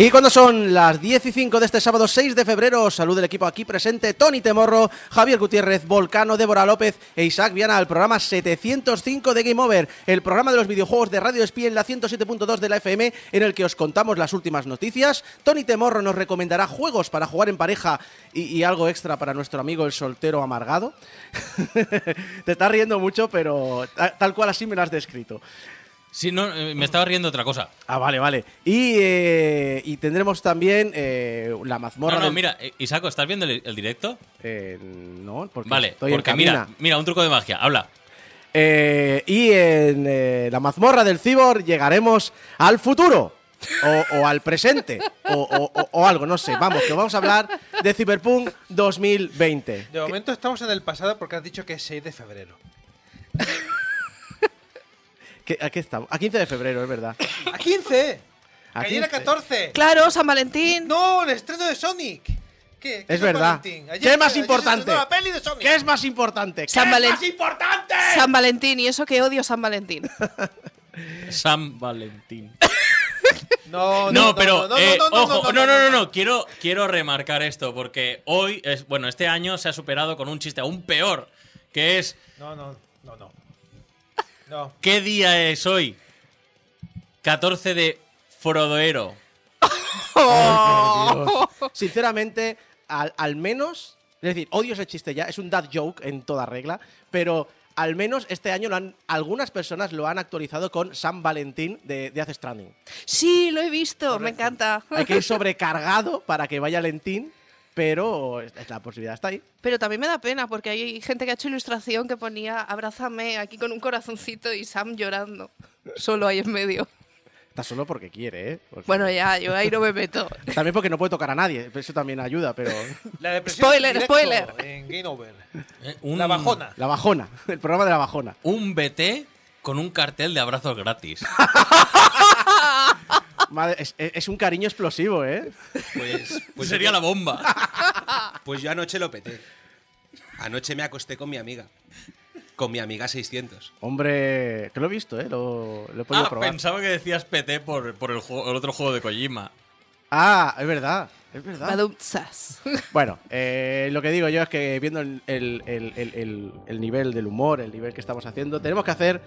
Y cuando son las 10 y 5 de este sábado 6 de febrero, salud del equipo aquí presente, Tony Temorro, Javier Gutiérrez, Volcano, Débora López e Isaac Viana al programa 705 de Game Over, el programa de los videojuegos de Radio Espía en la 107.2 de la FM, en el que os contamos las últimas noticias. Tony Temorro nos recomendará juegos para jugar en pareja y, y algo extra para nuestro amigo el soltero amargado. Te estás riendo mucho, pero ta- tal cual así me lo has descrito. Sí, no, eh, me estaba riendo de otra cosa. Ah, vale, vale. Y, eh, y tendremos también eh, la mazmorra. No, no, del- mira, Isaco, ¿estás viendo el, el directo? Eh, no, porque Vale, estoy en porque mira, cabina. mira, un truco de magia, habla. Eh, y en eh, la mazmorra del Cibor llegaremos al futuro. O, o al presente. O, o- o- o algo, no sé. Vamos, que vamos a hablar de Cyberpunk 2020. De momento estamos en el pasado porque has dicho que es 6 de febrero. Que- Aquí estamos. A 15 de febrero, es verdad. ¡A 15! A ¡Que ayer era 15. 14! Claro, San Valentín. ¡No! ¡El estreno de Sonic! ¿Qué? ¿Qué Es San verdad. Ayer ¿Qué es más importante? estrenó la peli de Sonic. ¿Qué es más importante? ¿Qué San es Valen- más importante? San Valentín, y eso que odio San Valentín. San Valentín. No, No, pero no, eh, no, no, ojo, no, no, no, no, quiero, quiero remarcar esto porque hoy es, bueno, este año se ha superado con un chiste aún peor, que es No, no, no, no. No. ¿qué día es hoy? 14 de Frodoero. Sinceramente, al, al menos, es decir, odio ese chiste ya, es un dad joke en toda regla, pero al menos este año lo han, algunas personas lo han actualizado con San Valentín de, de Death Stranding. Sí, lo he visto, me encanta. Hay que ir sobrecargado para que vaya lentín, pero la posibilidad está ahí. Pero también me da pena porque hay gente que ha hecho ilustración que ponía abrázame aquí con un corazoncito y Sam llorando. Solo ahí en medio. Está solo porque quiere, ¿eh? Porque- Bueno, ya, yo ahí no me meto. También porque no puede tocar a nadie, eso también ayuda, pero... La depresión Spoiler, en spoiler. En Game Over. Eh, un- La bajona. La bajona, el programa de la bajona. Un BT con un cartel de abrazos gratis. Madre, es, un cariño explosivo, ¿eh? Pues, pues Sería yo- la bomba. Pues yo anoche lo peté. Anoche me acosté con mi amiga. Con mi amiga 600. Hombre, que lo he visto, ¿eh? Lo, lo he podido Ah, probar. pensaba que decías PT por, por el, juego- el otro juego de Kojima. Ah, es verdad, es verdad. Bueno, eh, lo que digo yo es que viendo el, el- el- el- el- el nivel del humor, el nivel que estamos haciendo, tenemos que hacer,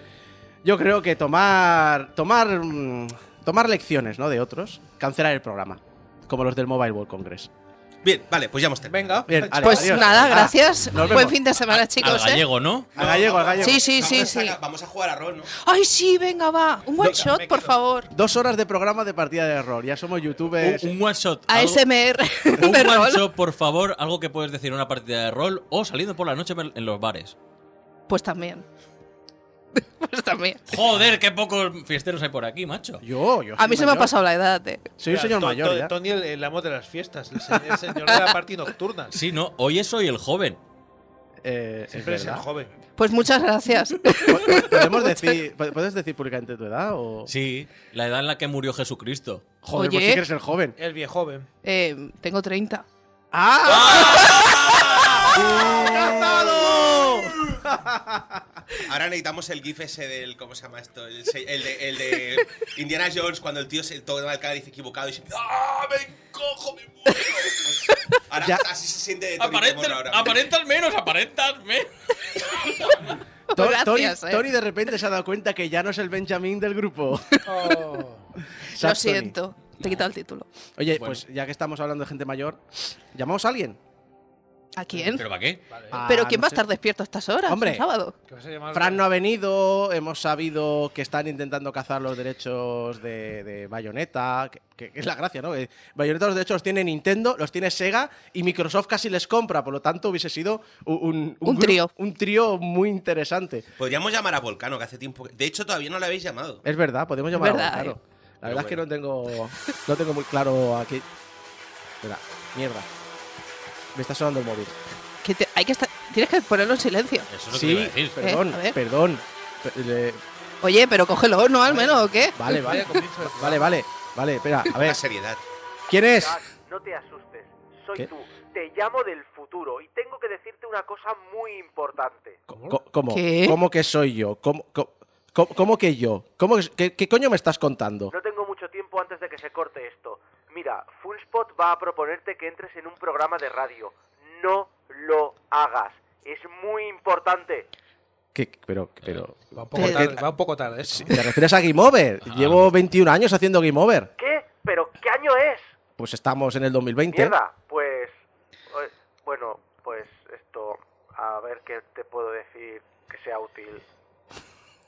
yo creo que tomar, tomar, mm, tomar lecciones, ¿no? De otros, cancelar el programa, como los del Mobile World Congress. Bien, vale, pues ya hemos terminado. Venga. Bien, ale, Pues adiós. nada, Ah, gracias. Buen fin de semana, Al chicos. ¿eh? gallego, ¿no? Al gallego, al gallego. Sí, sí, Vamos sí, a sí. Vamos a jugar a rol, ¿no? Ay, sí, venga, va. Un one No, shot, por favor. Dos horas de programa de partida de error. Ya somos youtubers. Un, un one shot. ASMR Un one rol. shot, por favor, algo que puedes decir en una partida de rol o saliendo por la noche en los bares. Pues también. Pues también. Joder, qué pocos fiesteros hay por aquí, macho. Yo, yo. A mí se me ha pasado la edad, eh. Soy un señor To- mayor to- ya. Tony, el, el amo de las fiestas. El, se- el señor de la party nocturna. Sí, no, hoy soy el joven. Eh, es Siempre es el joven. Pues muchas gracias. Po- ¿Podemos decir, ¿Puedes decir públicamente tu edad? O... Sí, la edad en la que murió Jesucristo. Joder, pues Oye. sí que eres el joven. El viejoven. Eh, tengo 30. ¡Ah! Ahora necesitamos el gif ese del. ¿Cómo se llama esto? El, de, el de Indiana Jones cuando el tío se toma el cara y dice equivocado y se. ¡Ah! ¡Me encojo! ¡Me muero! Ahora Ya. así se siente de Aparenta, ahora. aparentas menos, aparentas menos. To- Gracias, Tony, eh. Tony de repente se ha dado cuenta que ya no es el Benjamin del grupo. Oh. Lo siento. Te he quitado el título. Oye, Bueno. pues ya que estamos hablando de gente mayor, ¿llamamos a alguien? ¿A quién? ¿Pero para qué? Ah, ¿Pero quién no va a estar despierto a estas horas? Hombre. el sábado. Fran no ha venido, hemos sabido que están intentando cazar los derechos de, de Bayonetta, que, que- que es la gracia, ¿no? Que Bayonetta los derechos los tiene Nintendo, los tiene Sega y Microsoft casi les compra, por lo tanto hubiese sido un, un, Un trío. Un trío muy interesante. Podríamos llamar a Volcano, que hace tiempo. que- De hecho, todavía no lo habéis llamado. Es verdad, podemos llamar verdad, a Volcano. eh. La verdad es que no tengo, no tengo muy claro aquí. Espera, mierda. Me está sonando el móvil. Que te- hay que estar, tienes que ponerlo en silencio. Eso es lo que Sí, iba a decir. perdón, Eh, a ver. perdón. Pe- le- Oye, pero cógelo, ¿no? Al menos, ¿o qué? Vale, vale. Vale, vale. Vale, espera, a ver. Seriedad. ¿Quién es? Jack, no te asustes. Soy ¿Qué? tú. Te llamo del futuro y tengo que decirte una cosa muy importante. Co- ¿Cómo? ¿Qué? ¿Cómo que soy yo? ¿Cómo, co- co- cómo que yo? ¿Cómo que- qué, qué coño me estás contando? No tengo mucho tiempo antes de que se corte esto. Mira, Funspot va a proponerte que entres en un programa de radio. No lo hagas. Es muy importante. ¿Qué- pero, pero, Va un poco tarde, va un poco tarde esto. ¿te refieres a Game Over? Llevo 21 años haciendo Game Over. ¿Qué? ¿Pero qué año es? Pues estamos en el 2020. Mierda. Pues... Bueno, pues esto... A ver qué te puedo decir que sea útil.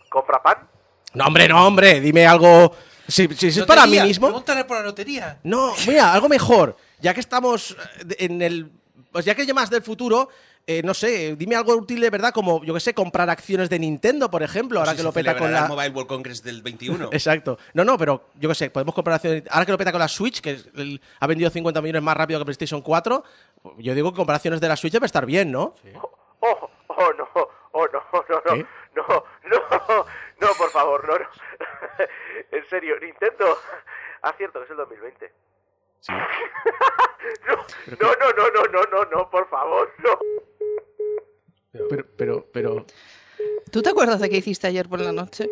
¿Compra pan? No, hombre, no, hombre. Dime algo. Si, si es para mí mismo. Pregúntale por la lotería. No, mira, algo mejor. Ya que estamos eh, en el. Pues ya que llamas del futuro, eh, no sé, dime algo útil de verdad, como, yo que sé, comprar acciones de Nintendo, por ejemplo, ahora Si que lo peta con la. el Mobile World Congress del 21. Exacto. No, no, pero yo qué sé, podemos comprar acciones. Ahora que lo peta con la Switch, que el- ha vendido 50 millones más rápido que PlayStation 4, yo digo que comparaciones de la Switch debe estar bien, ¿no? Oh, oh, no, oh, no, no, no, ¿Qué? no, no, no, por favor, no, no. en serio, Nintendo. Ah, cierto, que es el 2020. Sí. no, no, no, no, no, no, no, por favor, no. Pero, pero, pero. ¿Tú te acuerdas de qué hiciste ayer por la noche?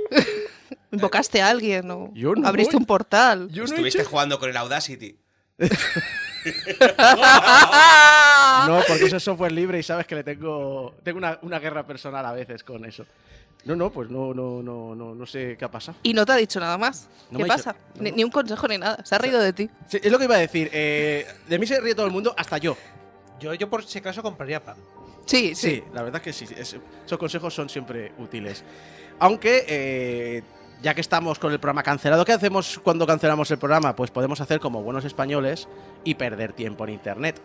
¿Invocaste a alguien o abriste un portal? Estuviste jugando con el Audacity. No, porque eso es software libre y sabes que le tengo. Tengo una, una guerra personal a veces con eso. No, no, pues no, no, no, no, no sé qué ha pasado. Y no te ha dicho nada más. No ¿Qué me ha dicho- pasa? no, Ni, no. ni un consejo ni nada. Se ha reído de ti. Sí, es lo que iba a decir. eh, de mí se ríe todo el mundo, hasta yo. Yo, yo por si acaso compraría pan. Sí, sí. Sí, la verdad que sí. es- esos consejos son siempre útiles. Aunque, eh, ya que estamos con el programa cancelado, ¿qué hacemos cuando cancelamos el programa? Pues podemos hacer como buenos españoles y perder tiempo en Internet.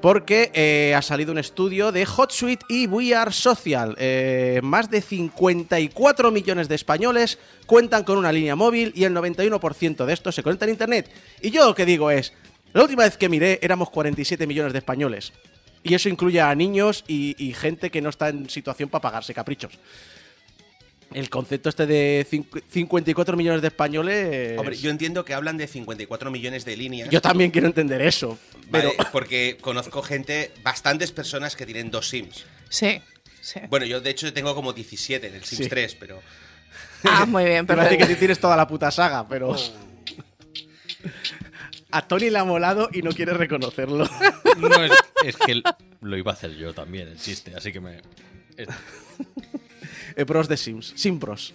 Porque eh, ha salido un estudio de HotSuite y We Are Social. Eh, más de 54 millones de españoles cuentan con una línea móvil y el 91% de estos se conectan a Internet. Y yo lo que digo es, la última vez que miré éramos 47 millones de españoles. Y eso incluye a niños y, y gente que no está en situación para pagarse caprichos. El concepto este de cincu- 54 millones de españoles... Hombre, yo entiendo que hablan de 54 millones de líneas. Yo también quiero entender eso. Pero Vale, porque conozco gente, bastantes personas que tienen dos Sims. Sí. sí. Bueno, yo de hecho tengo como 17 en el Sims Sí. 3, pero. Ah, muy bien, me parece que tú tienes toda la puta saga, pero... A Tony le ha molado y no quiere reconocerlo. No, es, es que lo iba a hacer yo también, el chiste, así que me. Eh, Pros de Sims, Sim Pros.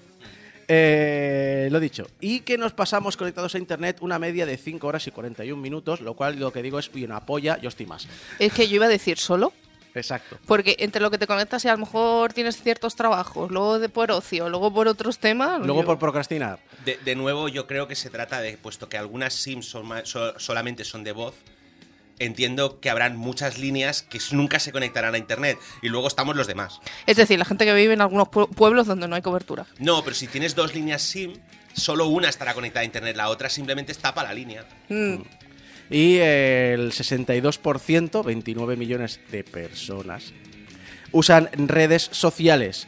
Eh, lo dicho. Y que nos pasamos conectados a internet una media de 5 horas y 41 minutos, lo cual lo que digo es, uy, una polla, yo estoy más. Es que yo iba a decir solo. Exacto. Porque entre lo que te conectas y a lo mejor tienes ciertos trabajos, luego de por ocio, luego por otros temas. Luego yo- por procrastinar. De, de nuevo, yo creo que se trata de, puesto que algunas Sims son ma- so- solamente son de voz, entiendo que habrán muchas líneas que nunca se conectarán a internet. Y luego estamos los demás. Es decir, la gente que vive en algunos pue- pueblos donde no hay cobertura. No, pero si tienes dos líneas SIM, solo una estará conectada a internet, la otra simplemente tapa la línea. Mm. Y el 62%, 29 millones de personas, usan redes sociales.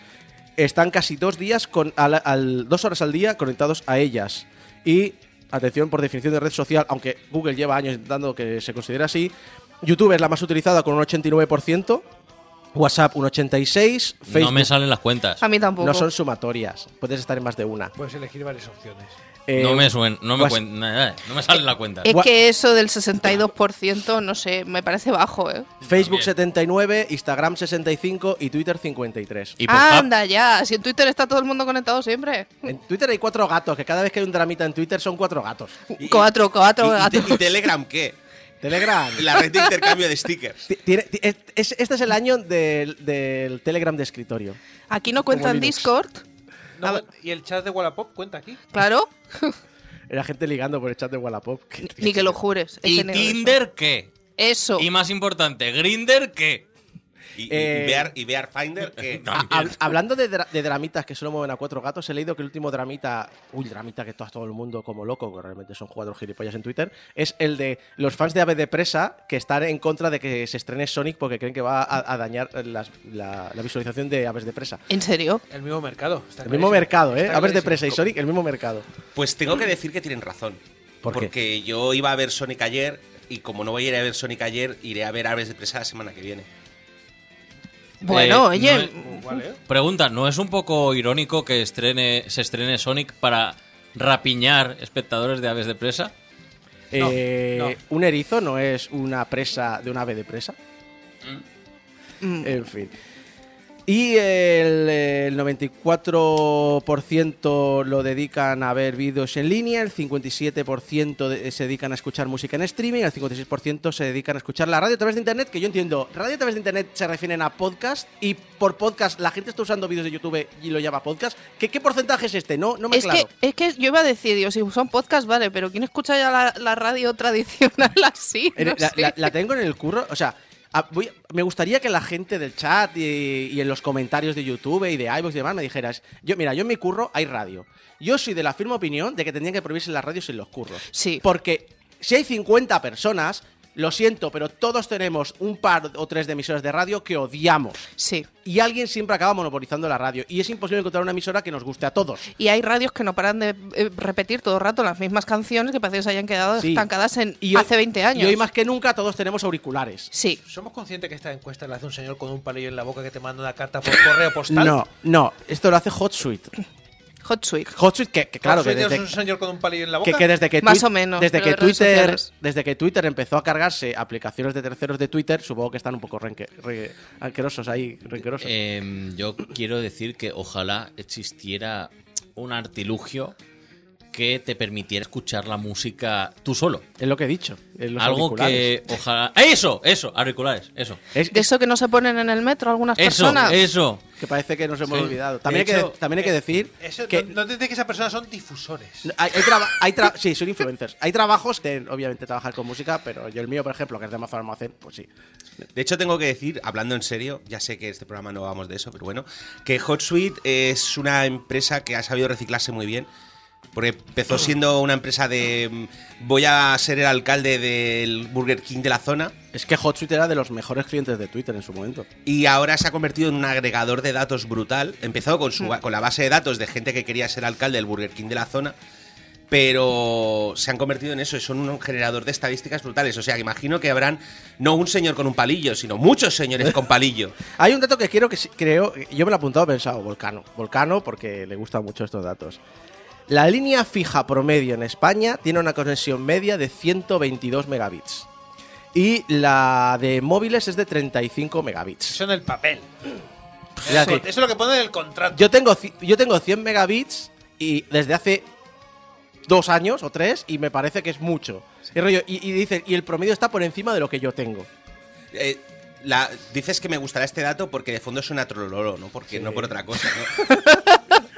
Están casi dos días con al- al- dos horas al día conectados a ellas. Y atención por definición de red social, aunque Google lleva años intentando que se considere así. YouTube es la más utilizada con un 89%, WhatsApp un 86%, Facebook No me salen las cuentas. A mí tampoco. no son sumatorias, puedes estar en más de una. Puedes elegir varias opciones. Eh, No me suen, no me Whats- cuen- nada, no me salen las cuentas. Es que eso del 62%, no sé, me parece bajo, ¿eh? Facebook También. 79, Instagram 65 y Twitter 53. Y Anda ya, si en Twitter está todo el mundo conectado siempre. En Twitter hay cuatro gatos, que cada vez que hay un dramita en Twitter son cuatro gatos. Y- Cuatro, cuatro ¿Y, y te- gatos. y Telegram qué? Telegram. La red de intercambio de stickers. Tiene- es- es- este es el año del, del Telegram de escritorio. Aquí no cuentan Linux. Discord, No, A ver. ¿Y el chat de Wallapop cuenta aquí? claro, Era gente ligando por el chat de Wallapop. Ni que lo jures. ¿Y. Tinder qué? Eso. Y más importante, ¿Grinder qué? Y, Eh, y Bear, y Bear Finder, que Ah, hab- hablando de, dra- de dramitas que solo mueven a cuatro gatos, he leído que el último dramita, uy, dramita que todo, todo el mundo como loco, que realmente son cuatro gilipollas en Twitter, es el de los fans de Ave de Presa que están en contra de que se estrene Sonic porque creen que va a, a dañar las- la, la visualización de Aves de Presa. ¿En serio? El mismo mercado. está El mismo mercado, ¿eh? Está Aves de. Presa y Sonic, el mismo mercado. Pues tengo que decir que tienen razón. ¿Por qué? porque yo iba a ver Sonic ayer y como no voy a ir a ver Sonic ayer, iré a ver Aves de Presa la semana que viene. Bueno, Eh, oye, no es-. Pregunta, ¿no es un poco irónico que estrene, se estrene Sonic para rapiñar espectadores de aves de presa? No, Eh, no. Un erizo no es una presa de una ave de presa. mm, En fin. Y el, el 94% lo dedican a ver vídeos en línea, el 57% de- se dedican a escuchar música en streaming, el 56% se dedican a escuchar la radio a través de internet, que yo entiendo, radio a través de internet se refieren a podcast y por podcast la gente está usando vídeos de YouTube y lo llama podcast. ¿Qué, qué porcentaje es este? No, no me es, claro. que, es que yo iba a decir, digo, si son podcast, vale, pero ¿quién escucha ya la, la radio tradicional así? En- No la, sé. la- la tengo en el curro, o sea, a- voy- me gustaría que la gente del chat y, y en los comentarios de YouTube y de iVoox y demás me dijeras, yo mira, yo en mi curro hay radio. Yo soy de la firme opinión de que tendrían que prohibirse las radios en los curros. Sí. Porque si hay 50 personas, lo siento, pero todos tenemos un par o tres de emisoras de radio que odiamos. Sí. Y alguien siempre acaba monopolizando la radio. Y es imposible encontrar una emisora que nos guste a todos. Y hay radios que no paran de eh, repetir todo el rato las mismas canciones que parece que se hayan quedado Sí. estancadas en Y hoy- hace 20 años. Y hoy más que nunca todos tenemos auriculares. Sí. ¿Somos conscientes que esta encuesta la hace un señor con un palillo en la boca que te manda una carta por correo postal? No, no, esto lo hace. Hot Suite. HotSuite, que, que claro, que ¿Soy desde, un señor con un palillo en la boca? que, que desde que Más o menos, desde que Twitter desde que Twitter empezó a cargarse aplicaciones de terceros de Twitter supongo que están un poco renque, re- asquerosos ahí renquerosos Em, yo quiero decir que ojalá existiera un artilugio que te permitiera escuchar la música tú solo. es lo que he dicho en los Algo que ojalá... ¡Eso! Eso, auriculares, eso. es, De es eso que no se ponen en el metro algunas Eso, personas. eso. que parece que nos hemos Sí. olvidado también, hay que, también hay que decir Eso, que no, no te dices que esas personas son difusores. hay, hay traba- hay tra- sí, son influencers. Hay trabajos que obviamente trabajar con música, pero yo el mío, por ejemplo, que es de Amazon Almacén, pues sí. De hecho, tengo que decir, hablando en serio, ya sé que este programa no vamos de eso, pero bueno, que HotSuite es una empresa que ha sabido reciclarse muy bien. Porque empezó siendo una empresa de voy a ser el alcalde del Burger King de la zona Es que HotSuite era de los mejores clientes de Twitter en su momento. y ahora se ha convertido en un agregador de datos brutal. Empezó con, su, con la base de datos de gente que quería ser alcalde del Burger King de la zona, pero se han convertido en eso, son un generador de estadísticas brutales. O sea, que imagino que habrán no un señor con un palillo, sino muchos señores con palillo. Hay un dato que quiero que creo, yo me lo he apuntado pensado, Volcano. Volcano porque le gustan mucho estos datos. La línea fija promedio en España tiene una conexión media de 122 megabits. Y la de móviles es de 35 megabits. Eso en el papel. Es Eso, es lo que pone en el contrato. yo tengo, yo tengo 100 megabits y desde hace dos años o tres y me parece que es mucho. Y, rollo, y, y dicen, y el promedio está por encima de lo que yo tengo. Eh, la- dices que me gustará este dato porque de fondo suena trololo, ¿no? Porque no por otra cosa, ¿no?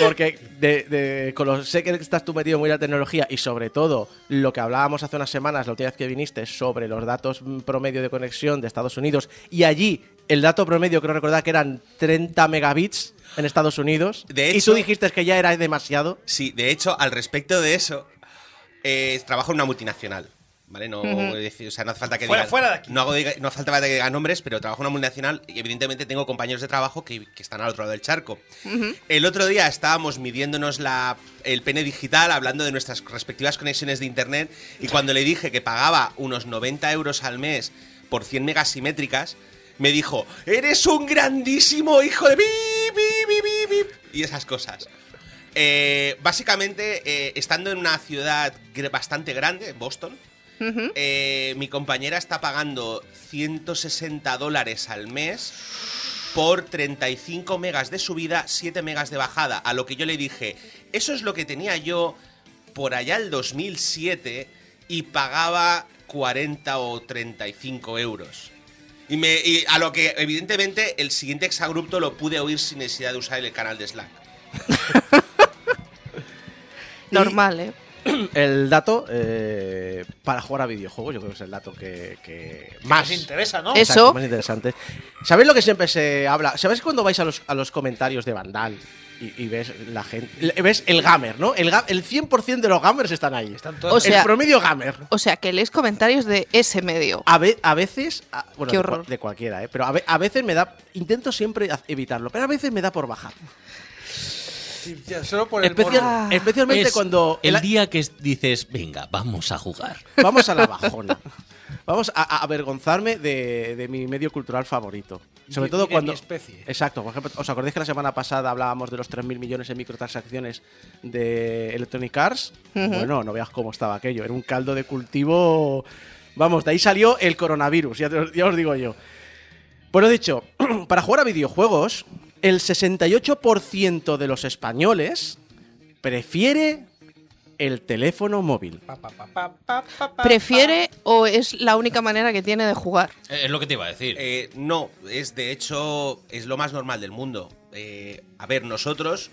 Porque de, de- con los, sé que estás tú metido muy en la tecnología y sobre todo lo que hablábamos hace unas semanas, la última vez que viniste, sobre los datos promedio de conexión de Estados Unidos y allí el dato promedio creo recordar que eran 30 megabits en Estados Unidos De y tú dijiste que ya era demasiado. Sí, de hecho, al respecto de eso, eh, trabajo en una multinacional. ¿Vale? No, es decir, o sea, no hace falta que Fuera- diga, fuera de aquí. No, hago no hace falta que diga nombres, pero trabajo en una multinacional y evidentemente tengo compañeros de trabajo que, que están al otro lado del charco. El otro día estábamos midiéndonos la, el pene digital, hablando de nuestras respectivas conexiones de internet, y cuando le dije que pagaba unos 90 euros al mes por 100 megas simétricas, me dijo, eres un grandísimo hijo de... bip, bip, bip, bip, bip", y esas cosas. Eh, básicamente, eh, estando en una ciudad bastante grande, Boston, Eh, mi compañera está pagando 160 dólares al mes por 35 megas de subida, 7 megas de bajada. A lo que yo le dije, eso es lo que tenía yo por allá el 2007 y pagaba 40 o 35 euros. Y, me, y a lo que, evidentemente, el siguiente exabrupto lo pude oír sin necesidad de usar el canal de Slack. Normal, ¿eh? El dato eh, para jugar a videojuegos, yo creo que es el dato que, que Más interesa, ¿no? Es- Exacto, Eso. más interesante. ¿Sabéis lo que siempre se habla? ¿Sabéis cuando vais a los, a los comentarios de Vandal y, y ves la gente, ves el gamer, ¿no? El, el 100% de los gamers están ahí. Están todos- O sea- el promedio gamer. O sea, que lees comentarios de ese medio. A, ve- a veces, a- bueno, Qué de, horror. de cualquiera, ¿eh? Pero a, ve- a veces me da, intento siempre evitarlo, pero a veces me da por bajar. Sí, ya, solo por el Especial- morbo. especialmente Es cuando el día que dices, venga, vamos a jugar. Vamos a la bajona. Vamos a, a avergonzarme de, de mi medio cultural favorito. Sobre todo de cuando. mi especie. Exacto. Por ejemplo, ¿os acordáis que la semana pasada hablábamos de los 3.000 millones en microtransacciones de Electronic Arts? Bueno, no veas cómo estaba aquello. Era un caldo de cultivo. Vamos, de ahí salió el coronavirus, ya, te ya os digo yo. Bueno, dicho, para jugar a videojuegos, el 68% de los españoles prefiere el teléfono móvil. Pa, pa, pa, ¿Prefiere o es la única manera que tiene de jugar? Eh, Es lo que te iba a decir. Eh, no, es de hecho, es lo más normal del mundo. Eh, a ver, nosotros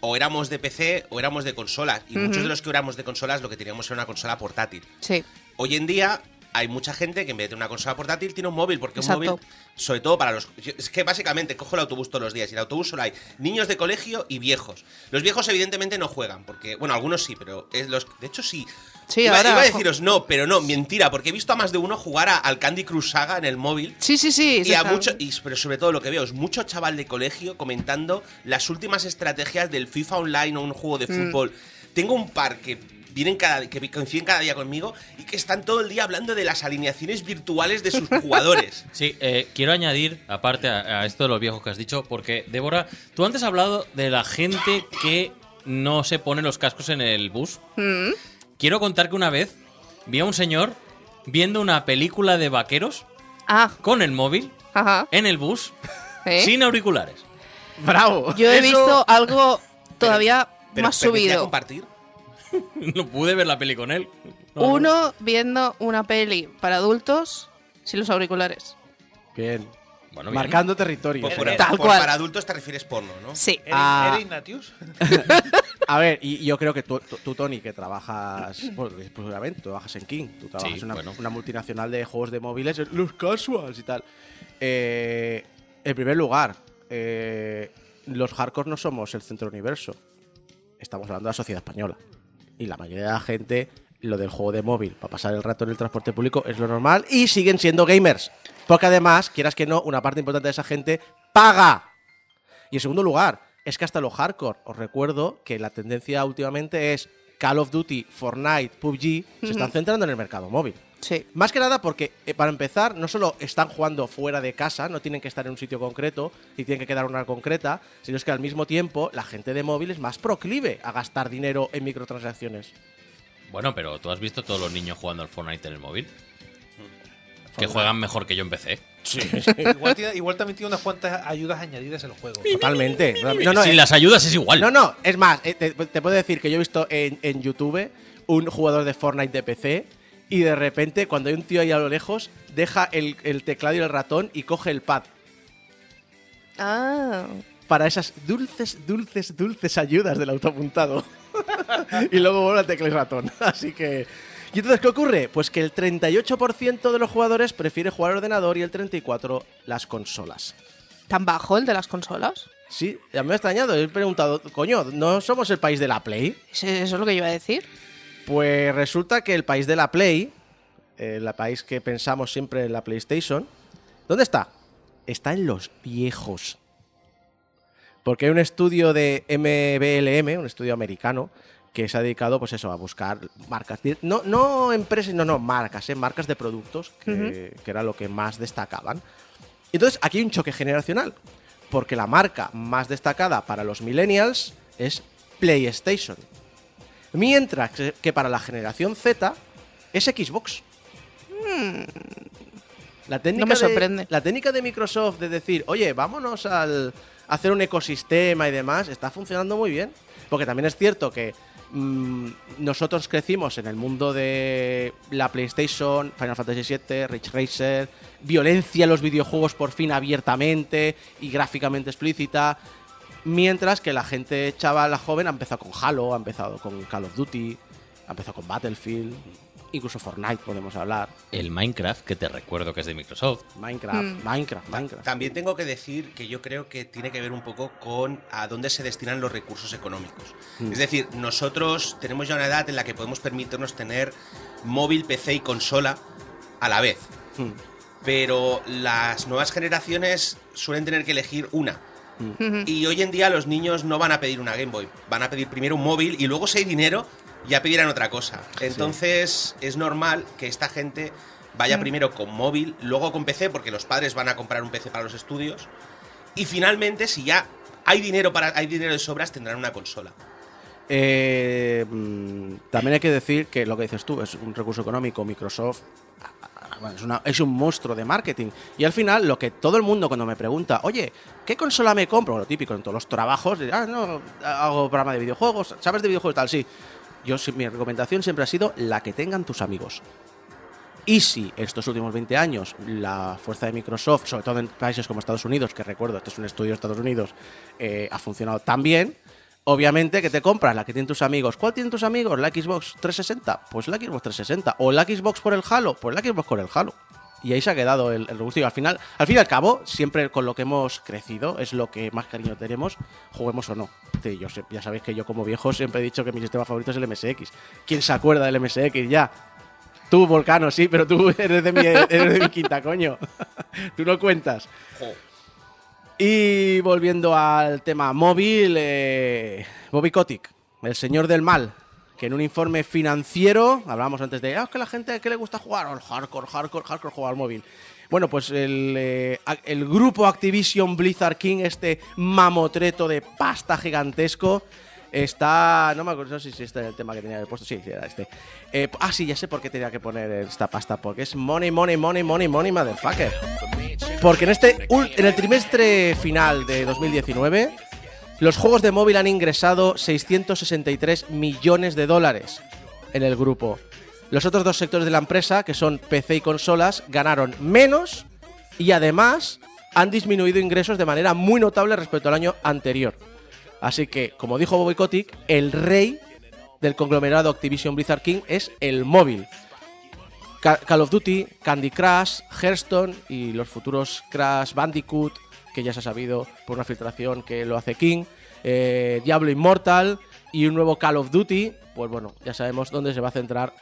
o éramos de PC o éramos de consolas. Y muchos de los que éramos de consolas lo que teníamos era una consola portátil. Sí. Hoy en día hay mucha gente que en vez de una consola portátil tiene un móvil, porque Exacto. un móvil, sobre todo para los... Es que básicamente cojo el autobús todos los días y el autobús solo hay niños de colegio y viejos. Los viejos evidentemente no juegan, porque, bueno, algunos sí, pero es los... De hecho sí. Sí, iba, ahora- iba a deciros no, pero no, mentira, porque he visto a más de uno jugar a- al Candy Crush Saga en el móvil. Sí, sí, sí. Y a mucho, y- pero sobre todo lo que veo es mucho chaval de colegio comentando las últimas estrategias del FIFA Online o un juego de fútbol. Tengo un par que vienen cada que coinciden cada día conmigo y que están todo el día hablando de las alineaciones virtuales de sus jugadores. Sí, eh, quiero añadir, aparte a, a esto de los viejos que has dicho, porque, Débora, tú antes has hablado de la gente que no se pone los cascos en el bus. Mm. Quiero contar que una vez vi a un señor viendo una película de vaqueros Ah, con el móvil ajá. en el bus ¿eh? sin auriculares. ¡Bravo! Yo he Eso- visto algo todavía Pero más ¿permitía subido. compartir? No pude ver la peli con él. No, Uno viendo una peli para adultos sin los auriculares. Bien. Bueno, bien. Marcando territorio. Pues por- Tal por cual. para adultos te refieres porno, ¿no? Sí. ¿Era, Ah. Ignatius? A ver, y yo creo que tú, tú- Tony, que trabajas, bueno, que seguramente, tú trabajas en King, tú trabajas Sí, en una, bueno. una multinacional de juegos de móviles, los casuals y tal. Eh, en primer lugar, eh, los hardcore no somos el centro universo. Estamos hablando de la sociedad española. Y la mayoría de la gente, lo del juego de móvil para pasar el rato en el transporte público es lo normal y siguen siendo gamers. Porque además, quieras que no, una parte importante de esa gente paga. Y en segundo lugar, es que hasta lo hardcore, os recuerdo que la tendencia últimamente es Call of Duty, Fortnite, PUBG, se están centrando en el mercado móvil. Sí. Más que nada porque, eh, para empezar, no solo están jugando fuera de casa, no tienen que estar en un sitio concreto y tienen que quedar una hora concreta, sino es que al mismo tiempo la gente de móvil es más proclive a gastar dinero en microtransacciones. Bueno, pero tú has visto todos los niños jugando al Fortnite en el móvil. Que juegan mejor que yo empecé. igual, tiene- igual también tiene unas cuantas ayudas añadidas al juego. Totalmente. No, no, Sin eh, las ayudas es igual. No, no, es más, eh, te, te puedo decir que yo he visto en, en YouTube un jugador de Fortnite de PC y de repente, cuando hay un tío ahí a lo lejos, deja el, el teclado y el ratón y coge el pad Ah. para esas dulces, dulces, dulces ayudas del autoapuntado. y luego vuelve al teclado y ratón. Así que. ¿Y entonces qué ocurre? Pues que el 38% de los jugadores prefiere jugar al ordenador y el 34% las consolas. ¿Tan bajo el de las consolas? Sí, ya me ha extrañado. He preguntado, coño, ¿no somos el país de la Play? ¿Eso eso es lo que yo iba a decir? Pues resulta que el país de la Play, eh, el país que pensamos siempre en la PlayStation, ¿dónde está? Está en los viejos. Porque hay un estudio de MBLM, un estudio americano, que se ha dedicado, pues eso, a buscar marcas. No, no empresas, no, no, marcas, ¿eh? marcas de productos, que, que era lo que más destacaban. Entonces, aquí hay un choque generacional. Porque la marca más destacada para los millennials es PlayStation. Mientras que- para la generación Z es Xbox. La técnica No me de- sorprende. la técnica de Microsoft de decir, oye, vámonos al, a hacer un ecosistema y demás, está funcionando muy bien. Porque también es cierto que mm, nosotros crecimos en el mundo de la PlayStation, Final Fantasy VII, Ridge Racer, violencia en los videojuegos por fin abiertamente y gráficamente explícita, mientras que la gente chaval, la joven, ha empezado con Halo, ha empezado con Call of Duty, ha empezado con Battlefield, incluso Fortnite podemos hablar, El Minecraft, que te recuerdo que es de Microsoft. Minecraft, Mm. Minecraft, Minecraft. También tengo que decir que yo creo que tiene que ver un poco con a dónde se destinan los recursos económicos. Mm. Es decir, nosotros tenemos ya una edad en la que podemos permitirnos tener móvil, PC y consola a la vez. Mm. Pero las nuevas generaciones suelen tener que elegir una. Y hoy en día los niños no van a pedir una Game Boy, van a pedir primero un móvil y luego si hay dinero ya pedirán otra cosa. Entonces es normal que esta gente vaya primero con móvil, luego con PC porque los padres van a comprar un PC para los estudios y finalmente si ya hay dinero para hay dinero de sobras tendrán una consola. Eh, mm, también hay que decir que lo que dices tú es un recurso económico. Microsoft bueno, es, una- un monstruo de marketing. Y al final, lo que todo el mundo cuando me pregunta, oye, ¿qué consola me compro? Lo típico en todos los trabajos, ah, no, hago programa de videojuegos, ¿sabes de videojuegos? Tal, sí. Yo, mi recomendación siempre ha sido la que tengan tus amigos. Y si estos últimos 20 años la fuerza de Microsoft, sobre todo en países como Estados Unidos, que recuerdo, este es un estudio de Estados Unidos, eh, ha funcionado tan bien, obviamente que te compras la que tienen tus amigos. ¿Cuál tienen tus amigos? ¿La Xbox 360? Pues la Xbox 360. ¿O la Xbox por el Halo? Pues la Xbox por el Halo. Y ahí se ha quedado el, el. Y al final, al fin y al cabo, siempre con lo que hemos crecido, es lo que más cariño tenemos, juguemos o no. Yo ya sabéis que yo como viejo siempre he dicho que mi sistema favorito es el MSX. ¿Quién se acuerda del MSX ya? Tú, Volcano, sí, pero tú eres de mi, eres de mi quinta, coño. tú no cuentas. Y volviendo al tema móvil, eh, Bobby Kotick, el señor del mal, que en un informe financiero, hablábamos antes de, ah, que la gente que le gusta jugar al hardcore, hardcore, hardcore, jugar al móvil. Bueno, pues el, eh, el grupo Activision Blizzard King, este mamotreto de pasta gigantesco, está. No me acuerdo si este era el tema que tenía que puesto. Sí, era este. Eh, ah, sí, ya sé por qué tenía que poner esta pasta. Porque es money, money, money, money, money, motherfucker. Porque en este en el trimestre final de 2019, los juegos de móvil han ingresado 663 millones de dólares en el grupo. Los otros dos sectores de la empresa, que son PC y consolas, ganaron menos y además han disminuido ingresos de manera muy notable respecto al año anterior. Así que, como dijo Bobby Kotick, el rey del conglomerado Activision Blizzard King es el móvil. Ca- Call of Duty, Candy Crush, Hearthstone y los futuros Crash Bandicoot, que ya se ha sabido por una filtración que lo hace King, eh, Diablo Immortal y un nuevo Call of Duty, pues bueno, ya sabemos dónde se va a centrar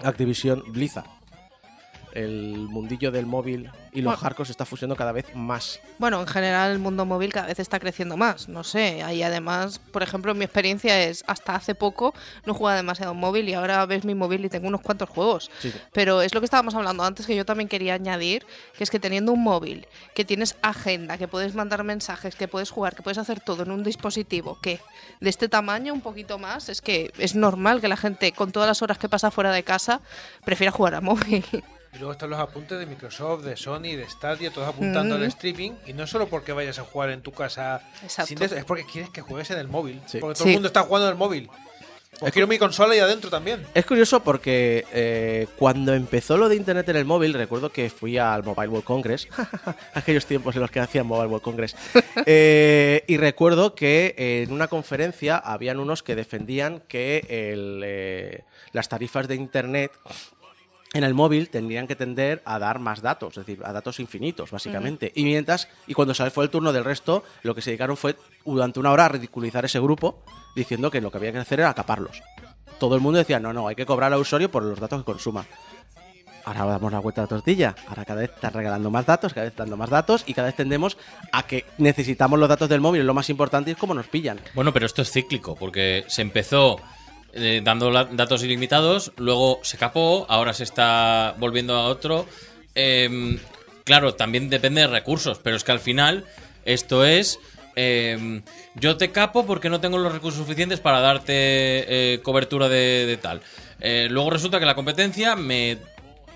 Activision Blizzard. El mundillo del móvil y los Bueno. hardcore se está fusionando cada vez más. Bueno, en general el mundo móvil cada vez está creciendo más, no sé. Ahí además, por ejemplo, mi experiencia es hasta hace poco no jugaba demasiado en móvil y ahora ves mi móvil y tengo unos cuantos juegos. Sí, sí. Pero es lo que estábamos hablando antes que yo también quería añadir, que es que teniendo un móvil, que tienes agenda, que puedes mandar mensajes, que puedes jugar, que puedes hacer todo en un dispositivo que de este tamaño un poquito más, es que es normal que la gente con todas las horas que pasa fuera de casa prefiera jugar a móvil. Y luego están los apuntes de Microsoft, de Sony, de Stadia, todos apuntando al streaming. Y no solo porque vayas a jugar en tu casa, sin eso, es porque quieres que juegues en el móvil. Sí. Porque todo Sí. el mundo está jugando en el móvil. Pues quiero mi consola y adentro también. Es curioso porque eh, cuando empezó lo de internet en el móvil, recuerdo que fui al Mobile World Congress, aquellos tiempos en los que hacían Mobile World Congress, eh, y recuerdo que en una conferencia habían unos que defendían que el, eh, las tarifas de internet en el móvil tendrían que tender a dar más datos, es decir, a datos infinitos, básicamente. Y mientras, y cuando se fue el turno del resto, lo que se dedicaron fue durante una hora a ridiculizar ese grupo, diciendo que lo que había que hacer era acaparlos. Todo el mundo decía, no, no, hay que cobrar al usuario por los datos que consuma. Ahora damos la vuelta a la tortilla. Ahora cada vez están regalando más datos, cada vez dando más datos y cada vez tendemos a que necesitamos los datos del móvil. Lo más importante es cómo nos pillan. Bueno, pero esto es cíclico, porque se empezó eh, dando datos ilimitados, luego se capó, ahora se está volviendo a otro. Em, claro, también depende de recursos, pero es que al final esto es... em, yo te capo porque no tengo los recursos suficientes para darte eh, cobertura de, de tal. Eh, luego resulta que la competencia me,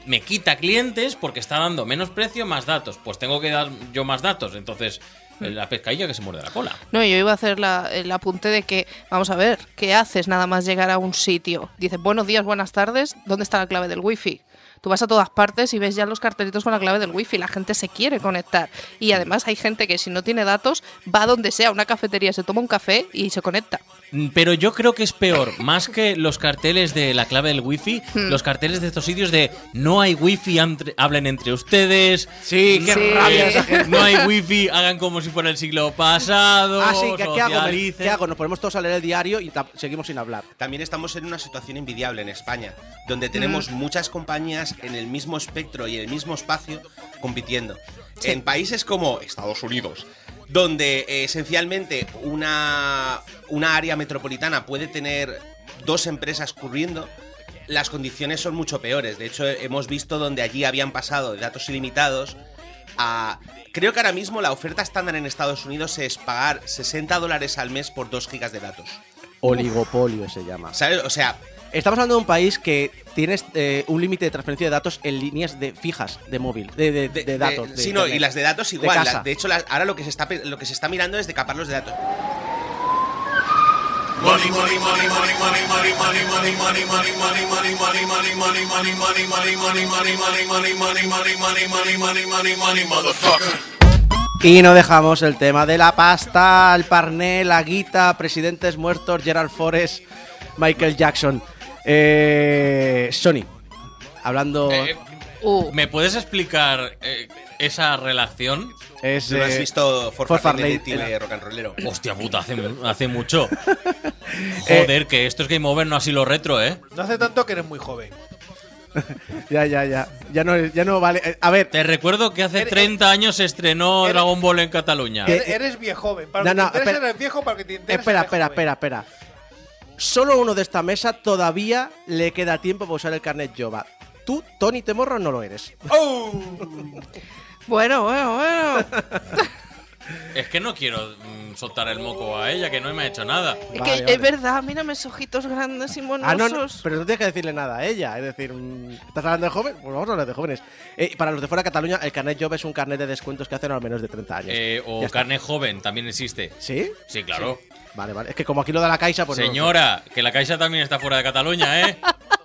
me quita clientes porque está dando menos precio, más datos. Pues tengo que dar yo más datos. Entonces, La pescadilla que se muerde la cola. No, yo iba a hacer la- el apunte de que, vamos a ver, ¿qué haces nada más llegar a un sitio? Dices, buenos días, buenas tardes, ¿dónde está la clave del wifi? Tú vas a todas partes y ves ya los cartelitos con la clave del wifi, la gente se quiere conectar. Y además hay gente que si no tiene datos, va a donde sea, a una cafetería, se toma un café y se conecta. Mm, Pero yo creo que es peor, más que los carteles de la clave del wifi, Hmm. los carteles de estos sitios de no hay wifi, entre- hablen entre ustedes. Sí, qué Sí. rabia esa gente. No hay wifi, hagan como si fuera el siglo pasado. Ah, sí, ¿qué, qué hago? ¿qué hago? Nos ponemos todos a leer el diario y seguimos sin hablar. También estamos en una situación envidiable en España, donde tenemos muchas compañías en el mismo espectro y en el mismo espacio compitiendo. En países como Estados Unidos, donde eh, esencialmente una, una área metropolitana puede tener dos empresas corriendo, las condiciones son mucho peores. De hecho, hemos visto donde allí habían pasado de datos ilimitados a... Creo que ahora mismo la oferta estándar en Estados Unidos es pagar 60 dólares al mes por 2 gigas de datos. Oligopolio se llama. ¿Sabes? O sea, Estamos hablando de un país que tiene eh, un límite de transferencia de datos en líneas de fijas de móvil, de, de- de datos. de sí, no, y las de datos De igual. casa. la- De, hecho, la- ahora lo que, se está, pe- lo que se está mirando es de caparlos de datos. Y no dejamos el tema de la pasta, el parné, la guita, presidentes muertos, Gerald Forrest, Michael Jackson. Eh, Sony, hablando... Eh, Uh, ¿Me puedes explicar eh, esa relación? es, ¿Tú no has eh, visto For For Far de rock and rollero? Hostia puta, hace, hace mucho. Joder, que esto es Game Over, no así lo retro, ¿eh? No hace tanto que eres muy joven. Ya, ya, ya. Ya no, ya no vale. Eh, A ver, Te recuerdo que hace Eres- 30 años se estrenó eres- Dragon Ball en Cataluña. Eres, eres viejoven. Para No, que no, te espera. eres viejo, para que te interesa espera, espera, espera, espera. Solo uno de esta mesa todavía le queda tiempo para usar el carnet Jova. Tú, Tony Temorro, no lo eres. ¡Oh! bueno, bueno, bueno. Es que no quiero mm, soltar el moco a ella, que no me ha hecho nada. Es Vale, que vale. es verdad, mírame esos ojitos grandes y monosos. Ah, no, no, pero no tienes que decirle nada a ella. Es decir, mm, ¿estás hablando de jóvenes? Pues vamos a hablar de jóvenes. Eh, para los de fuera de Cataluña, el carnet Jova es un carnet de descuentos que hacen a menos de 30 años. Eh, o Ya está. carne joven, también existe. ¿Sí? Sí, claro. Vale, vale. Es que como aquí lo da la Caixa, pues no lo sé. Señora, que la Caixa también está fuera de Cataluña, ¿eh?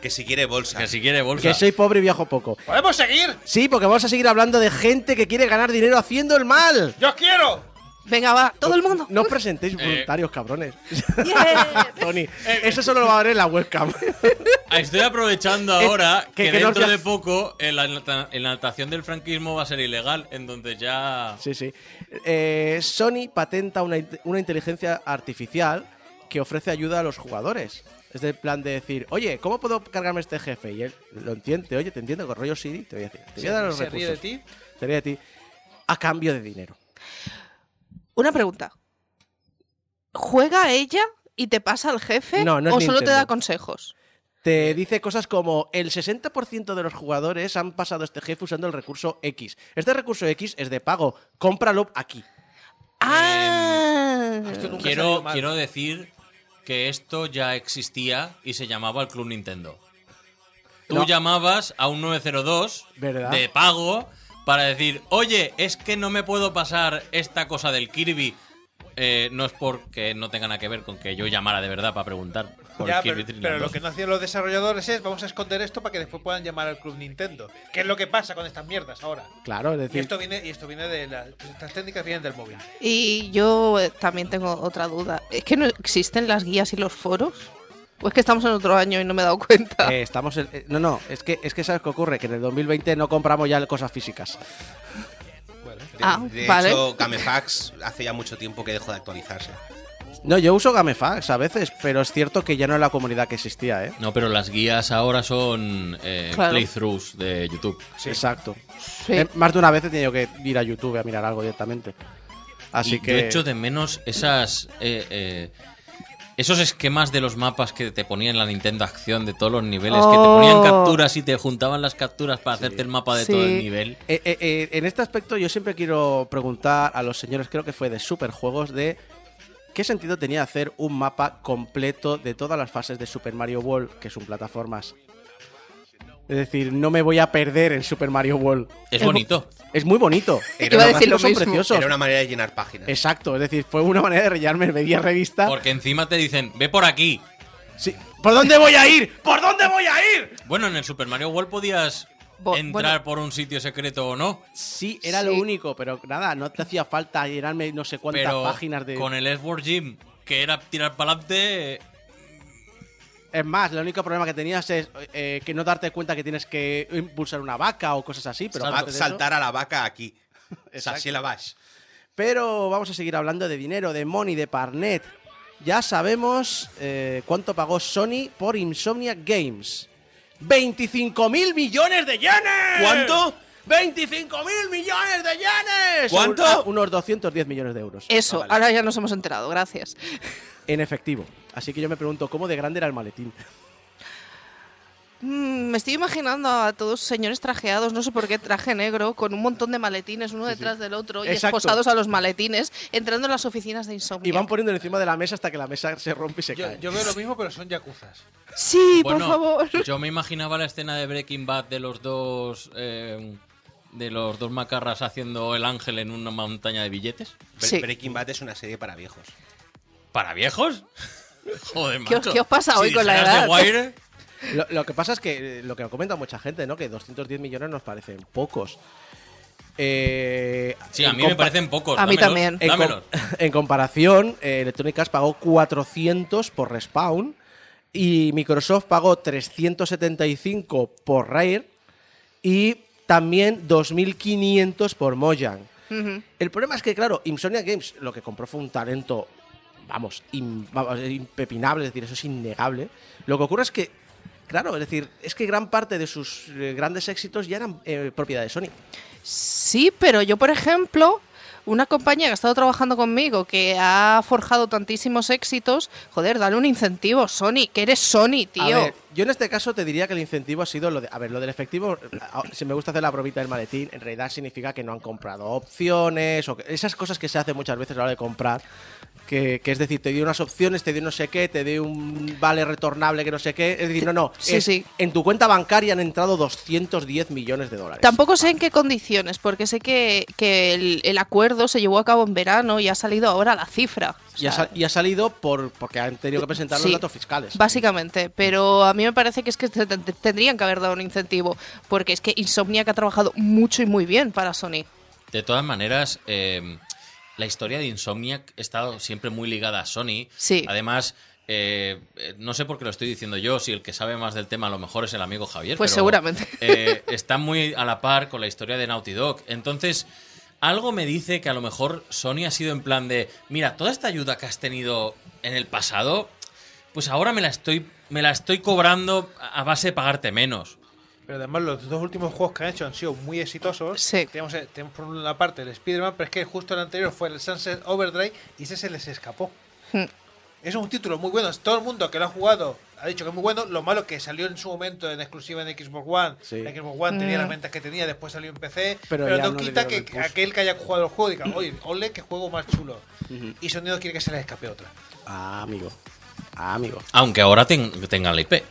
Que si quiere bolsa. Que si quiere bolsa. Que soy pobre y viajo poco. ¿Podemos seguir? Sí, porque vamos a seguir hablando de gente que quiere ganar dinero haciendo el mal. ¡Yo quiero! Venga, va, todo el mundo. No os presentéis voluntarios, cabrones. Yeah. Tony, eso solo lo va a ver en la webcam. Ah, Estoy aprovechando ahora que- que, que no dentro de poco eh, la enalta- enaltación del franquismo va a ser ilegal, entonces ya... Sí, sí. Eh, Sony patenta una, una inteligencia artificial que ofrece ayuda a los jugadores. Es del plan de decir, oye, ¿cómo puedo cargarme este jefe? Y él lo entiende, oye, te entiendo, con rollo Siri, te voy a decir, te voy a dar los ¿Se ríe de recursos. ti? Se ríe de ti. A cambio de dinero. Una pregunta. ¿Juega ella y te pasa al jefe? No, no es ¿O solo te da consejos? Te dice cosas como el 60% de los jugadores han pasado este jefe usando el recurso X. Este recurso X es de pago, cómpralo aquí. Ah. Quiero, quiero decir que esto ya existía y se llamaba el Club Nintendo. Tú No. llamabas a un 902 ¿Verdad? de pago para decir, oye, es que no me puedo pasar esta cosa del Kirby. Eh, no es porque no tenga nada que ver con que yo llamara de verdad para preguntar por Ya, el pero, pero lo 2. que no hacían los desarrolladores es vamos a esconder esto para que después puedan llamar al Club Nintendo. ¿Qué es lo que pasa con estas mierdas ahora? Claro, es Y decir, esto viene, y esto viene de las estas técnicas vienen del móvil. Y yo eh, también tengo otra duda. ¿Es que no existen las guías y los foros? ¿O es que estamos en otro año y no me he dado cuenta? eh, estamos en- eh, no, no, es que es que sabes qué ocurre, que en el 2020 no compramos ya cosas físicas. De, Ah, de vale. hecho, Gamefax hace ya mucho tiempo que dejó de actualizarse. No, yo uso Gamefax a veces, pero es cierto que ya no es la comunidad que existía, ¿eh? No, pero las guías ahora son eh, Claro. playthroughs de YouTube. Exacto. Sí. Eh, más de una vez he tenido que ir a YouTube a mirar algo directamente. Así y que yo echo de menos esas eh, eh, esos esquemas de los mapas que te ponían la Nintendo Acción de todos los niveles, que te ponían Oh. capturas y te juntaban las capturas para hacerte el mapa de Sí. todo el nivel. Eh, eh, eh, en este aspecto yo siempre quiero preguntar a los señores, creo que fue de Superjuegos, de qué sentido tenía hacer un mapa completo de todas las fases de Super Mario World, que son plataformas Es decir, no me voy a perder en Super Mario World. Es bonito. Es muy bonito. Era Iba a una decir lo Los son mismo. preciosos. Era una manera de llenar páginas. Exacto, es decir, fue una manera de rellenarme media revista. Porque encima te dicen, ve por aquí. Sí. ¿Por dónde voy a ir? ¿Por dónde voy a ir? Bueno, en el Super Mario World podías Bo- entrar bueno. por un sitio secreto o no. Sí, era Sí. lo único, pero nada, no te hacía falta llenarme no sé cuántas Pero páginas de. con el Edward Gym, que era tirar para adelante, Es más, el único problema que tenías es eh, que no darte cuenta que tienes que impulsar una vaca o cosas así, pero eso- Saltar a la vaca aquí. Exacto. Así la vas. Pero vamos a seguir hablando de dinero, de money, de Parnet. Ya sabemos eh, cuánto pagó Sony por Insomniac Games. ¡25 mil millones de yenes! ¿Cuánto? ¡25 mil millones de yenes! ¿Cuánto? Ah, unos 210 millones de euros. Eso, Ah, vale. ahora ya nos hemos enterado, gracias. En efectivo. Así que yo me pregunto, ¿cómo de grande era el maletín? Mm, me estoy imaginando a todos señores trajeados, no sé por qué, traje negro, con un montón de maletines uno detrás del otro y Exacto. esposados a los maletines, entrando en las oficinas de Insomnia. Y van poniéndolo encima de la mesa hasta que la mesa se rompe y se Yo, cae. yo veo lo mismo, pero son yakuzas. Sí, bueno, por favor. yo me imaginaba la escena de Breaking Bad de los dos eh, de los dos macarras haciendo el ángel en una montaña de billetes. Sí. Breaking Bad es una serie para viejos. ¿Para viejos? Joder, ¿Qué os- macho. qué os pasa Si hoy con la edad? The Wire, Lo, lo que pasa es que eh, lo que comenta mucha gente, ¿no? Que 210 millones nos parecen pocos. Eh, sí, a mí me parecen pocos. A mí dámelos, también. En, com- dámelos. en comparación, eh, Electronic Arts pagó 400 por Respawn y Microsoft pagó 375 por Rare y también 2.500 por Mojang. El problema es que, claro, Insomnia Games lo que compró fue un talento, vamos, vamos, impepinable, es decir, eso es innegable. Lo que ocurre es que, claro, es decir, es que gran parte de sus eh, grandes éxitos ya eran eh, propiedad de Sony. Sí, pero yo, por ejemplo, una compañía que ha estado trabajando conmigo, que ha forjado tantísimos éxitos, joder, dale un incentivo, Sony, que eres Sony, tío. A ver, yo en este caso te diría que el incentivo ha sido lo de. A ver, lo del efectivo, si me gusta hacer la bromita del maletín, en realidad significa que no han comprado opciones o que- esas cosas que se hacen muchas veces a la hora de comprar. Que, que es decir, te dio unas opciones, te dio no sé qué, te dio un vale retornable que no sé qué. Es decir, no, no. Sí, es- sí. En tu cuenta bancaria han entrado 210 millones de dólares. Tampoco sé en qué condiciones, porque sé que, que el, el acuerdo se llevó a cabo en verano y ha salido ahora la cifra. O Y ha, y salido por porque han tenido que presentar Sí. los datos fiscales. Básicamente, pero a mí me parece que es que te- te- tendrían que haber dado un incentivo, porque es que Insomniac ha trabajado mucho y muy bien para Sony. De todas maneras, eh, la historia de Insomniac ha estado siempre muy ligada a Sony. Sí. Además, eh, eh, no sé por qué lo estoy diciendo yo, si el que sabe más del tema a lo mejor es el amigo Javier. Pues pero, seguramente. eh, está muy a la par con la historia de Naughty Dog. Entonces, algo me dice que a lo mejor Sony ha sido en plan de, mira, toda esta ayuda que has tenido en el pasado, pues ahora me la estoy, me la estoy cobrando a base de pagarte menos. Pero además los dos últimos juegos que han hecho han sido muy exitosos. Sí. Tenemos, eh, tenemos por una parte el Spider-Man, pero es que justo el anterior fue el Sunset Overdrive y ese se les escapó. Hmm. Es un título muy bueno. Todo el mundo que lo ha jugado ha dicho que es muy bueno. Lo malo que salió en su momento en exclusiva en Xbox One. Sí. La Xbox One tenía Mm. las ventas que tenía, después salió en PC. Pero Pero, no no quita que aquel que haya jugado el juego diga, oye, ole, qué juego más chulo. Y Sonido quiere que se les escape otra. Ah, amigo. Ah, amigo. Aunque ahora ten- tengan la IP.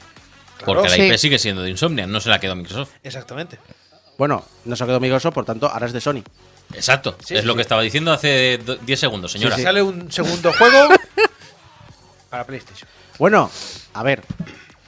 Porque la Sí. IP sigue siendo de Insomnia, no se la quedó Microsoft. Exactamente. Bueno, no se ha quedado Microsoft, por tanto, ahora es de Sony. Exacto, Sí, es sí, lo sí. que estaba diciendo hace do- 10 segundos, señora. Sí, sí. Sale un segundo juego para PlayStation. Bueno, a ver,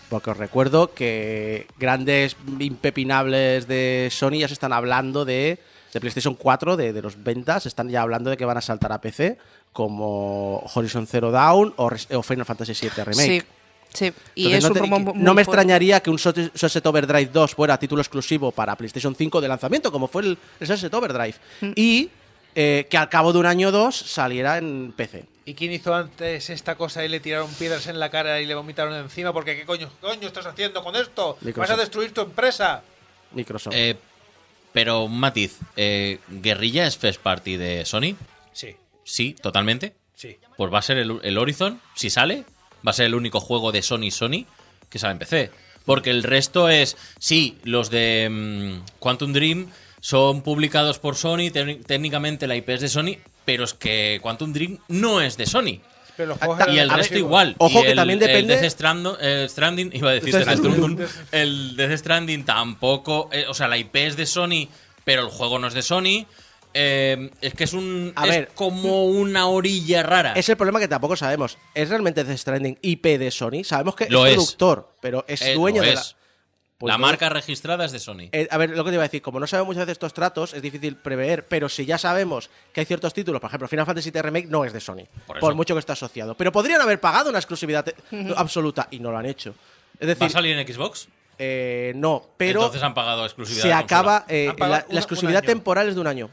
porque os recuerdo que grandes impepinables de Sony ya se están hablando de, de PlayStation 4, de, de los ventas, están ya hablando de que van a saltar a PC, como Horizon Zero Dawn o, Final Fantasy VII Remake. Sí, sí. Y Entonces, es no, un te- muy no me fuerte. extrañaría que un Sunset Overdrive 2 fuera título exclusivo para PlayStation 5 de lanzamiento, como fue el, el Sunset Overdrive. Mm. Y eh, que al cabo de un año o dos saliera en PC. ¿Y quién hizo antes esta cosa y le tiraron piedras en la cara y le vomitaron encima? Porque ¿qué coño, coño estás haciendo con esto? ¿Vas a destruir tu empresa? Microsoft. Eh, pero un matiz, eh, ¿Guerrilla es first party de Sony? Sí, Sí, totalmente. sí. Pues va a ser el, el Horizon, si sale, va a ser el único juego de Sony Sony que sale en PC. Porque el resto es, sí, los de mm, Quantum Dream son publicados por Sony, técnicamente la IP es de Sony, pero es que Quantum Dream no es de Sony. Pero los juegos Ah, Y el ver, resto igual. ojo Y que el- también depende- El Death Strando- eh, Stranding, iba a decir Death Stranding. Stranding. El Death Stranding tampoco. eh, o sea, la IP es de Sony, pero el juego no es de Sony. Eh, es que es un. A es ver. como una orilla rara. Es el problema que tampoco sabemos. ¿Es realmente Death Stranding IP de Sony? Sabemos que Lo es es. productor, pero es Eh, dueño de la. es. Pues la no- marca registrada es de Sony. Eh, a ver, lo que te iba a decir, como no sabemos muchas veces estos tratos, es difícil prever, pero si ya sabemos que hay ciertos títulos, por ejemplo, Final Fantasy VII Remake no es de Sony, Por mucho que esté asociado. Pero podrían haber pagado una exclusividad eh, absoluta y no lo han hecho. Es ¿Va a decir, salir en Xbox? eh, no, pero Entonces han pagado exclusividad. se acaba. eh, pagado la, una- la exclusividad temporal es de un año.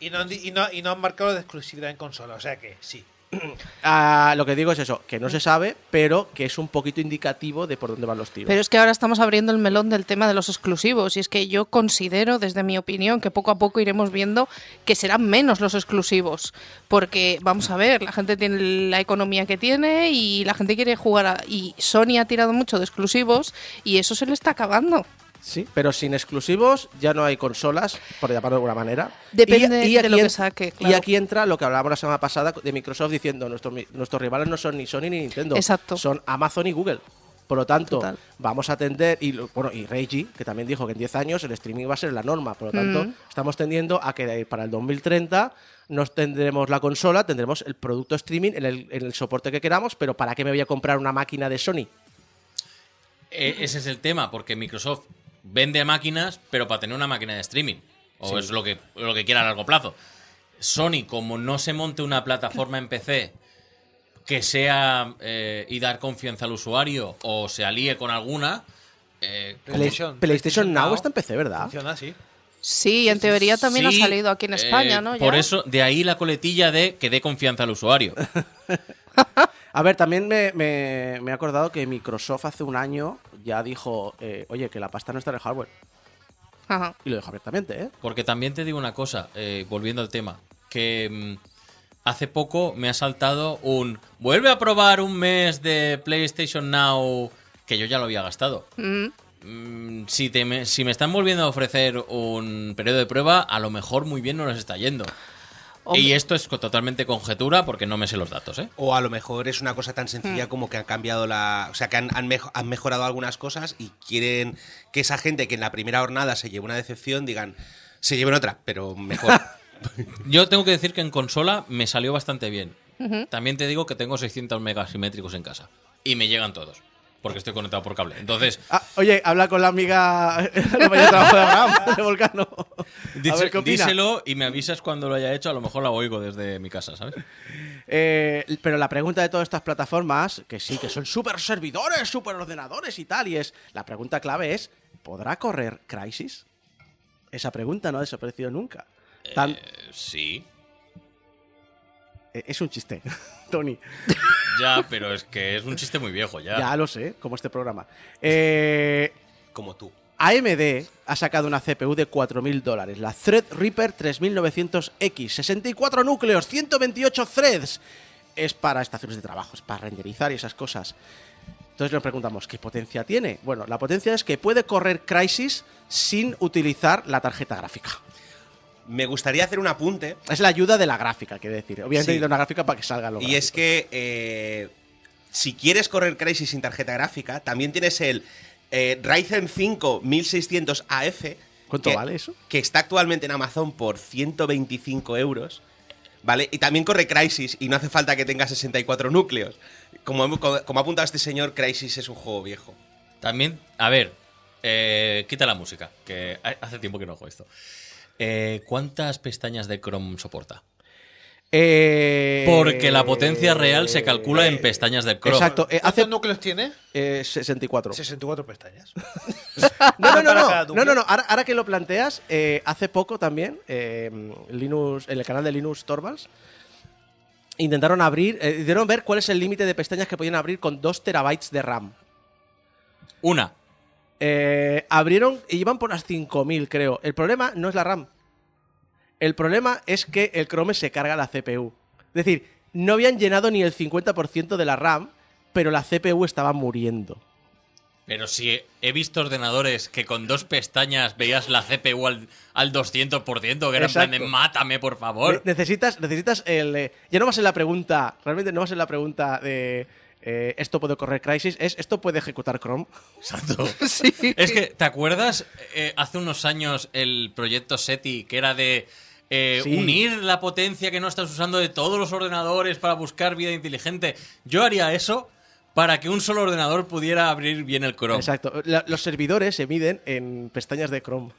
Y no, han di- y, no, y no han marcado de exclusividad en consola, o sea que sí. Ah, lo que digo es eso, que no se sabe, pero que es un poquito indicativo de por dónde van los tiros. Pero es que ahora estamos abriendo el melón del tema de los exclusivos y es que yo considero, desde mi opinión, que poco a poco iremos viendo que serán menos los exclusivos. Porque, vamos a ver, la gente tiene la economía que tiene y la gente quiere jugar a- y Sony ha tirado mucho de exclusivos y eso se le está acabando. Sí, pero sin exclusivos ya no hay consolas, por llamarlo de alguna manera. Depende de aquí lo que saque, Y aquí entra lo que hablábamos la semana pasada de Microsoft diciendo nuestros, nuestros rivales no son ni Sony ni Nintendo, Exacto. son Amazon y Google. Por lo tanto, Total. vamos a tender, y bueno, y Reggie, que también dijo que en 10 años el streaming va a ser la norma. Por lo tanto, Mm. estamos tendiendo a que de- para el 2030 nos tendremos la consola, tendremos el producto streaming en el, en el soporte que queramos, pero ¿para qué me voy a comprar una máquina de Sony? Eh, ese es el tema, porque Microsoft vende máquinas, pero para tener una máquina de streaming. O es lo que, lo que quiera a largo plazo. Sony, como no se monte una plataforma en PC que sea eh, y dar confianza al usuario o se alíe con alguna, eh, PlayStation, PlayStation Now está en PC, ¿verdad? Funciona así. Sí, en teoría también Sí, ha salido aquí en eh, España, ¿no? Por eso, de ahí la coletilla de que dé confianza al usuario. A ver, también me, me- me he acordado que Microsoft hace un año ya dijo, eh, oye, que la pasta no está en el hardware. Ajá. Y lo dijo abiertamente, ¿eh? Porque también te digo una cosa, eh, volviendo al tema, que mm, hace poco me ha saltado un... Vuelve a probar un mes de PlayStation Now que yo ya lo había gastado. Mm. Mm, si, te me, si me están volviendo a ofrecer un periodo de prueba, a lo mejor muy bien no les está yendo. Hombre. Y esto es totalmente conjetura porque no me sé los datos, ¿eh? O a lo mejor es una cosa tan Hmm. sencilla como que han cambiado la. O sea, que han, han mejo- han mejorado algunas cosas y quieren que esa gente que en la primera jornada se lleve una decepción digan. Se lleven otra, pero mejor. Yo tengo que decir que en consola me salió bastante bien. También te digo que tengo 600 megas simétricos en casa. Y me llegan todos. Porque estoy conectado por cable. Entonces, Ah, oye, habla con la amiga, compañera de trabajo de Abraham, de Volcano. A Dice- ver qué opina. díselo y me avisas cuando lo haya hecho. A lo mejor la oigo desde mi casa, ¿sabes? Eh, pero la pregunta de todas estas plataformas, que sí, que son súper servidores, súper ordenadores y tal, y es, la pregunta clave es, ¿podrá correr Crisis? Esa pregunta no ha desaparecido nunca. Tan- Eh, sí. Eh, es un chiste, Tony. Ya, pero es que es un chiste muy viejo ya. Ya lo sé, como este programa. Eh, como tú. AMD ha sacado una CPU de 4.000 dólares, la Threadripper 3900X, 64 núcleos, 128 threads. Es para estaciones de trabajo, es para renderizar y esas cosas. Entonces nos preguntamos, ¿qué potencia tiene? Bueno, la potencia es que puede correr Crysis sin utilizar la tarjeta gráfica. Me gustaría hacer un apunte. Es la ayuda de la gráfica, quiero decir. Obviamente Sí. necesita una gráfica para que salga lo Y es que eh, si quieres correr Crysis sin tarjeta gráfica, también tienes el eh, Ryzen 5 1600 AF. ¿Cuánto que- vale eso? Que está actualmente en Amazon por 125 euros. ¿Vale? Y también corre Crysis y no hace falta que tenga 64 núcleos. Como, como, como ha apuntado este señor, Crysis es un juego viejo. También, a ver, eh, quita la música, que ha- hace tiempo que no juego esto. Eh, ¿Cuántas pestañas de Chrome soporta? Eh, Porque la potencia real se calcula en pestañas de Chrome. Exacto, eh, ¿Cuántos hace núcleos tiene? eh, 64. 64 pestañas. No, no, no, Para no, cada no, núcleo. no, no. Ahora, ahora que lo planteas, eh, hace poco también, eh, Linux, en el canal de Linux Torvalds, intentaron abrir, eh, hicieron ver cuál es el límite de pestañas que podían abrir con 2 terabytes de RAM. Una. Eh, abrieron y iban por las 5000, creo. El problema no es la RAM. El problema es que el Chrome se carga la CPU. Es decir, no habían llenado ni el 50% de la RAM, pero la CPU estaba muriendo. Pero si he visto ordenadores que con dos pestañas veías la CPU al, al 200%, que era en plan de Exacto. mátame, por favor. Ne- Necesitas, necesitas el. eh, ya no va a ser la pregunta. Realmente no va a ser la pregunta de. Eh, esto puede correr Crisis. Es esto puede ejecutar Chrome. Exacto. Sí. Es que, ¿te acuerdas eh, hace unos años el proyecto SETI, que era de eh, Sí. unir la potencia que no estás usando de todos los ordenadores para buscar vida inteligente? Yo haría eso para que un solo ordenador pudiera abrir bien el Chrome. Exacto. La- los servidores se miden en pestañas de Chrome.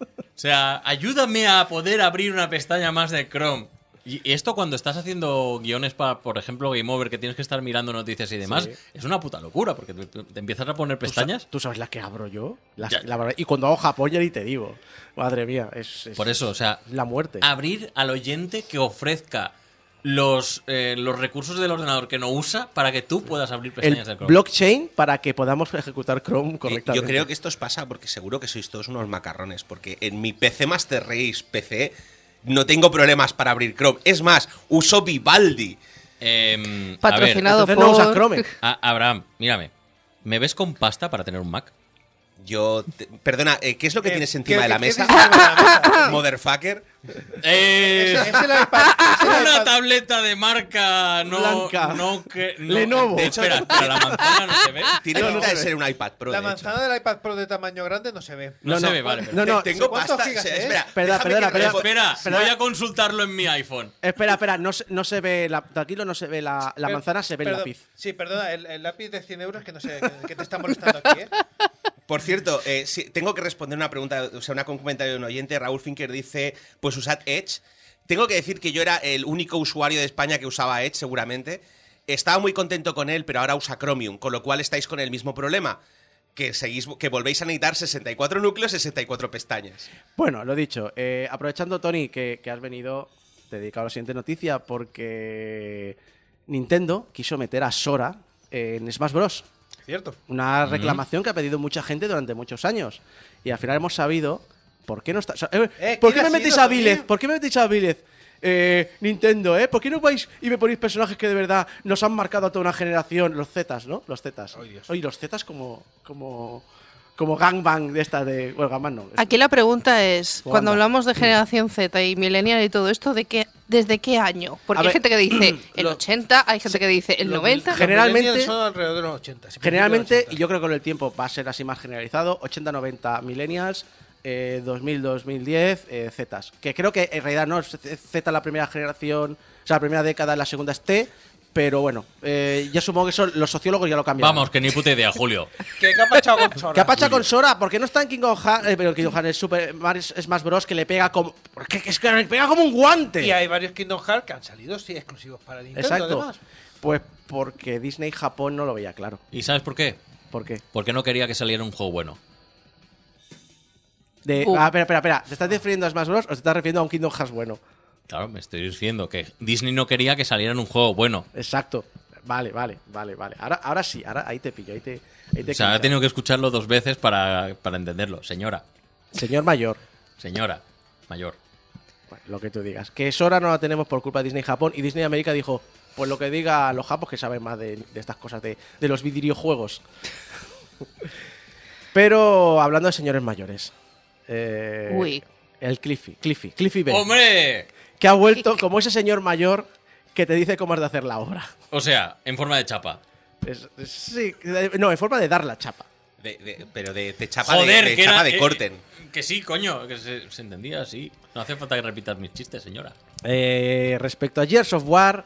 O sea, ayúdame a poder abrir una pestaña más de Chrome. Y esto cuando estás haciendo guiones para, por ejemplo, Game Over, que tienes que estar mirando noticias y demás, Sí. es una puta locura, porque te, te empiezas a poner ¿Tú sa- pestañas. ¿Tú sabes la que abro yo? Las- la y cuando hago Japón ya ni te digo. Madre mía, es, es- Por eso, o sea, la muerte. abrir al oyente que ofrezca los, eh, los recursos del ordenador que no usa para que tú puedas abrir pestañas el del Chrome. blockchain para que podamos ejecutar Chrome correctamente. Yo creo que esto os pasa porque seguro que sois todos unos macarrones. Porque en mi PC Master Race PC no tengo problemas para abrir Chrome. Es más, uso Vivaldi. Em, a ver, Patrocinado no por. usas Chrome. a- Abraham, mírame. ¿Me ves con pasta para tener un Mac? Yo. te- perdona, eh, ¿qué es lo que Eh, tienes ¿qué- encima de la qué mesa? tienes encima de la mesa? Motherfucker. Eh, Es el iPad. es el una iPad. tableta de marca no. Blanca. No, que, no- Lenovo. De hecho, espera, espera, la manzana no se ve. Tiene No, no pinta se de ve. ser un iPad Pro. La de hecho. manzana del iPad Pro de tamaño grande no se ve. No, No, se no. ve, vale. No, no. Tengo ¿Cuántos pasta. gigas es? Espera, Perdona, déjame perdona, que perdona. responda. Espera, Perdona. voy a consultarlo en mi iPhone. Espera, espera, no, se- no se ve la. Tranquilo, no se ve la, la Per- manzana, se ve el perdón, lápiz. Sí, perdona, el, el lápiz de 100 euros que no sé, que, que te está molestando aquí, ¿eh? Por cierto, eh, tengo que responder una pregunta, o sea, una comentario de un oyente. Raúl Finker dice: Pues usad Edge. Tengo que decir que yo era el único usuario de España que usaba Edge, seguramente. Estaba muy contento con él, pero ahora usa Chromium, con lo cual estáis con el mismo problema. Que, seguís, que volvéis a necesitar 64 núcleos, 64 pestañas. Bueno, lo dicho, eh, aprovechando, Tony, que, has venido, te he dedicado a la siguiente noticia porque Nintendo quiso meter a Sora en Smash Bros. Cierto. Una reclamación que ha pedido mucha gente durante muchos años. Y al final hemos sabido por qué no está. o sea, eh, Eh, ¿Por ¿quién qué me metéis sido a también? ¿Por qué me metéis a Vélez? Eh, Nintendo, ¿eh? ¿Por qué no vais y me ponéis personajes que de verdad nos han marcado a toda una generación? Los Zetas, ¿no? Los Zetas. Oye, los Zetas como. como. como gangbang de esta de. Bueno, gangbang no. Aquí la pregunta es, cuando hablamos de generación Z y millennial y todo esto, ¿de qué, ¿desde qué año? Porque A hay ver, gente que dice el lo- 80, hay gente que dice el Los 90. mil- Generalmente- son alrededor de los 80. sí, Generalmente, y yo creo que con el tiempo va a ser así más generalizado, 80-90 millennials, eh, 2000-2010 eh, Zetas. Que creo que en realidad no es Z la primera generación, o sea, la primera década, la segunda es T, pero bueno, eh, ya supongo que eso los sociólogos ya lo cambian. Vamos, que ni puta idea, Julio. 80. ¿Qué, qué ha pasado con Sora? ¿Qué ha pasado con Sora? ¿Por qué no está en King of Hearts? Eh, pero King of Hearts es Super Mario Smash Bros. que le pega como. Porque es que le pega como un guante. Y hay varios Kingdom Hearts que han salido, sí, exclusivos para Nintendo, Exacto. además. Pues porque Disney Japón no lo veía claro. ¿Y sabes por qué? ¿Por qué? Porque no quería que saliera un juego bueno. De, Uh. Ah, espera, espera, espera. ¿Te estás refiriendo a Smash Bros. o te estás refiriendo a un Kingdom Hearts bueno? Claro, me estoy diciendo que Disney no quería que saliera en un juego bueno. Exacto. Vale, vale, vale, vale. Ahora, ahora sí, ahora ahí te pillo, ahí te, ahí te O sea, quito. he tenido que escucharlo dos veces para, para entenderlo. Señora, Señor mayor, señora, mayor. bueno, lo que tú digas. Que Sora no la tenemos por culpa de Disney Japón y Disney América dijo, pues lo que diga los japos que saben más de, de estas cosas, de, de los videojuegos. Pero hablando de señores mayores. eh, Uy. El Cliffy, Cliffy, Cliffy B. ¡Hombre! Que ha vuelto como ese señor mayor que te dice cómo has de hacer la obra. O sea, en forma de chapa. Es- es- sí, no, en forma de dar la chapa. De- de- pero de, de chapa Joder, de, de que chapa era, de eh, corten. que sí, coño, que se, se entendía así. No hace falta que repitas mis chistes, señora. Eh, respecto a Gears of War,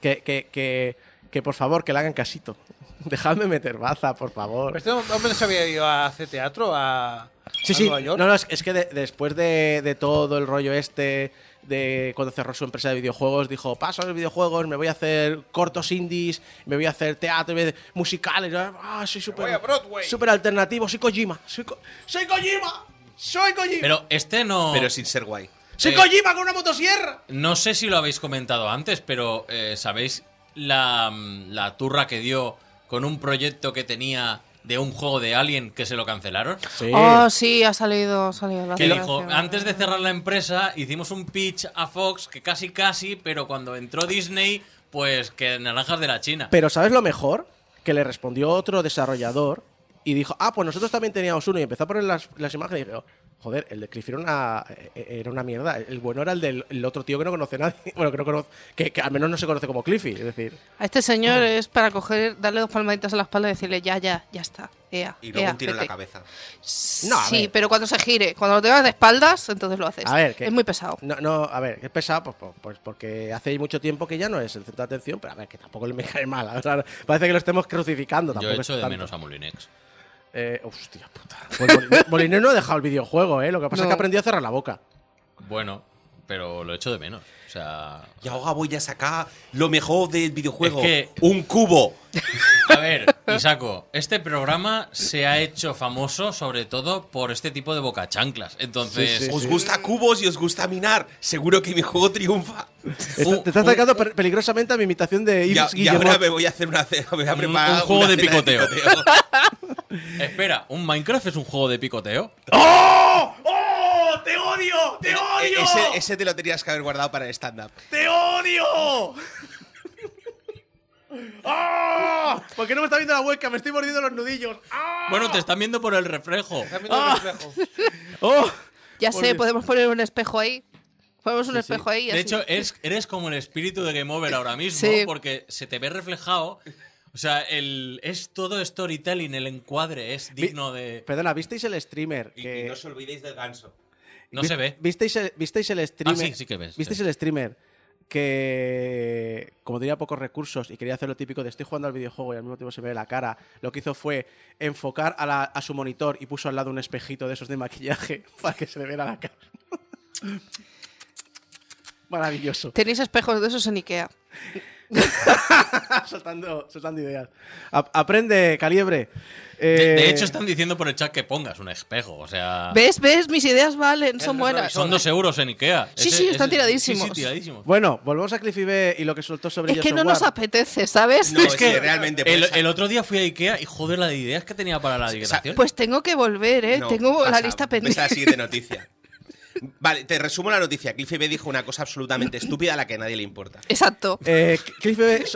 que, que, que, que por favor que le hagan casito. Dejadme meter baza, por favor. Este hombre no se había ido a hacer teatro a, Sí, a sí. Nueva York. No, no, es, es que de- después de, de todo el rollo este, de cuando cerró su empresa de videojuegos, dijo, paso a los videojuegos, me voy a hacer cortos indies, me voy a hacer teatro, me voy a hacer musicales. Ah, soy súper voy a Broadway. súper alternativo, soy Kojima. Soy, Ko- soy Kojima. Soy Kojima. Pero este no. Pero sin ser guay. soy eh, Kojima con una motosierra. No sé si lo habéis comentado antes, pero eh, ¿sabéis la, la turra que dio con un proyecto que tenía de un juego de Alien que se lo cancelaron? Sí. Oh, sí, ha salido, ha salido la Que dijo, antes de cerrar la empresa, hicimos un pitch a Fox que casi casi, pero cuando entró Disney, pues que naranjas de la China. Pero ¿sabes lo mejor? Que le respondió otro desarrollador y dijo, ah, pues nosotros también teníamos uno. Y empezó a poner las, las imágenes y dije, joder, el de Cliffy era una, eh, era una mierda. El bueno era el del el otro tío que no conoce a nadie. Bueno, que, no conoce, que, que al menos no se conoce como Cliffy. Es decir, A este señor es para coger, darle dos palmaditas a la espalda y decirle, ya, ya, ya está. Ea, Y luego ea, un tiro en la vete". cabeza. No, a sí, ver. pero cuando se gire, cuando lo tengas de espaldas, entonces lo haces. a ver, que, es muy pesado. No, no, a ver, es pesado, pues, pues, pues porque hace mucho tiempo que ya no es el centro de atención, pero a ver, que tampoco le me cae mal. o sea, parece que lo estemos crucificando. Yo tampoco es echo de tanto. menos a Molinex. Eh, hostia puta. Pues no ha dejado el videojuego, ¿eh? Lo que pasa es que aprendió a cerrar la boca. Bueno, pero lo echo de menos. O sea. Y ahora voy a sacar lo mejor del videojuego. Es que- Un cubo. A ver, Isaco, este programa se ha hecho famoso sobre todo por este tipo de bocachanclas. Entonces, Sí, sí. Os gusta cubos y os gusta minar. Seguro que mi juego triunfa. Está- te estás acercando peligrosamente a mi imitación de Y, Yves y ahora me voy a hacer una cena. Me voy a Un- preparar un juego una de picoteo. picoteo. espera, ¿un Minecraft es un juego de picoteo? ¡Oh! ¡Te odio! ¡Te E- ese, ese te lo tenías que haber guardado para el stand-up. ¡Te odio! ¡Ah! ¿Por qué no me está viendo la webcam? Me estoy mordiendo los nudillos. ¡Ah! Bueno, te están viendo por el reflejo. Viendo el reflejo. ¡Oh! Ya Por sé, Dios. podemos poner un espejo ahí. Ponemos un Sí, sí. espejo ahí. y De así. hecho, es, eres como el espíritu de Game Over ahora mismo, Sí. porque se te ve reflejado. O sea, el, es todo storytelling, el encuadre es digno de. Perdona, ¿visteis el streamer? Y, que- y no os olvidéis del ganso. No ¿Vis- se ve. ¿Visteis el, ¿visteis el streamer? Ah, sí, sí que ves, ¿Visteis sí. el streamer que, como tenía pocos recursos y quería hacer lo típico de estoy jugando al videojuego y al mismo tiempo se me ve la cara, lo que hizo fue enfocar a, la- a su monitor y puso al lado un espejito de esos de maquillaje para que se le viera la cara. Maravilloso. Tenéis espejos de esos en Ikea. soltando, soltando ideas. A- aprende, Caliebre. De, Eh, de hecho, están diciendo por el chat que pongas un espejo. O sea, ¿Ves? ¿Ves? Mis ideas valen, son buenas. son dos euros en Ikea. Sí, sí, están tiradísimos. Sí, sí, tiradísimos. Bueno, volvemos a Cliffy B y lo que soltó sobre Es que no nos apetece, ¿sabes? No, Es es que que realmente. El, pues, el otro día fui a Ikea y joder la de ideas que tenía para la digresión. Pues tengo que volver, ¿eh? no, tengo la lista pendiente. la siguiente noticia. Vale, te resumo la noticia. Cliffy B dijo una cosa absolutamente estúpida a la que a nadie le importa. Exacto. Eh, Cliffy B.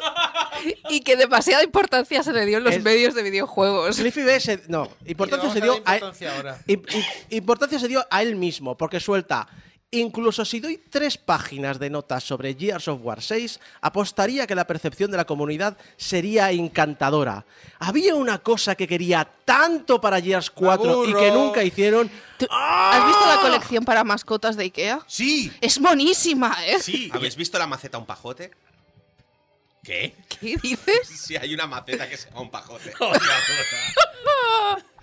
Y que demasiada importancia se le dio en los Es- medios de videojuegos. Cliffy B se- no, importancia se dio a, importancia ahora. im- im- importancia se dio a él mismo, porque suelta. Incluso si doy tres páginas de notas sobre Gears of War 6, apostaría que la percepción de la comunidad sería encantadora. Había una cosa que quería tanto para Gears 4 y que nunca hicieron. ¿Tú- ¡Ah! ¿Has visto la colección para mascotas de Ikea? ¡Sí! Es monísima, ¿eh? Sí. ¿Habéis visto la maceta un pajote? ¿Qué? ¿Qué dices? Sí, hay una maceta que se llama un pajote.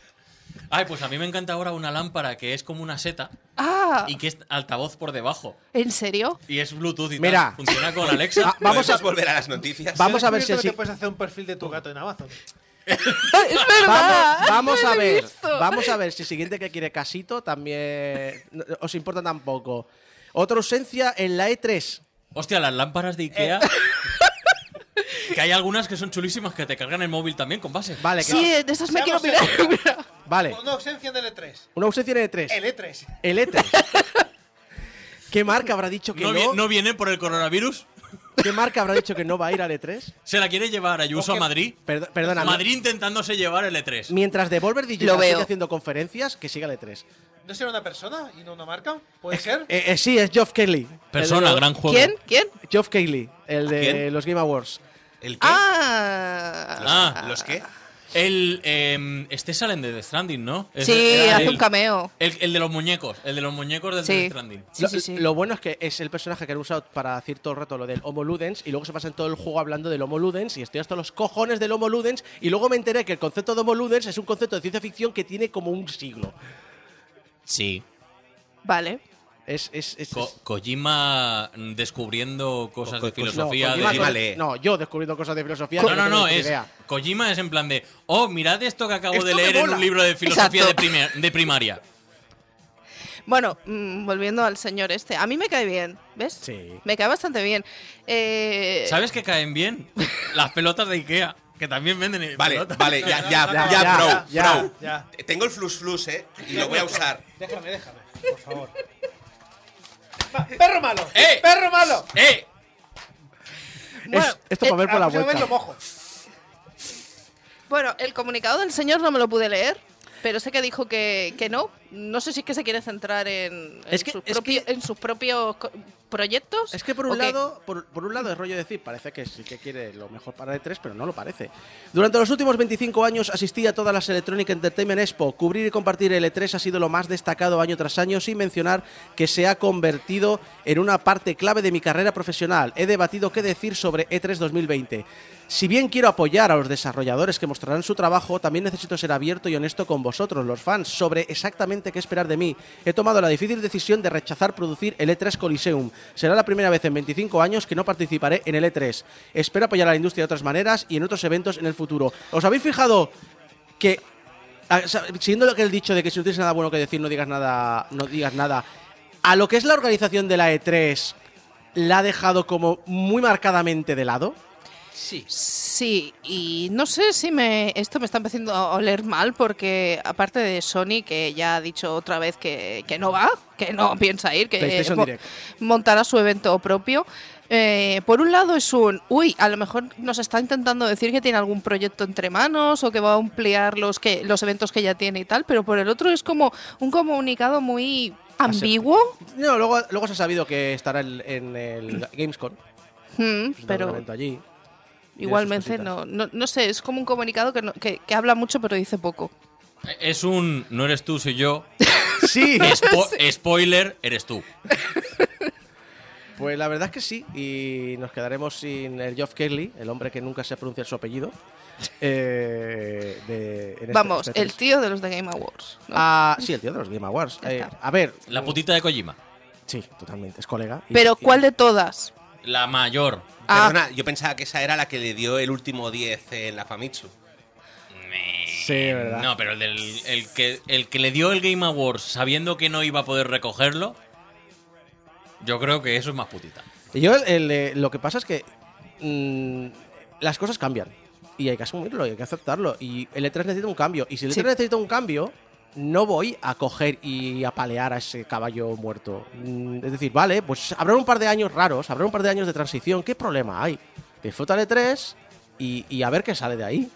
Ay, pues a mí me encanta ahora una lámpara que es como una seta Ah, y que es altavoz por debajo. ¿en serio? Y es Bluetooth y Mira. tal. Funciona con Alexa. Ah, vamos a, ¿Podemos volver a las noticias? vamos a ¿Has ver si así. te puedes hacer un perfil de tu gato en Amazon. ¡Es Vamos, verdad! vamos No a ver, visto. vamos a ver si el siguiente que quiere casito también no- os importa tampoco. Otra ausencia en la E E3. Hostia, las lámparas de Ikea. Que hay algunas que son chulísimas que te cargan el móvil también con base. Vale, que- Sí, de esas me quiero Seamos mirar. mira. vale. Una ausencia del E3. Una ausencia en E3. El E3. El E3. ¿Qué marca habrá dicho que ¿No, no? vi- no viene por el coronavirus? ¿Qué marca habrá dicho que no va a ir al E3? ¿Se la quiere llevar Ayuso a Madrid? Perdo- perdona, Madrid intentándose llevar el E E3. mientras Devolver Lo Digital veo. sigue haciendo conferencias, que siga el E3. ¿No será una persona y no una marca? ¿Puede ser? Eh, eh, sí, es Geoff Keighley. Persona, El de los- gran juego. ¿Quién? ¿Quién? Geoff Keighley, el de quién? los Game Awards. ¿El qué? Ah. Ah. ¿Los qué? El. em, este salen de The Stranding, ¿no? Es- Sí, hace el- un cameo. El, el de los muñecos. El de los muñecos del Sí. The Stranding. Sí, lo, sí, sí. lo bueno es que es el personaje que han usado para decir todo el rato lo del Homo Ludens y luego se pasa en todo el juego hablando del Homo Ludens y estoy hasta los cojones del Homo Ludens y luego me enteré que el concepto de Homo Ludens es un concepto de ciencia ficción que tiene como un siglo. Sí. Vale. Es, es, es- Ko- Kojima mm, descubriendo cosas Ko- de ko- filosofía. no, de- Kojima no, yo descubriendo cosas de filosofía. No, que no, tengo no, ni es. idea. Kojima es en plan de. Oh, mirad esto que acabo Esto de leer en un libro de filosofía de, Exacto. primer- de primaria. Bueno, mm, volviendo al señor este. A mí me cae bien, ¿ves? Sí. Me cae bastante bien. Eh, ¿Sabes que caen bien? Las pelotas de Ikea, que también venden Vale, pelotas. vale, ya, ya, ya, Ya, ya, bro, ya, bro. ya. Tengo el flus flus, eh, y lo voy a usar. Déjame, déjame, por favor. ¡Perro malo! ¡Eh! ¡Perro malo! ¡Eh! bueno, Es- esto para ver por la vuelta. lo mojo. Bueno, el comunicado del señor no me lo pude leer, pero sé que dijo que, que no. No sé si es que se quiere centrar en, en Es que- sus, es propi- que- en sus propios proyectos. Es que por ¿o un lado, por, por un lado es rollo decir, parece que sí que quiere lo mejor para E3, pero no lo parece. Durante los últimos 25 años asistí a todas las Electronic Entertainment Expo. Cubrir y compartir el E3 ha sido lo más destacado año tras año, sin mencionar que se ha convertido en una parte clave de mi carrera profesional. He debatido qué decir sobre E E3 2020. Si bien quiero apoyar a los desarrolladores que mostrarán su trabajo, también necesito ser abierto y honesto con vosotros, los fans, sobre exactamente qué esperar de mí. He tomado la difícil decisión de rechazar producir el E3 Coliseum. Será la primera vez en 25 años que no participaré en el E3. Espero apoyar a la industria de otras maneras y en otros eventos en el futuro. ¿Os habéis fijado que, siguiendo lo que el dicho de que si no tienes nada bueno que decir, no digas nada, no digas nada, a lo que es la organización de la E3, la ha dejado como muy marcadamente de lado? Sí. Sí, y no sé si me esto me está empezando a oler mal porque aparte de Sony que ya ha dicho otra vez que, que no va, que no piensa ir, que PlayStation mo- Direct. montará su evento propio. eh, por un lado es un, uy, a lo mejor nos está intentando decir que tiene algún proyecto entre manos o que va a ampliar los que los eventos que ya tiene y tal, pero por el otro es como un comunicado muy ambiguo, No, luego, luego se ha sabido que estará en, en el Gamescom. mm, Pero un pero allí. Igualmente no, no, no sé, es como un comunicado que, no- que, que habla mucho pero dice poco. Es un no eres tú, soy yo. Sí, Spo- Spoiler, eres tú. pues la verdad es que sí. Y nos quedaremos sin el Geoff Keighley, el hombre que nunca se pronuncia su apellido. eh, de- en este- Vamos, este el tres. tío de los de Game Awards. ¿no? Ah, sí, el tío de los Game Awards. Eh, a ver. La putita de Kojima. Sí, totalmente. Es colega. Pero y- ¿cuál de todas? La mayor. Ah. Perdona, yo pensaba que esa era la que le dio el último 10 en la Famitsu. Sí, verdad. No, pero el, del, el, que, el que le dio el Game Awards sabiendo que no iba a poder recogerlo, yo creo que eso es más putita. Yo, el- el, eh, lo que pasa es que mm, las cosas cambian. Y hay que asumirlo, y hay que aceptarlo. Y el E3 necesita un cambio. Y si el E3 Sí. necesita un cambio, no voy a coger y a palear a ese caballo muerto. Mm, Es decir, vale, pues habrá un par de años raros, habrá un par de años de transición. ¿Qué problema hay? Disfruta el E3 y, y a ver qué sale de ahí.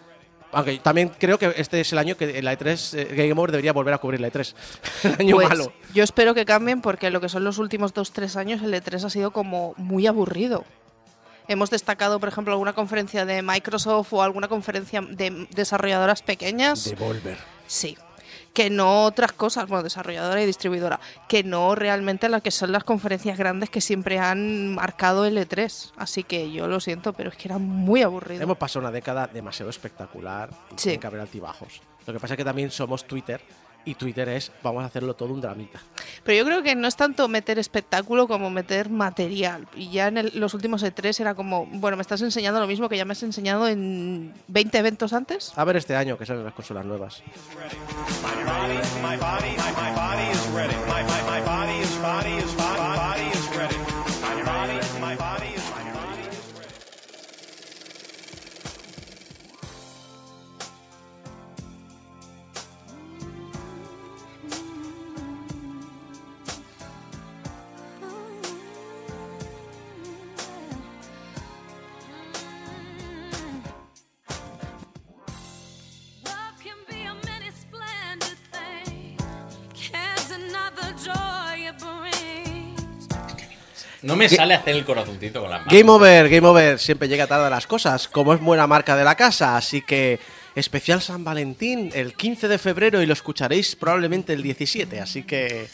Aunque también creo que este es el año que la E3, eh, Game Over debería volver a cubrir la E3. el año Pues, malo. Yo espero que cambien porque lo que son los últimos dos, tres años, el E3 ha sido como muy aburrido. Hemos destacado, por ejemplo, alguna conferencia de Microsoft o alguna conferencia de desarrolladoras pequeñas. Devolver. Sí. Que no otras cosas, bueno, desarrolladora y distribuidora, que no realmente las que son las conferencias grandes que siempre han marcado el E3. Así que yo lo siento, pero es que era muy aburrido. Hemos pasado una década demasiado espectacular y Sí. que haber altibajos. Lo que pasa es que también somos Twitter y Twitter es vamos a hacerlo todo un dramita. Pero yo creo que no es tanto meter espectáculo como meter material. Y ya en el- los últimos E3 era como, bueno, me estás enseñando lo mismo que ya me has enseñado en 20 eventos antes. A ver este año que salen las consolas nuevas. Love No me sale hacer el corazoncito con las manos. Game Over, Game Over siempre llega tarde a las cosas, como es buena marca de la casa, así que especial San Valentín el 15 de febrero y lo escucharéis probablemente el 17, así que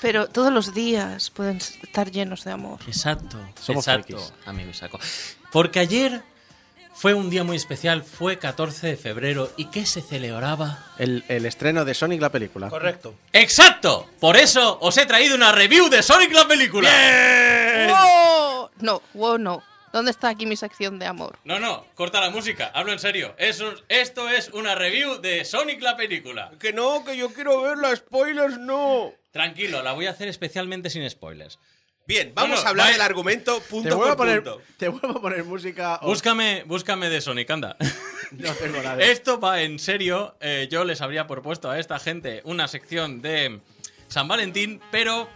Pero todos los días pueden estar llenos de amor. Exacto, Somos exacto, frikis. amigo Isaco. Porque ayer fue un día muy especial, fue 14 de febrero y ¿qué se celebraba? el, el estreno de Sonic la película. Correcto. ¡Exacto! Por eso os he traído una review de Sonic la película. ¡Wow! No, wow, no. ¿Dónde está aquí mi sección de amor? No, no, corta la música, hablo en serio. Eso, esto es una review de Sonic la película. Que no, que yo quiero verla, spoilers no. Tranquilo, la voy a hacer especialmente sin spoilers. Bien, vamos No, no, a hablar vaya- del argumento Te punto vuelvo, a por poner, punto. te vuelvo a poner música. o- Búscame, búscame de Sonic, anda. No tengo nada. de- Esto va en serio. eh, yo les habría propuesto a esta gente una sección de San Valentín, pero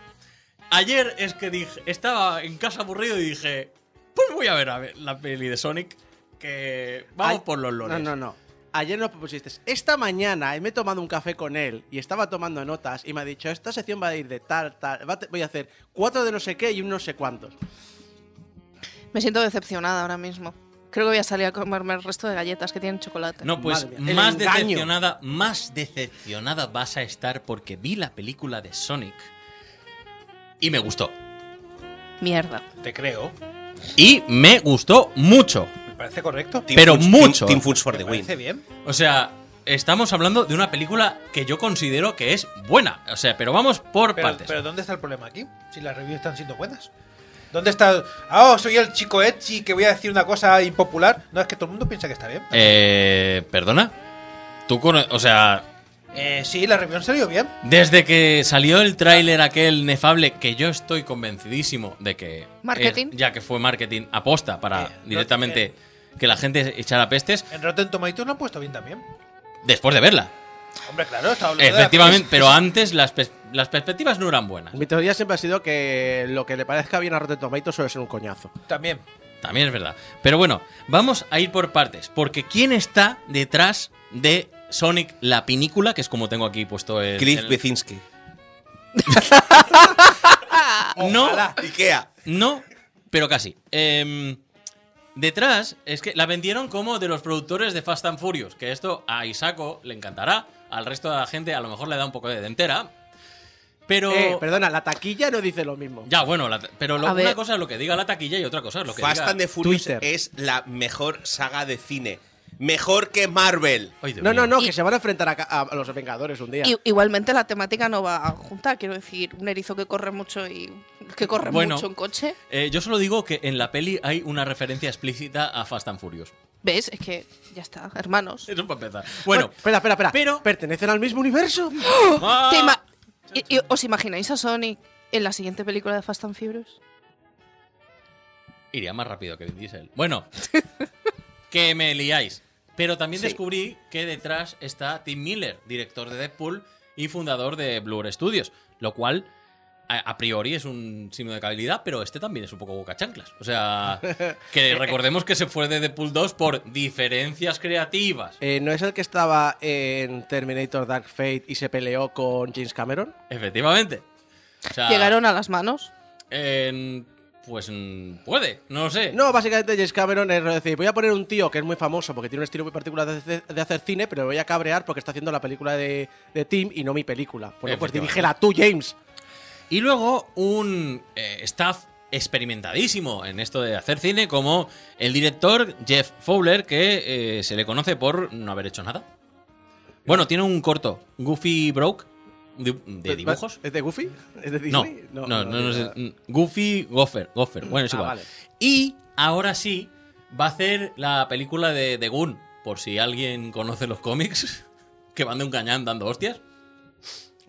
ayer es que dije, estaba en casa aburrido y dije, pues voy a ver, a ver la peli de Sonic, que vamos Ay, por los loles. No, no, no. Ayer nos propusiste, esta mañana me he tomado un café con él y estaba tomando notas y me ha dicho, esta sección va a ir de tal, tal, va a te- voy a hacer cuatro de no sé qué y un no sé cuántos. Me siento decepcionada ahora mismo. Creo que voy a salir a comerme el resto de galletas que tienen chocolate. No, pues más decepcionada, más decepcionada vas a estar porque vi la película de Sonic y me gustó. Mierda. Te creo. Y me gustó mucho. Parece correcto. Team Pero Foods- mucho. Team, Team Foods for the win. parece bien. O sea, estamos hablando de una película que yo considero que es buena. O sea, pero vamos por Pero, partes. pero ¿dónde está el problema aquí? Si las reviews están siendo buenas. ¿Dónde está? Ah, oh, soy el chico Edgy que voy a decir una cosa impopular. No, es que todo el mundo piensa que está bien. Eh, perdona. Tú cono- o sea, Eh, sí, la review han salido bien. desde que salió el tráiler aquel nefable que yo estoy convencidísimo de que Marketing. eh, ya que fue marketing aposta para Eh, directamente que la gente echara pestes En Rotten Tomatoes lo han puesto bien también. después de verla. Hombre, claro, estaba hablando de la Efectivamente, pero antes las, pers- las perspectivas no eran buenas. Mi teoría siempre ha sido que lo que le parezca bien a Rotten Tomatoes suele ser un coñazo. También. También es verdad. Pero bueno, vamos a ir por partes. Porque ¿quién está detrás de Sonic la pinícula? Que es como tengo aquí puesto el. Cliff el- Bezinski. No, Ojalá. Ikea. no, pero casi. Em, detrás es que la vendieron como de los productores de Fast and Furious. Que esto a Isako le encantará. Al resto de la gente a lo mejor le da un poco de dentera. Pero. Eh, perdona, la taquilla no dice lo mismo. Ya, bueno, la- pero lo- una cosa es lo que diga la taquilla y otra cosa es lo que Fast diga. and the Furious Twitter. es la mejor saga de cine. Mejor que Marvel. Ay, No, no, no, Y- que se van a enfrentar a, a los Vengadores un día. Igualmente la temática no va junta. Quiero decir, un erizo que corre mucho y que corre Bueno. mucho en coche. Eh, yo solo digo que en la peli hay una referencia explícita a Fast and Furious. ¿Ves? Es que ya está, hermanos. Eso para empezar. Bueno, espera, espera, espera. pero- ¿Pertenecen al mismo universo? ¡Ah! ¿Te ima- y- y- ¿Os imagináis a Sonic en la siguiente película de Fast and Furious? iría más rápido que Vin Diesel. Bueno, que me liáis. Pero también Sí. descubrí que detrás está Tim Miller, director de Deadpool y fundador de Blur Studios, lo cual a, a priori es un signo de calidad, pero este también es un poco boca chanclas. O sea, que recordemos que se fue de Deadpool 2 por diferencias creativas. Eh, ¿No es el que estaba en Terminator Dark Fate y se peleó con James Cameron? Efectivamente. O sea, ¿Llegaron a las manos? en- pues mm, puede, no lo sé. No, básicamente James Cameron es decir, voy a poner un tío que es muy famoso porque tiene un estilo muy particular de, hacer- de hacer cine, pero me voy a cabrear porque está haciendo la película de, de Tim y no mi película. Bueno, pues dirígela tú, James. Y luego un eh, staff experimentadísimo en esto de hacer cine, como el director Jeff Fowler, que eh, se le conoce por no haber hecho nada. Bueno, tiene un corto, Goofy Broke, de, de dibujos. ¿Es de Goofy? ¿Es de No, Disney? no, no, no, es de- Goofy Gopher, Gopher. Bueno, es Ah, igual. vale. Y ahora sí va a hacer la película de, de Goon, por si alguien conoce los cómics, que van de un cañán dando hostias.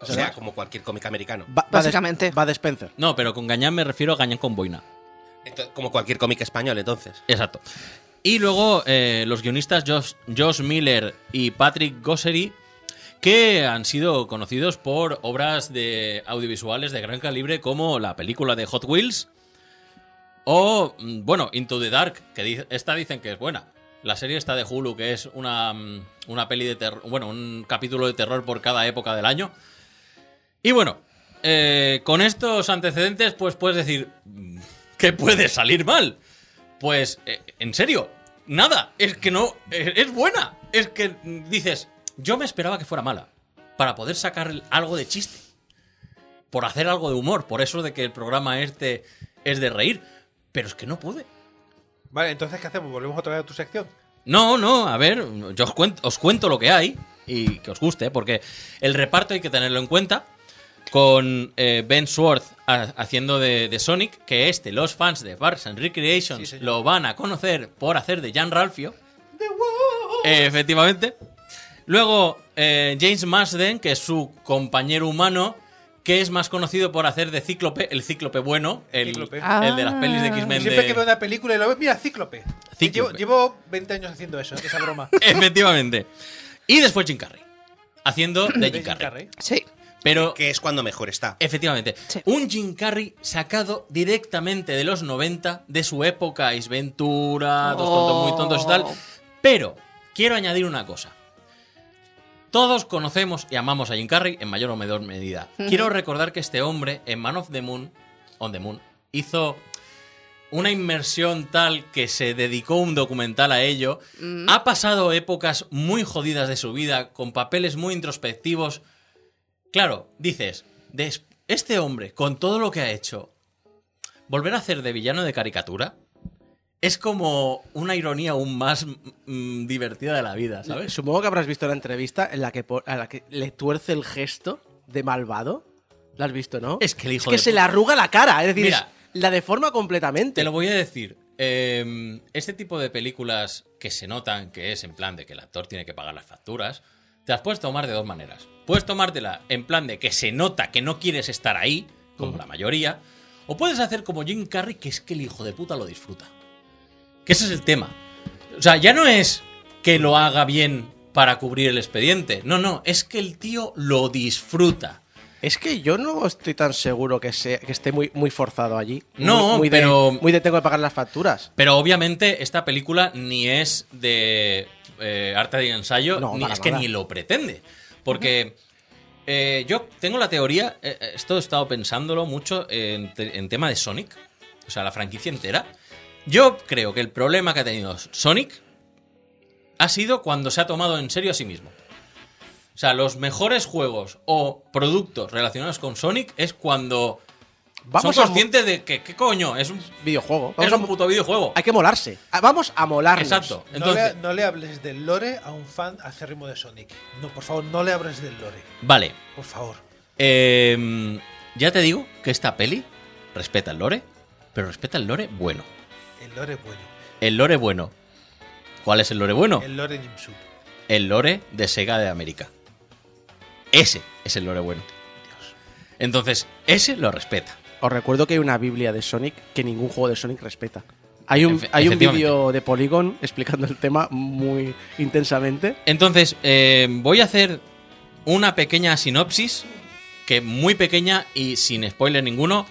O sea, como cualquier cómic americano. Va, Básicamente. Va de Spencer. No, pero con gañán me refiero a gañán con boina. Como cualquier cómic español, entonces. Exacto. Y luego eh, los guionistas Josh, Josh Miller y Patrick Gossery, que han sido conocidos por obras de audiovisuales de gran calibre como la película de Hot Wheels o, mm, bueno, Into the Dark, que esta dicen que es buena. La serie está de Hulu, que es una, mm, una peli de terror, bueno, un capítulo de terror por cada época del año. Y bueno, eh, con estos antecedentes, pues puedes decir, mm, ¿qué puede salir mal? Pues, eh, en serio, nada. Es que no. eh, Es buena. Es que dices, yo me esperaba que fuera mala. Para poder sacar algo de chiste. Por hacer algo de humor. Por eso de que el programa este es de reír. Pero es que no pude. Vale, entonces, ¿qué hacemos? ¿Volvemos otra vez a tu sección? No, no, a ver, yo os cuento, os cuento lo que hay y que os guste, porque el reparto hay que tenerlo en cuenta. Con eh, Ben Swartz ha- haciendo de, de Sonic, que este, los fans de Parks and Recreations Sí, lo van a conocer por hacer de Jan Ralphio. Eh, efectivamente. Luego, eh, James Marsden, que es su compañero humano, que es más conocido por hacer de Cíclope, el Cíclope bueno, el, Cíclope. el de las pelis de Ah. X-Men. Siempre de- que veo una película y lo veo, mira, Cíclope. Cíclope. Llevo, llevo 20 años haciendo eso, esa broma. Efectivamente. Y después Jim Carrey. Haciendo de Jim Jim Carrey. Sí. Pero, Que es cuando mejor está. efectivamente, Sí. un Jim Carrey sacado directamente de los 90, de su época, Ace Ventura, Dos tontos muy tontos y tal. Oh. Pero, quiero añadir una cosa. Todos conocemos y amamos a Jim Carrey en mayor o menor medida. Quiero recordar que este hombre en Man of the Moon, on the Moon, hizo una inmersión tal que se dedicó un documental a ello. Ha pasado épocas muy jodidas de su vida, con papeles muy introspectivos. Claro, dices, este hombre, con todo lo que ha hecho, volver a hacer de villano de caricatura es como una ironía aún más mm, divertida de la vida, ¿sabes? Supongo que habrás visto la entrevista en la que, a la que le tuerce el gesto de malvado. ¿La has visto, no? Es que el hijo que de se le arruga la cara, es decir, Mira. es- la deforma completamente. Te lo voy a decir. eh, este tipo de películas que se notan que es en plan de que el actor tiene que pagar las facturas, te las puedes tomar de dos maneras. Puedes tomártela en plan de que se nota que no quieres estar ahí, como la mayoría, o puedes hacer como Jim Carrey, que es que el hijo de puta lo disfruta. Que ese es el tema. O sea, ya no es que lo haga bien para cubrir el expediente. No, no, es que el tío lo disfruta. Es que yo no estoy tan seguro que, sea, que esté muy, muy forzado allí. No, Muy- muy de- pero- muy de tengo que pagar las facturas. Pero obviamente esta película ni es de eh, arte de ensayo, No, ni es que ni lo pretende. Porque eh, yo tengo la teoría, eh, eh, esto he estado pensándolo mucho en, te- en tema de Sonic, o sea, la franquicia entera. Yo creo que el problema que ha tenido Sonic ha sido cuando se ha tomado en serio a sí mismo. O sea, los mejores juegos o productos relacionados con Sonic es cuando Vamos son a conscientes de que, ¿qué coño? Es un, Videojuego. es Vamos un puto videojuego. Hay que molarse. Ah, Vamos a molarnos. Exacto. No, Entonces, le, no le hables del lore a un fan acérrimo de Sonic. No, por favor, no le hables del lore. vale. Por favor. Eh, ya te digo que esta peli respeta el lore, pero respeta el lore bueno. El lore es bueno. El lore bueno. ¿Cuál es el lore bueno? El lore Jimsu. El lore de Sega de América. Ese es el lore bueno. Entonces, ese lo respeta. Os recuerdo que hay una Biblia de Sonic que ningún juego de Sonic respeta. Hay un, hay un vídeo de Polygon explicando el tema muy intensamente. Entonces, eh, voy a hacer una pequeña sinopsis, que muy pequeña y sin spoiler ninguno,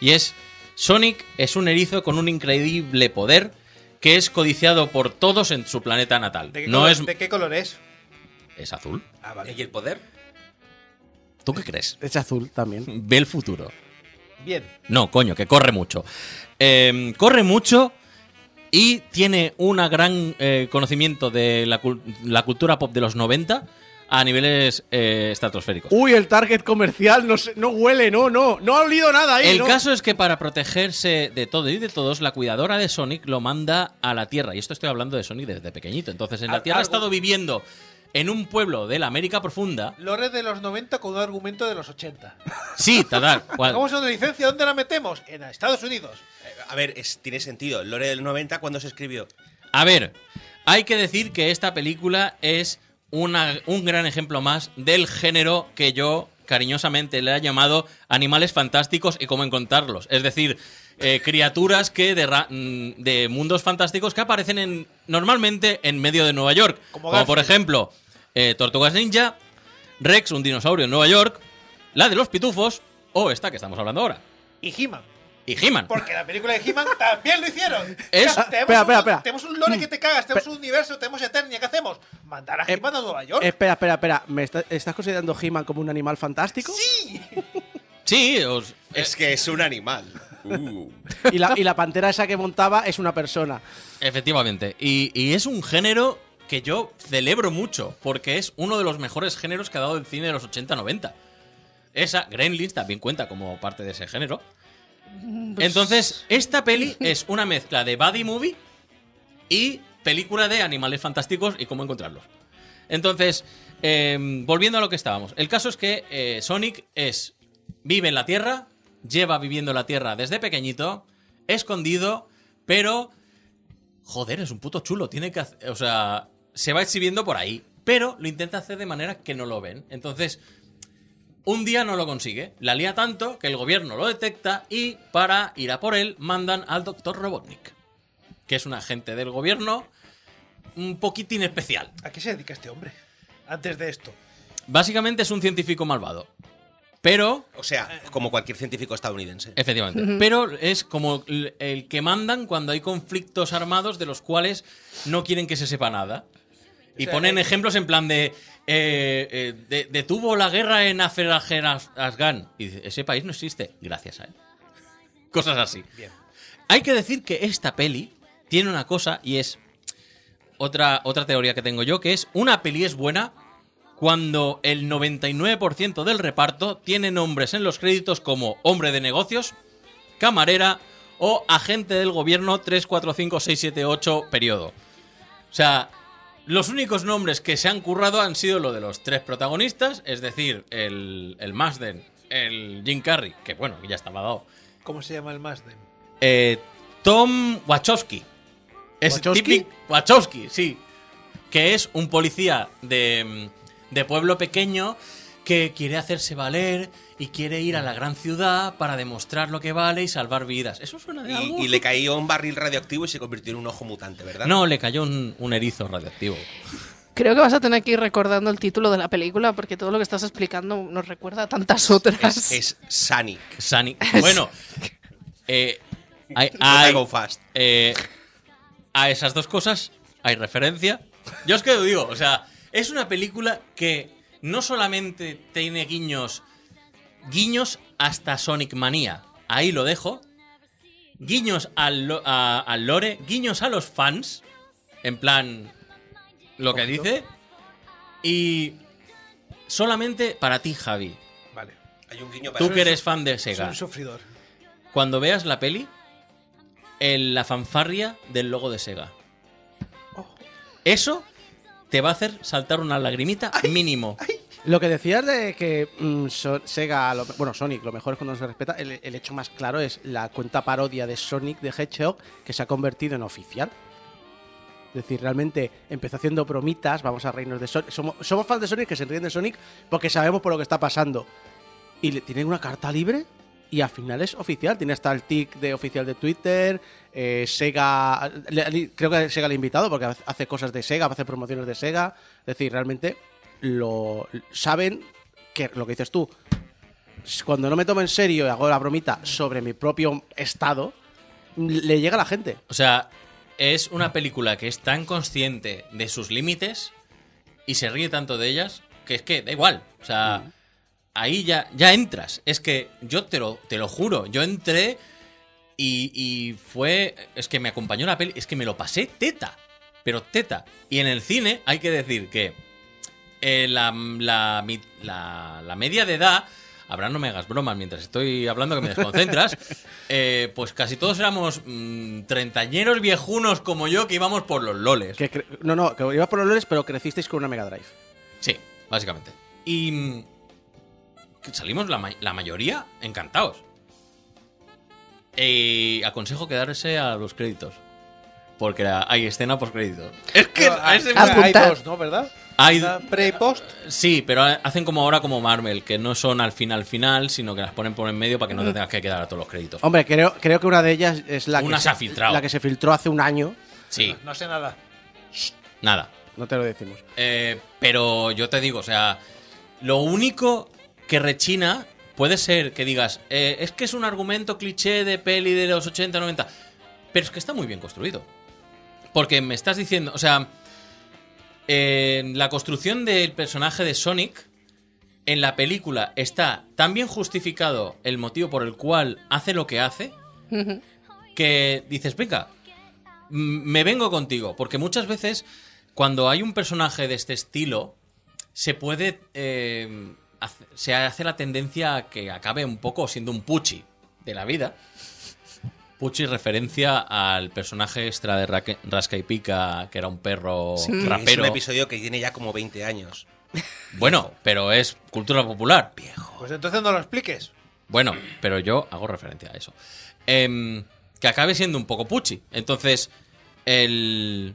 y es Sonic es un erizo con un increíble poder que es codiciado por todos en su planeta natal. ¿De qué, No color, es, ¿De qué color es? es azul. Ah, vale. ¿Y el poder? ¿Tú qué crees? Es azul también. Ve el futuro. Bien. No, coño, que corre mucho. Eh, corre mucho y tiene un gran eh, conocimiento de la cultura pop de los 90 a niveles eh, estratosféricos. Uy, el target comercial no, se- no huele, no, no. No ha olido nada ahí. El no. caso es que para protegerse de todo y de todos, la cuidadora de Sonic lo manda a la Tierra. Y esto estoy hablando de Sonic desde pequeñito. Entonces, en la Tierra ha estado viviendo en un pueblo de la América Profunda. Lore de los 90 con un argumento de los 80. Sí, tal, cual. ¿Cómo es una licencia? ¿Dónde la metemos? En Estados Unidos. Eh, A ver, es- tiene sentido. Lore del 90, ¿cuándo se escribió? A ver, hay que decir que esta película es una- un gran ejemplo más del género que yo cariñosamente le he llamado animales fantásticos y cómo encontrarlos. Es decir, eh, criaturas que de, ra- mm, de mundos fantásticos que aparecen en, normalmente en medio de Nueva York. Como Como, por ejemplo, eh, Tortugas Ninja, Rex, un dinosaurio en Nueva York, la de los pitufos o esta que estamos hablando ahora. Y He-Man. Y He-Man. Porque la película de He-Man también lo hicieron. Es- tenemos, Espera, espera, un, espera. tenemos un lore que te cagas, tenemos un universo, tenemos Eternia. ¿Qué hacemos? ¿Mandar a Eh, He-Man a Nueva York? Espera, espera, espera. ¿Me está- ¿Estás considerando He-Man como un animal fantástico? ¡Sí! Sí, os- Es que es un animal. Uh. Y la, y la pantera esa que montaba es una persona. Efectivamente. Y, y es un género que yo celebro mucho, porque es uno de los mejores géneros que ha dado el cine de los 80-90. Esa, Gremlins también cuenta como parte de ese género. Entonces, esta peli es una mezcla de buddy movie y película de animales fantásticos y cómo encontrarlos. Entonces, eh, volviendo a lo que estábamos. El caso es que eh, Sonic es vive en la Tierra, lleva viviendo en la Tierra desde pequeñito, escondido, pero joder, es un puto chulo, tiene que hacer, o sea, se va exhibiendo por ahí, pero lo intenta hacer de manera que no lo ven. Entonces, un día no lo consigue, la lía tanto que el gobierno lo detecta y para ir a por él mandan al doctor Robotnik, que es un agente del gobierno un poquitín especial. ¿A qué se dedica este hombre? Antes de esto. Básicamente es un científico malvado. Pero, O sea, como cualquier científico estadounidense. efectivamente, pero es como el que mandan cuando hay conflictos armados de los cuales no quieren que se sepa nada. Y sea, ponen eh, ejemplos en plan de, eh, eh, de- detuvo la guerra en Afganistán. Y dice, ese país no existe. Gracias a él. Cosas así. Bien. Hay que decir que esta peli tiene una cosa y es otra, otra teoría que tengo yo, que es una peli es buena cuando el 99% del reparto tiene nombres en los créditos como hombre de negocios, camarera o agente del gobierno 3, 4, 5, 6, 7, 8 periodo. O sea, los únicos nombres que se han currado han sido lo de los tres protagonistas, es decir, el, el Marsden, el Jim Carrey, que bueno, ya estaba dado, ¿Cómo se llama el Mazden? eh, Tom Wachowski. Es ¿Wachowski? típico- Wachowski, sí. Que es un policía de, de pueblo pequeño que quiere hacerse valer y quiere ir a la gran ciudad para demostrar lo que vale y salvar vidas. ¿Eso suena de algo? Y, y le cayó un barril radioactivo y se convirtió en un ojo mutante, ¿verdad? No, le cayó un, un erizo radioactivo. Creo que vas a tener que ir recordando el título de la película porque todo lo que estás explicando nos recuerda a tantas otras. Es, es Sonic. Sani. Bueno, eh, hay, Gotta hay- go fast. eh, a esas dos cosas hay referencia. Yo es que lo digo, o sea, es una película que no solamente tiene guiños, guiños hasta Sonic Manía. Ahí lo dejo. Guiños al, lo- a- al lore, guiños a los fans, en plan lo que dice. Y solamente para ti, Javi. Vale. Hay un guiño para Tú que eres fan de Soy Sega. un sufridor. Cuando veas la peli, en la fanfarria del logo de Sega. Eso te va a hacer saltar una lagrimita mínimo. Lo que decías de que mm, Sega, lo- bueno, Sonic, lo mejor es cuando no se respeta, el, hecho más claro es la cuenta parodia de Sonic de Hedgehog que se ha convertido en oficial. Es decir, realmente empezó haciendo bromitas, vamos a reírnos de Sonic. Somos, somos fans de Sonic que se ríen de Sonic porque sabemos por lo que está pasando. Y le tienen una carta libre y al final es oficial. Tiene hasta el tic de oficial de Twitter. eh, Sega. creo que Sega le ha invitado porque hace cosas de Sega, hace promociones de Sega. Es decir, realmente lo saben que lo que dices tú. Cuando no me tomo en serio y hago la bromita sobre mi propio estado, le llega a la gente. O sea, es una película que es tan consciente de sus límites y se ríe tanto de ellas que es que da igual. O sea, ahí ya, ya entras. Es que yo te lo, te lo juro, yo entré y, y fue. Es que me acompañó la peli, es que me lo pasé teta. Pero teta. Y en el cine hay que decir que eh, la, la, mi- la- la media de edad. Habrá no me hagas bromas mientras estoy hablando que me desconcentras. eh, pues casi todos éramos mm, treintañeros viejunos como yo que íbamos por los loles. Que no, no, que ibas por los loles, pero crecisteis con una Mega Drive. Sí, básicamente. Y mm, salimos la, ma- la mayoría encantados. Y aconsejo quedarse a los créditos. Porque hay escena post créditos. Es que hay, hay dos, ¿no? ¿Verdad? Hay- pre y post. Sí, pero hacen como ahora como Marvel, que no son al final final, sino que las ponen por en medio para que no te tengas que quedar a todos los créditos. Hombre, creo, creo que una de ellas es la Una que se ha filtrado. La que se filtró hace un año. Sí, No sé nada. nada. No te lo decimos. Eh, pero yo te digo, o sea, lo único que rechina puede ser que digas, eh, es que es un argumento cliché de peli de los 80, 90, pero es que está muy bien construido. Porque me estás diciendo, o sea, eh, la construcción del personaje de Sonic en la película está tan bien justificado el motivo por el cual hace lo que hace que dices, venga, me vengo contigo. Porque muchas veces, cuando hay un personaje de este estilo, se puede. eh, hace- se hace la tendencia a que acabe un poco siendo un puchi de la vida. Puchi referencia al personaje extra de Raque- Rasca y Pica, que era un perro Es un rapero. episodio que tiene ya como 20 años. Bueno, pero es cultura popular. Pues entonces no lo expliques. Bueno, pero yo hago referencia a eso. Em, que acabe siendo un poco puchi. Entonces, el.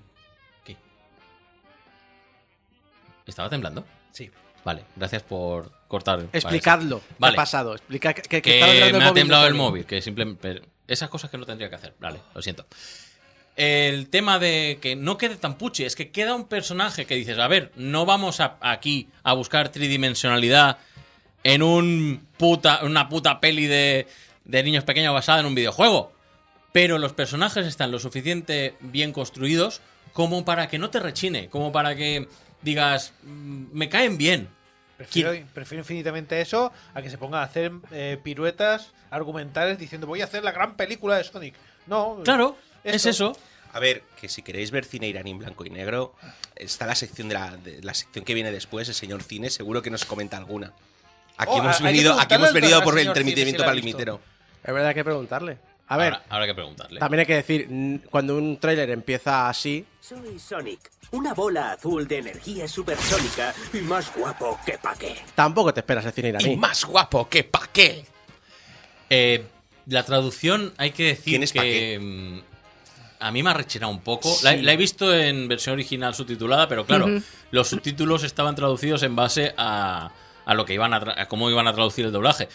¿Qué? ¿Estaba temblando? Sí. Vale, gracias por cortar. Explicadlo. eso. ¿Qué Vale. ha pasado? Explica que, me ha temblado el móvil, que simplemente. Esas cosas que no tendría que hacer. Vale, lo siento. El tema de que no quede tan puchi es que queda un personaje que dices, a ver, no vamos aquí a buscar tridimensionalidad en un puta, una puta peli de, de niños pequeños basada en un videojuego. Pero los personajes están lo suficiente bien construidos como para que no te rechine, como para que digas, "Mm, me caen bien. Prefiero, prefiero infinitamente eso a que se pongan a hacer eh, piruetas argumentales diciendo voy a hacer la gran película de Sonic. No, Claro, es eso. A ver, que si queréis ver cine iraní en blanco y negro, está la sección de la, de la sección que viene después, el señor cine, seguro que nos comenta alguna. Aquí Oh, hemos venido, aquí hemos venido por el Cine si para el limitero. Es verdad que hay que preguntarle. A ver, Habrá, habrá que preguntarle. también hay que decir, cuando un tráiler empieza así, Soy Sonic, una bola azul de energía supersónica y más guapo que pa' qué. tampoco te esperas el cine Y iraní. más guapo que pa' qué. Eh, la traducción hay que decir ¿Quién es que mm, a mí me ha rechinado un poco. La, la he visto en versión original subtitulada, pero claro, los subtítulos estaban traducidos en base a, a lo que iban a cómo iban a traducir el doblaje.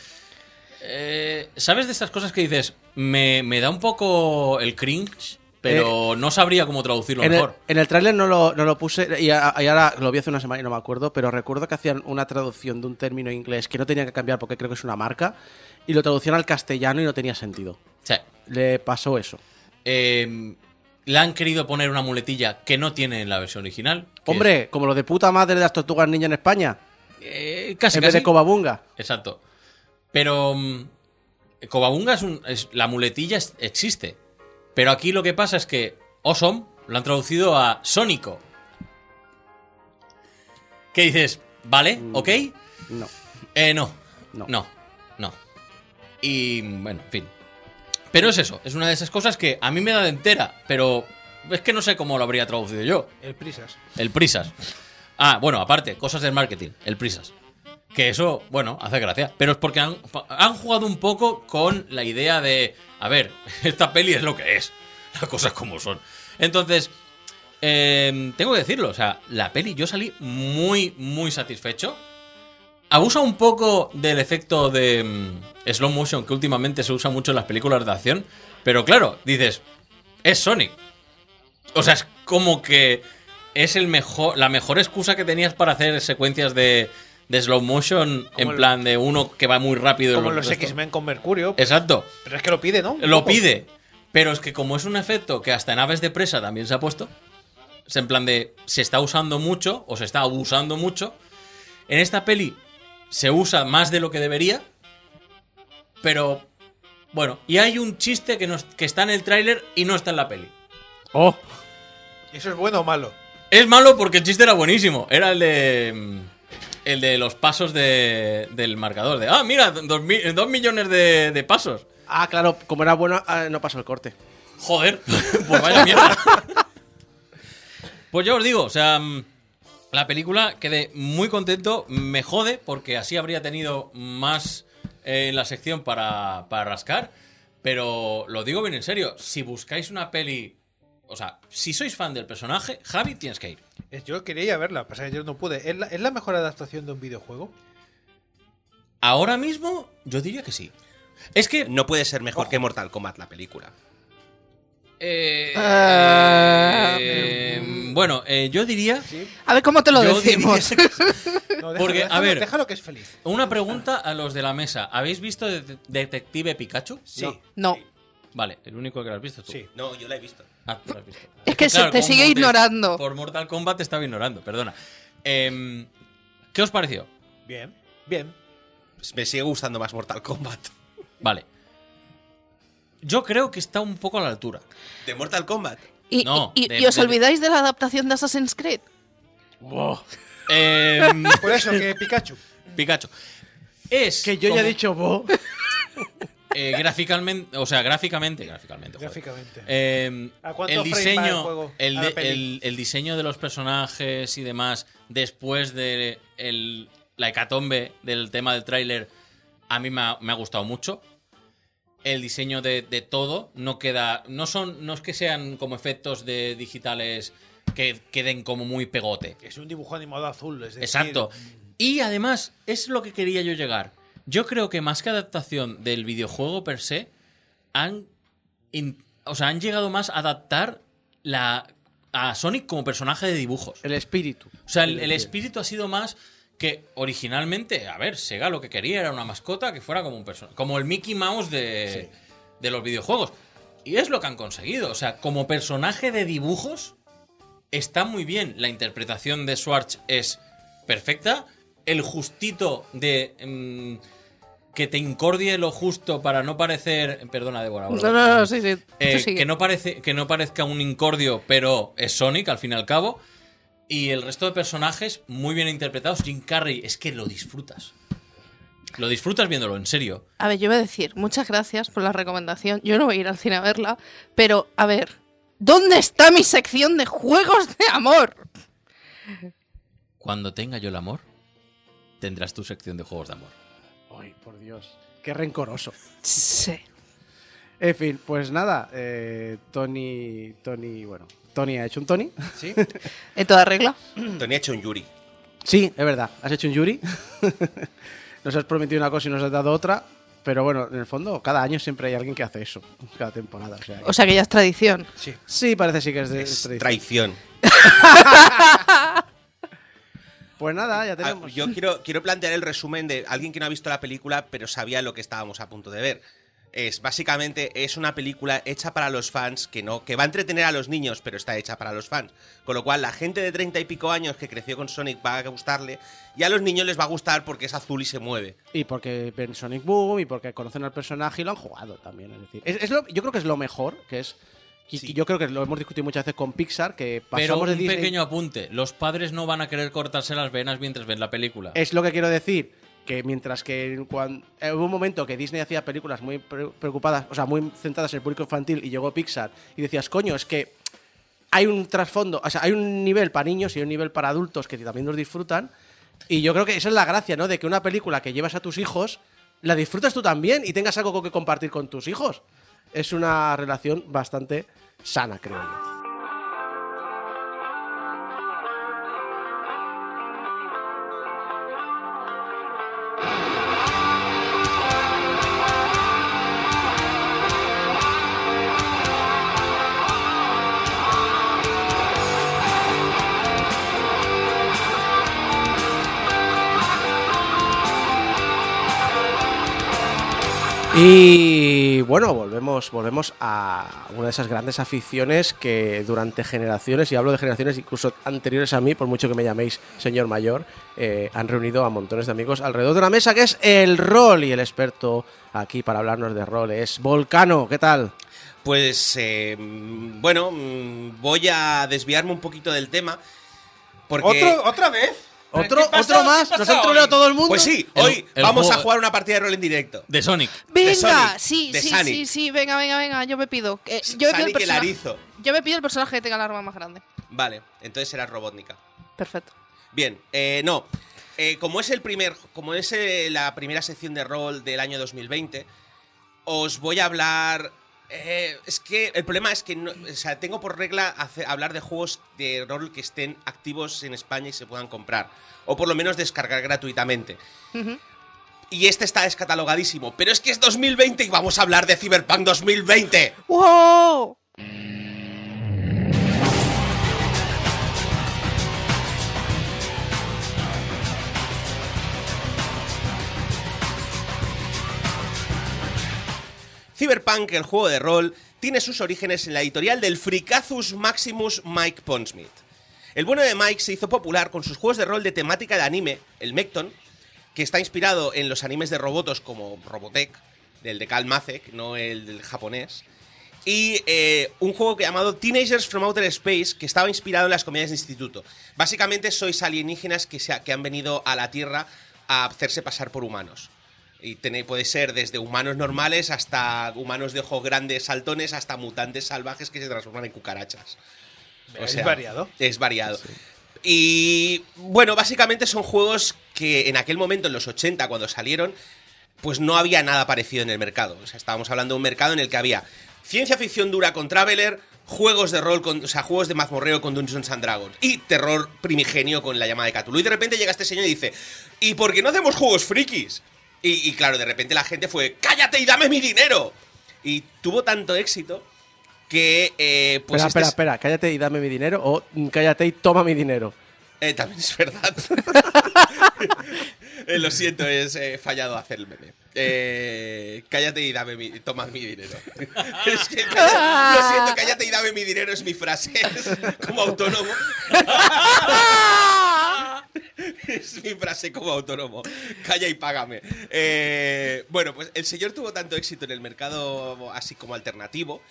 Eh, ¿Sabes de estas cosas que dices? Me, me da un poco el cringe, pero no sabría cómo traducirlo Eh, En el, mejor. en el tráiler no lo, no lo puse y, a- y ahora lo vi hace una semana y no me acuerdo, pero recuerdo que hacían una traducción de un término inglés que no tenía que cambiar porque creo que es una marca y lo traducían al castellano y no tenía sentido. Sí. Le pasó eso. Eh, le han querido poner una muletilla que no tiene en la versión original. Hombre, como lo de puta madre de las tortugas ninja en España, es- eh, casi, en vez casi. de Cobabunga. Exacto. Pero mm, Cobabunga es un. es- la muletilla es- existe. Pero aquí lo que pasa es que Awesome lo han traducido a Sónico. ¿Qué dices? ¿Vale? ¿Ok? No. Eh, no. No. No. No. Y bueno, en fin. Pero es eso, es una de esas cosas que a mí me da de entera, pero es que no sé cómo lo habría traducido yo. El prisas. El Prisas. Ah, bueno, aparte, cosas del marketing, el Prisas. Que eso, bueno, hace gracia. Pero es porque han, jugado un poco con la idea de, a ver, esta peli es lo que es. Las cosas como son. Entonces, eh, tengo que decirlo, o sea, la peli yo salí muy, muy satisfecho. Abusa un poco del efecto de mm, slow motion que últimamente se usa mucho en las películas de acción. Pero claro, dices, es Sonic. O sea, es como que es el mejor, la mejor excusa que tenías para hacer secuencias de, de slow motion en el- plan de uno que va muy rápido. Como lo- los. X-Men con Mercurio. pues, Exacto. Pero es que lo pide, ¿no? Lo pide. Pero es que como es un efecto que hasta en aves de presa también se ha puesto, es en plan de se está usando mucho o se está abusando mucho. En esta peli se usa más de lo que debería, pero bueno, y hay un chiste que, no que está en el tráiler y no está en la peli. Oh, ¿Eso es bueno o malo? Es malo porque el chiste era buenísimo. Era el de. El de los pasos de- del marcador. De, ah, mira, dos, mi- dos millones de, de pasos. ah, claro, como era bueno, ah, no pasó el corte. Joder, pues vaya mierda. Pues ya os digo, o sea, mm, la película quedé muy contento. Me jode porque así habría tenido más eh, en la sección para, para rascar. Pero lo digo bien en serio, si buscáis una peli. O sea, si sois fan del personaje, Javi, tienes que ir. Es- Yo quería ir a verla, pasa que yo no pude. ¿Es la, es la mejor adaptación de un videojuego? Ahora mismo, yo diría que sí. Es que. No puede ser mejor que Mortal Kombat la película. eh, Ah. eh, bueno, eh, yo diría. A ver cómo te lo decimos. diría- No, déjalo, Porque, a ver- Déjalo que es feliz. Una pregunta a los de la mesa. ¿Habéis visto Det- Detective Pikachu? Sí. No. Vale, el único que lo has visto es tú. Sí. No, yo la he visto. Ah, tú lo has visto. Es que se te sigue ignorando. Por Mortal Kombat te estaba ignorando, perdona. Em, ¿Qué os pareció? Bien, bien. Pues me sigue gustando más Mortal Kombat. Vale. Yo creo que está un poco a la altura. ¿De Mortal Kombat? Y, No, y- y- de- y os de- olvidáis de la adaptación de Assassin's Creed. Em, Por eso que Pikachu. Pikachu. Es. Que yo ya he dicho bo. eh, gráficamente, o sea, gráficamente, gráficamente. joder. Gráficamente. Eh, ¿A cuánto el diseño, juego? el, A diseño de los personajes y demás después de la hecatombe del tema del tráiler a mí me ha, me ha gustado mucho. El diseño de, de todo no queda, no son, no es que sean como efectos de digitales que queden como muy pegote. Es un dibujo animado azul. Es decir, Exacto. Y además, es lo que quería yo llegar. Yo creo que más que adaptación del videojuego per se, han, in- o sea, han llegado más a adaptar la, a Sonic como personaje de dibujos. El espíritu. O sea, el, el espíritu ha sido más que originalmente, a ver, Sega lo que quería era una mascota que fuera como un personaje, como el Mickey Mouse de, de los videojuegos. Y es lo que han conseguido. O sea, como personaje de dibujos, está muy bien. La interpretación de Schwartz es perfecta. El justito de. mm, que te incordie lo justo para no parecer. Perdona, Débora. No, no, no, sí, sí. Eh, que, no parece, que no parezca un incordio, pero es Sonic al fin y al cabo. Y el resto de personajes muy bien interpretados. Jim Carrey, es que lo disfrutas. Lo disfrutas viéndolo, en serio. A ver, yo voy a decir, muchas gracias por la recomendación. Yo no voy a ir al cine a verla, pero a ver, ¿dónde está mi sección de juegos de amor? Cuando tenga yo el amor, tendrás tu sección de juegos de amor. Ay, por Dios. Qué rencoroso. Sí. En fin, pues nada, eh, Tony, Tony, bueno, Tony ha hecho un Tony. ¿Sí? ¿En toda regla? Tony ha hecho un Yuri. Sí, es verdad, has hecho un Yuri. nos has prometido una cosa y nos has dado otra. Pero bueno, en el fondo, cada año siempre hay alguien que hace eso. Cada temporada. O sea, que- O sea que ya es tradición. Sí. sí, parece sí que es de Es tradición. traición. Pues nada, ya Ah, tenemos. Yo quiero, quiero plantear el resumen de alguien que no ha visto la película, pero sabía lo que estábamos a punto de ver. Es básicamente es una película hecha para los fans que no que va a entretener a los niños, pero está hecha para los fans. Con lo cual la gente de treinta y pico años que creció con Sonic va a gustarle y a los niños les va a gustar porque es azul y se mueve. Y porque ven Sonic Boom y porque conocen al personaje y lo han jugado también. Es decir, es, es lo- yo creo que es lo mejor, que es. Y- Sí. Yo creo que lo hemos discutido muchas veces con Pixar, que Pero pasamos un de Disney. pequeño apunte. Los padres no van a querer cortarse las venas mientras ven la película. Es lo que quiero decir. Que mientras que cuando, hubo un momento que Disney hacía películas muy pre- preocupadas, o sea, muy centradas en el público infantil y llegó Pixar y decías, coño, es que hay un trasfondo, o sea, hay un nivel para niños y un nivel para adultos que también los disfrutan. Y yo creo que esa es la gracia, ¿no? De que una película que llevas a tus hijos, la disfrutas tú también y tengas algo con que compartir con tus hijos. Es una relación bastante sana, creo yo. Y bueno, volvemos, volvemos a una de esas grandes aficiones que durante generaciones, y hablo de generaciones incluso anteriores a mí, por mucho que me llaméis señor mayor, eh, han reunido a montones de amigos alrededor de una mesa que es el rol. Y el experto aquí para hablarnos de rol es Volcano. ¿Qué tal? Pues eh, bueno, mm, voy a desviarme un poquito del tema. Porque ¿Otro, ¿Otra vez? ¿Otro, ¿Qué pasa? otro más? ¿Qué ¿Nos han troleado hoy? todo el mundo? Pues sí, El- hoy el vamos juego- a jugar una partida de rol en directo. De Sonic. Venga, Sonic, sí, de sí, Sonic. sí, sí, venga, venga, venga, yo me pido. eh, yo, me pido el Sonic el personaje, arizo. yo me pido el personaje que tenga el arma más grande. Vale, entonces será Robotnika. Perfecto. Bien, eh, no. Eh, como es el primer, como es eh, la primera sección de rol del año 2020, os voy a hablar. Eh, es que el problema es que no- o sea, tengo por regla hablar de juegos de rol que estén activos en España y se puedan comprar. O por lo menos descargar gratuitamente. Y este está descatalogadísimo. Pero es que es 2020 y vamos a hablar de Cyberpunk 2020. ¡Wow! Cyberpunk, el juego de rol, tiene sus orígenes en la editorial del Fricazus Maximus Mike Pondsmith. El bueno de Mike se hizo popular con sus juegos de rol de temática de anime, el Mecton, que está inspirado en los animes de robotos como Robotech, del de Karl Macek, no el del japonés, y eh, un juego llamado Teenagers from Outer Space, que estaba inspirado en las comedias de instituto. Básicamente sois alienígenas que, se que han venido a la Tierra a hacerse pasar por humanos. Y tenéis, puede ser desde humanos normales hasta humanos de ojos grandes, saltones, hasta mutantes salvajes que se transforman en cucarachas. Es variado. Es variado. Y bueno, básicamente son juegos que en aquel momento, en los 80, cuando salieron, pues no había nada parecido en el mercado. O sea, estábamos hablando de un mercado en el que había ciencia ficción dura con Traveler, juegos de rol, con, o sea, juegos de mazmorreo con Dungeons and Dragons y terror primigenio con la llamada de Cthulhu. Y de repente llega este señor y dice, ¿y por qué no hacemos juegos frikis? Y, y claro, de repente la gente fue, ¡cállate y dame mi dinero! Y tuvo tanto éxito que, eh, pues... espera, este espera, es- espera, cállate y dame mi dinero o cállate y toma mi dinero. Eh, también es verdad. Eh, lo siento, es eh, fallado hacer el meme. Eh, cállate y dame mi, toma mi dinero. Es que, lo siento, cállate y dame mi dinero es mi frase. Como autónomo. Es mi frase como autónomo. Calla y págame. Eh, bueno, pues el señor tuvo tanto éxito en el mercado así como alternativo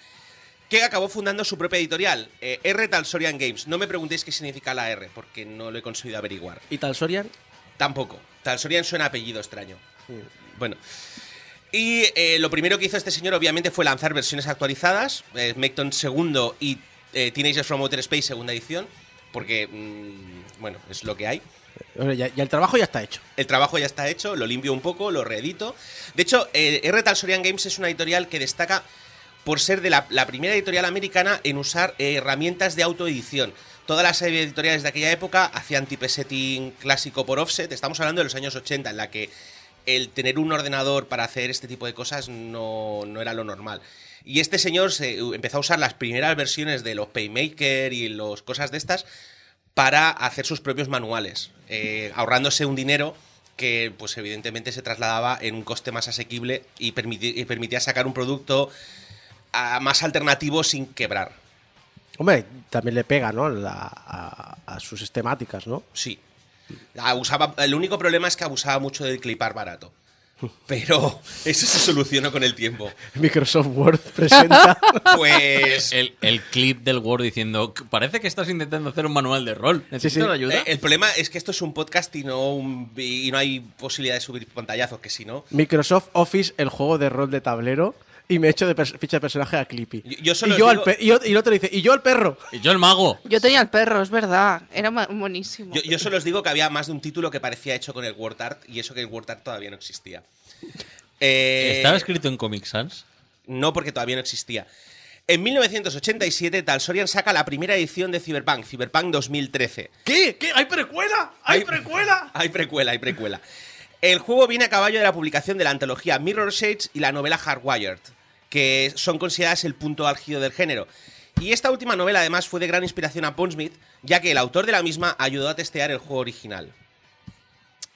que acabó fundando su propia editorial, eh, R Talsorian Games. No me preguntéis qué significa la R, porque no lo he conseguido averiguar. ¿Y tal Sorian? Tampoco. Talsorian suena a apellido extraño. Bueno. Y eh, lo primero que hizo este señor, obviamente, fue lanzar versiones actualizadas, eh, Mecton segundo y eh, Teenagers from Outer Space segunda edición, porque, mm, bueno, es lo que hay. Ya, ya el trabajo ya está hecho. El trabajo ya está hecho, lo limpio un poco, lo reedito. De hecho, eh, R. Talsorian Games es una editorial que destaca por ser de la, la primera editorial americana en usar eh, herramientas de autoedición. Todas las editoriales de aquella época hacían typesetting clásico por offset. Estamos hablando de los años 80, en la que el tener un ordenador para hacer este tipo de cosas no, no era lo normal. Y este señor se, empezó a usar las primeras versiones de los Paymaker y los cosas de estas para hacer sus propios manuales, eh, ahorrándose un dinero que pues evidentemente se trasladaba en un coste más asequible y, permiti- y permitía sacar un producto ah, más alternativo sin quebrar. Hombre, también le pega, ¿no? La- a, a sus temáticas, ¿no? Sí. Abusaba, el único problema es que abusaba mucho del clipar barato. Pero eso se solucionó con el tiempo. Microsoft Word presenta. Pues El, el clip del Word diciendo, parece que estás intentando hacer un manual de rol. ¿Necesitas sí. ayuda? Eh, el problema es que esto es un podcast y no, un- y no hay posibilidad de subir pantallazos, que si no... Microsoft Office, el juego de rol de tablero. Y me echo de ficha de personaje a Clippy. Yo- yo solo y, yo al digo- y, y el otro dice, y yo al perro. Y yo el mago. Yo tenía el perro, es verdad. Era buenísimo. Yo, yo solo os digo que había más de un título que parecía hecho con el WordArt y eso que el WordArt todavía no existía. Eh, ¿Estaba escrito en Comic Sans? No, porque todavía no existía. En 1987, Talsorian saca la primera edición de Cyberpunk, Cyberpunk 2013. ¿Qué? ¿Qué? ¿Hay precuela? ¿Hay Hay- precuela? Hay precuela, hay precuela. El juego viene a caballo de la publicación de la antología Mirror Shades y la novela Hardwired, que son consideradas el punto álgido del género. Y esta última novela además fue de gran inspiración a Pondsmith, ya que el autor de la misma ayudó a testear el juego original.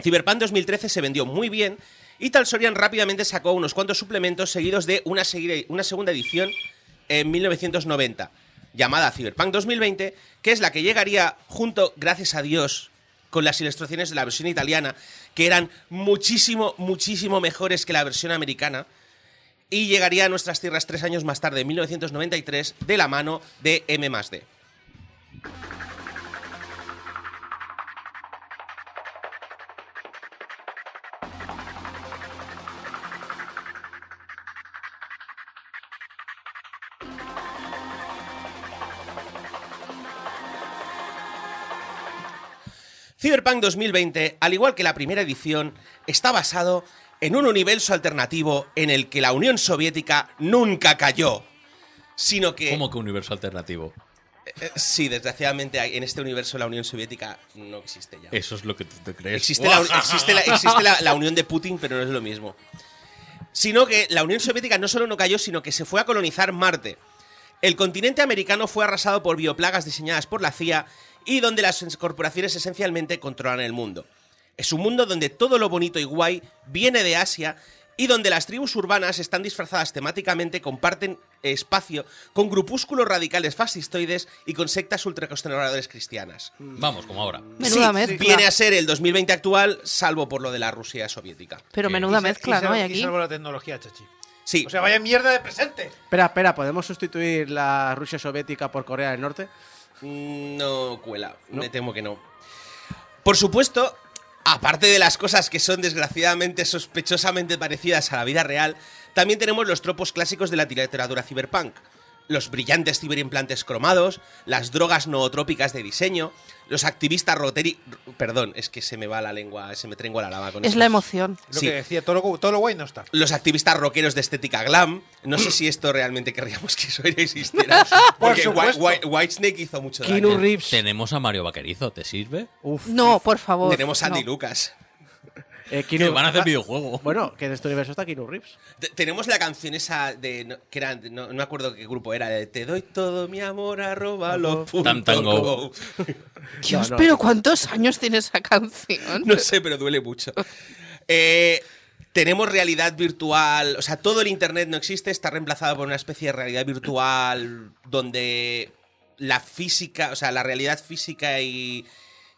Cyberpunk 2013 se vendió muy bien y Talsorian rápidamente sacó unos cuantos suplementos seguidos de una, una segunda edición en 1990, llamada Cyberpunk 2020, que es la que llegaría junto, gracias a Dios, con las ilustraciones de la versión italiana, que eran muchísimo, muchísimo mejores que la versión americana, y llegaría a nuestras tierras tres años más tarde, en 1993, de la mano de M+D. Cyberpunk 2020, al igual que la primera edición, está basado en un universo alternativo en el que la Unión Soviética nunca cayó, sino que... ¿Cómo que universo alternativo? Eh, Sí, desgraciadamente en este universo la Unión Soviética no existe ya. Eso es lo que tú te crees. Existe, la, existe, la, existe la- la unión de Putin, pero no es lo mismo. Sino que la Unión Soviética no solo no cayó, sino que se fue a colonizar Marte. El continente americano fue arrasado por bioplagas diseñadas por la CIA y donde las corporaciones esencialmente controlan el mundo. Es un mundo donde todo lo bonito y guay viene de Asia y donde las tribus urbanas están disfrazadas temáticamente, comparten espacio con grupúsculos radicales fascistoides y con sectas ultraconservadoras cristianas. Vamos, como ahora. Menuda Sí, mezcla. Viene a ser el 2020 actual, salvo por lo de la Rusia soviética. Pero Sí. menuda Y mezcla, y ¿no? y salvo la tecnología, chachi. Sí, O sea, vaya mierda de presente. Espera, espera, ¿podemos sustituir la Rusia soviética por Corea del Norte? mm, no cuela, me temo que no. Por supuesto, aparte de las cosas que son desgraciadamente sospechosamente parecidas a la vida real, también tenemos los tropos clásicos de la literatura cyberpunk. Los brillantes ciberimplantes cromados, las drogas nootrópicas de diseño, los activistas roteri... Perdón, es que se me va la lengua, se me trengua la lava con Es eso. la emoción. Lo Sí. que decía, todo lo, todo lo guay no está. los activistas rockeros de estética glam. No sé si esto realmente querríamos que eso existiera. Porque Por White, supuesto. White- Whitesnake hizo mucho daño. Keanu Reeves. Tenemos a Mario Vaquerizo, ¿te sirve? Uf. No, por favor. Tenemos a Andy no. Lucas. Eh, Que van a hacer videojuego. Bueno, que en este universo está Keanu Reeves. Te- Tenemos la canción esa de. no- que era, no, no me acuerdo qué grupo era. de Te doy todo mi amor, arroba lo Tam Tam Go. com. Dios, no, pero. ¿cuántos años tiene esa canción? No sé, pero duele mucho. Eh, tenemos realidad virtual. O sea, todo el internet no existe, está reemplazado por una especie de realidad virtual donde la física, o sea, la realidad física y,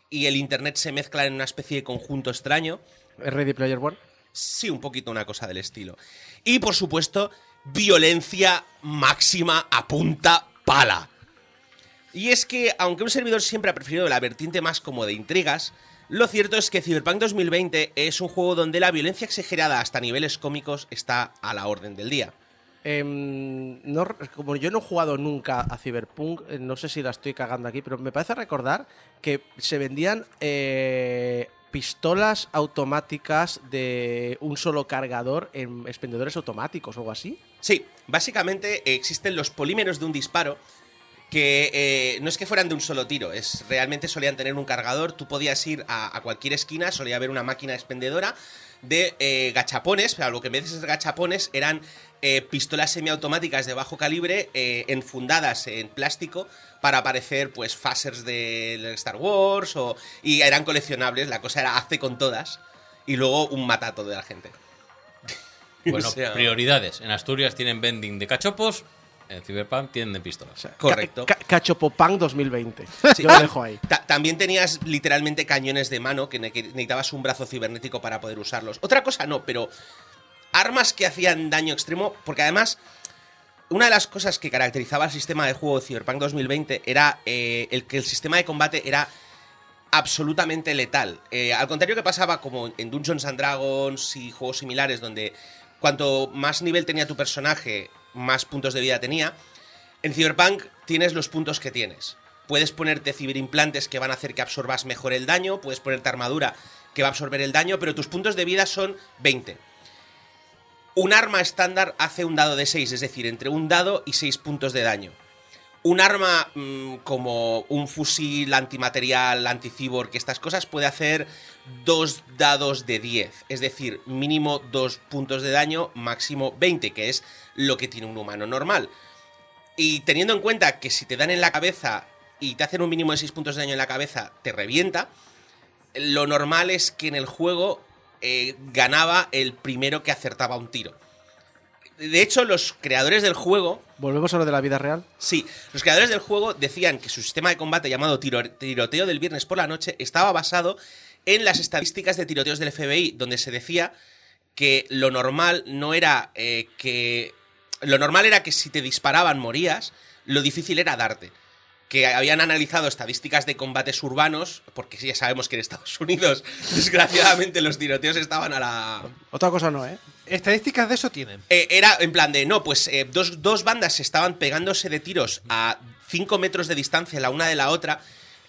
y el internet se mezclan en una especie de conjunto extraño. ¿Es Ready Player One? Sí, un poquito una cosa del estilo. Y por supuesto, violencia máxima a punta pala. Y es que, aunque un servidor siempre ha preferido la vertiente más como de intrigas, lo cierto es que Cyberpunk 2020 es un juego donde la violencia exagerada hasta niveles cómicos está a la orden del día. Em, no, como yo no he jugado nunca a Cyberpunk, eh, no sé si la estoy cagando aquí, pero me parece recordar que se vendían eh, pistolas automáticas de un solo cargador en expendedores automáticos o algo así. Sí, básicamente eh, existen los polímeros de un disparo que eh, no es que fueran de un solo tiro, es realmente solían tener un cargador. Tú podías ir a, cualquier esquina, solía haber una máquina expendedora de eh, gachapones, pero algo que en vez de gachapones eran eh, pistolas semiautomáticas de bajo calibre eh, enfundadas en plástico para parecer pues phasers de Star Wars o, y eran coleccionables. La cosa era hace con todas y luego un matato de la gente. Bueno, O sea, prioridades. En Asturias tienen vending de cachopos, en Cyberpunk tienen de pistolas. Correcto. Ca- ca- Cachopopunk 2020. Sí. Yo lo dejo ahí. Ta- también tenías literalmente cañones de mano que, ne- que necesitabas un brazo cibernético para poder usarlos. Otra cosa no, pero armas que hacían daño extremo, porque además una de las cosas que caracterizaba el sistema de juego de Cyberpunk 2020 era eh, el que el sistema de combate era absolutamente letal. Eh, al contrario que pasaba como en Dungeons and Dragons y juegos similares donde cuanto más nivel tenía tu personaje, más puntos de vida tenía, en Cyberpunk tienes los puntos que tienes. Puedes ponerte ciberimplantes que van a hacer que absorbas mejor el daño, puedes ponerte armadura que va a absorber el daño, pero tus puntos de vida son 20. Un arma estándar hace un dado de 6, es decir, entre un dado y 6 puntos de daño. Un arma mm, como un fusil antimaterial, anticibor, que estas cosas puede hacer dos dados de 10, es decir, mínimo 2 puntos de daño, máximo 20, que es lo que tiene un humano normal. Y teniendo en cuenta que si te dan en la cabeza y te hacen un mínimo de 6 puntos de daño en la cabeza, te revienta, lo normal es que en el juego eh, ganaba el primero que acertaba un tiro. De hecho, los creadores del juego Volvemos a lo de la vida real. Sí, los creadores del juego decían que su sistema de combate llamado tiro- tiroteo del viernes por la noche estaba basado en las estadísticas de tiroteos del FBI, donde se decía que lo normal no era eh, que... Lo normal era que si te disparaban morías, lo difícil era darte. Que habían analizado estadísticas de combates urbanos, porque ya sabemos que en Estados Unidos, desgraciadamente, los tiroteos estaban a la, Otra cosa no, ¿eh? Estadísticas de eso tienen. eh, era en plan de, no, pues eh, dos, dos bandas estaban pegándose de tiros a 5 metros de distancia la una de la otra,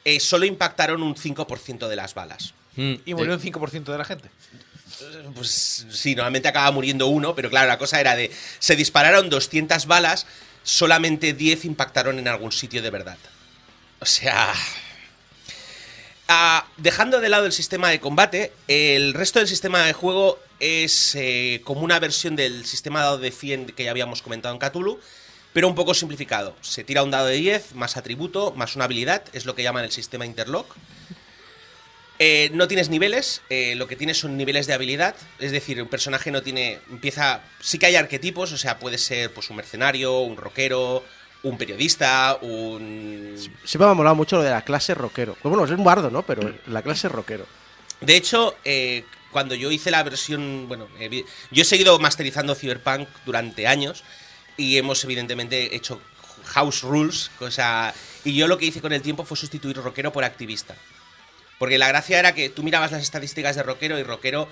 eh, solo impactaron un 5% de las balas. Mm, Y murió un 5% de la gente. Pues sí, normalmente acaba muriendo uno, pero claro, la cosa era de, se dispararon 200 balas, solamente 10 impactaron en algún sitio de verdad. O sea... Ah, dejando de lado el sistema de combate, el resto del sistema de juego es eh, como una versión del sistema dado de 100 que ya habíamos comentado en Cthulhu, pero un poco simplificado. Se tira un dado de 10, más atributo, más una habilidad, es lo que llaman el sistema interlock. Eh, no tienes niveles, eh, lo que tienes son niveles de habilidad, es decir, un personaje no tiene, empieza, sí que hay arquetipos, o sea, puede ser pues un mercenario, un rockero, un periodista, un... Siempre me ha molado mucho lo de la clase rockero. Pues bueno, es un bardo, ¿no? Pero la clase rockero. De hecho, eh, cuando yo hice la versión, bueno, eh, yo he seguido masterizando Cyberpunk durante años y hemos evidentemente hecho house rules, cosa, y yo lo que hice con el tiempo fue sustituir rockero por activista. Porque la gracia era que tú mirabas las estadísticas de rockero y rockero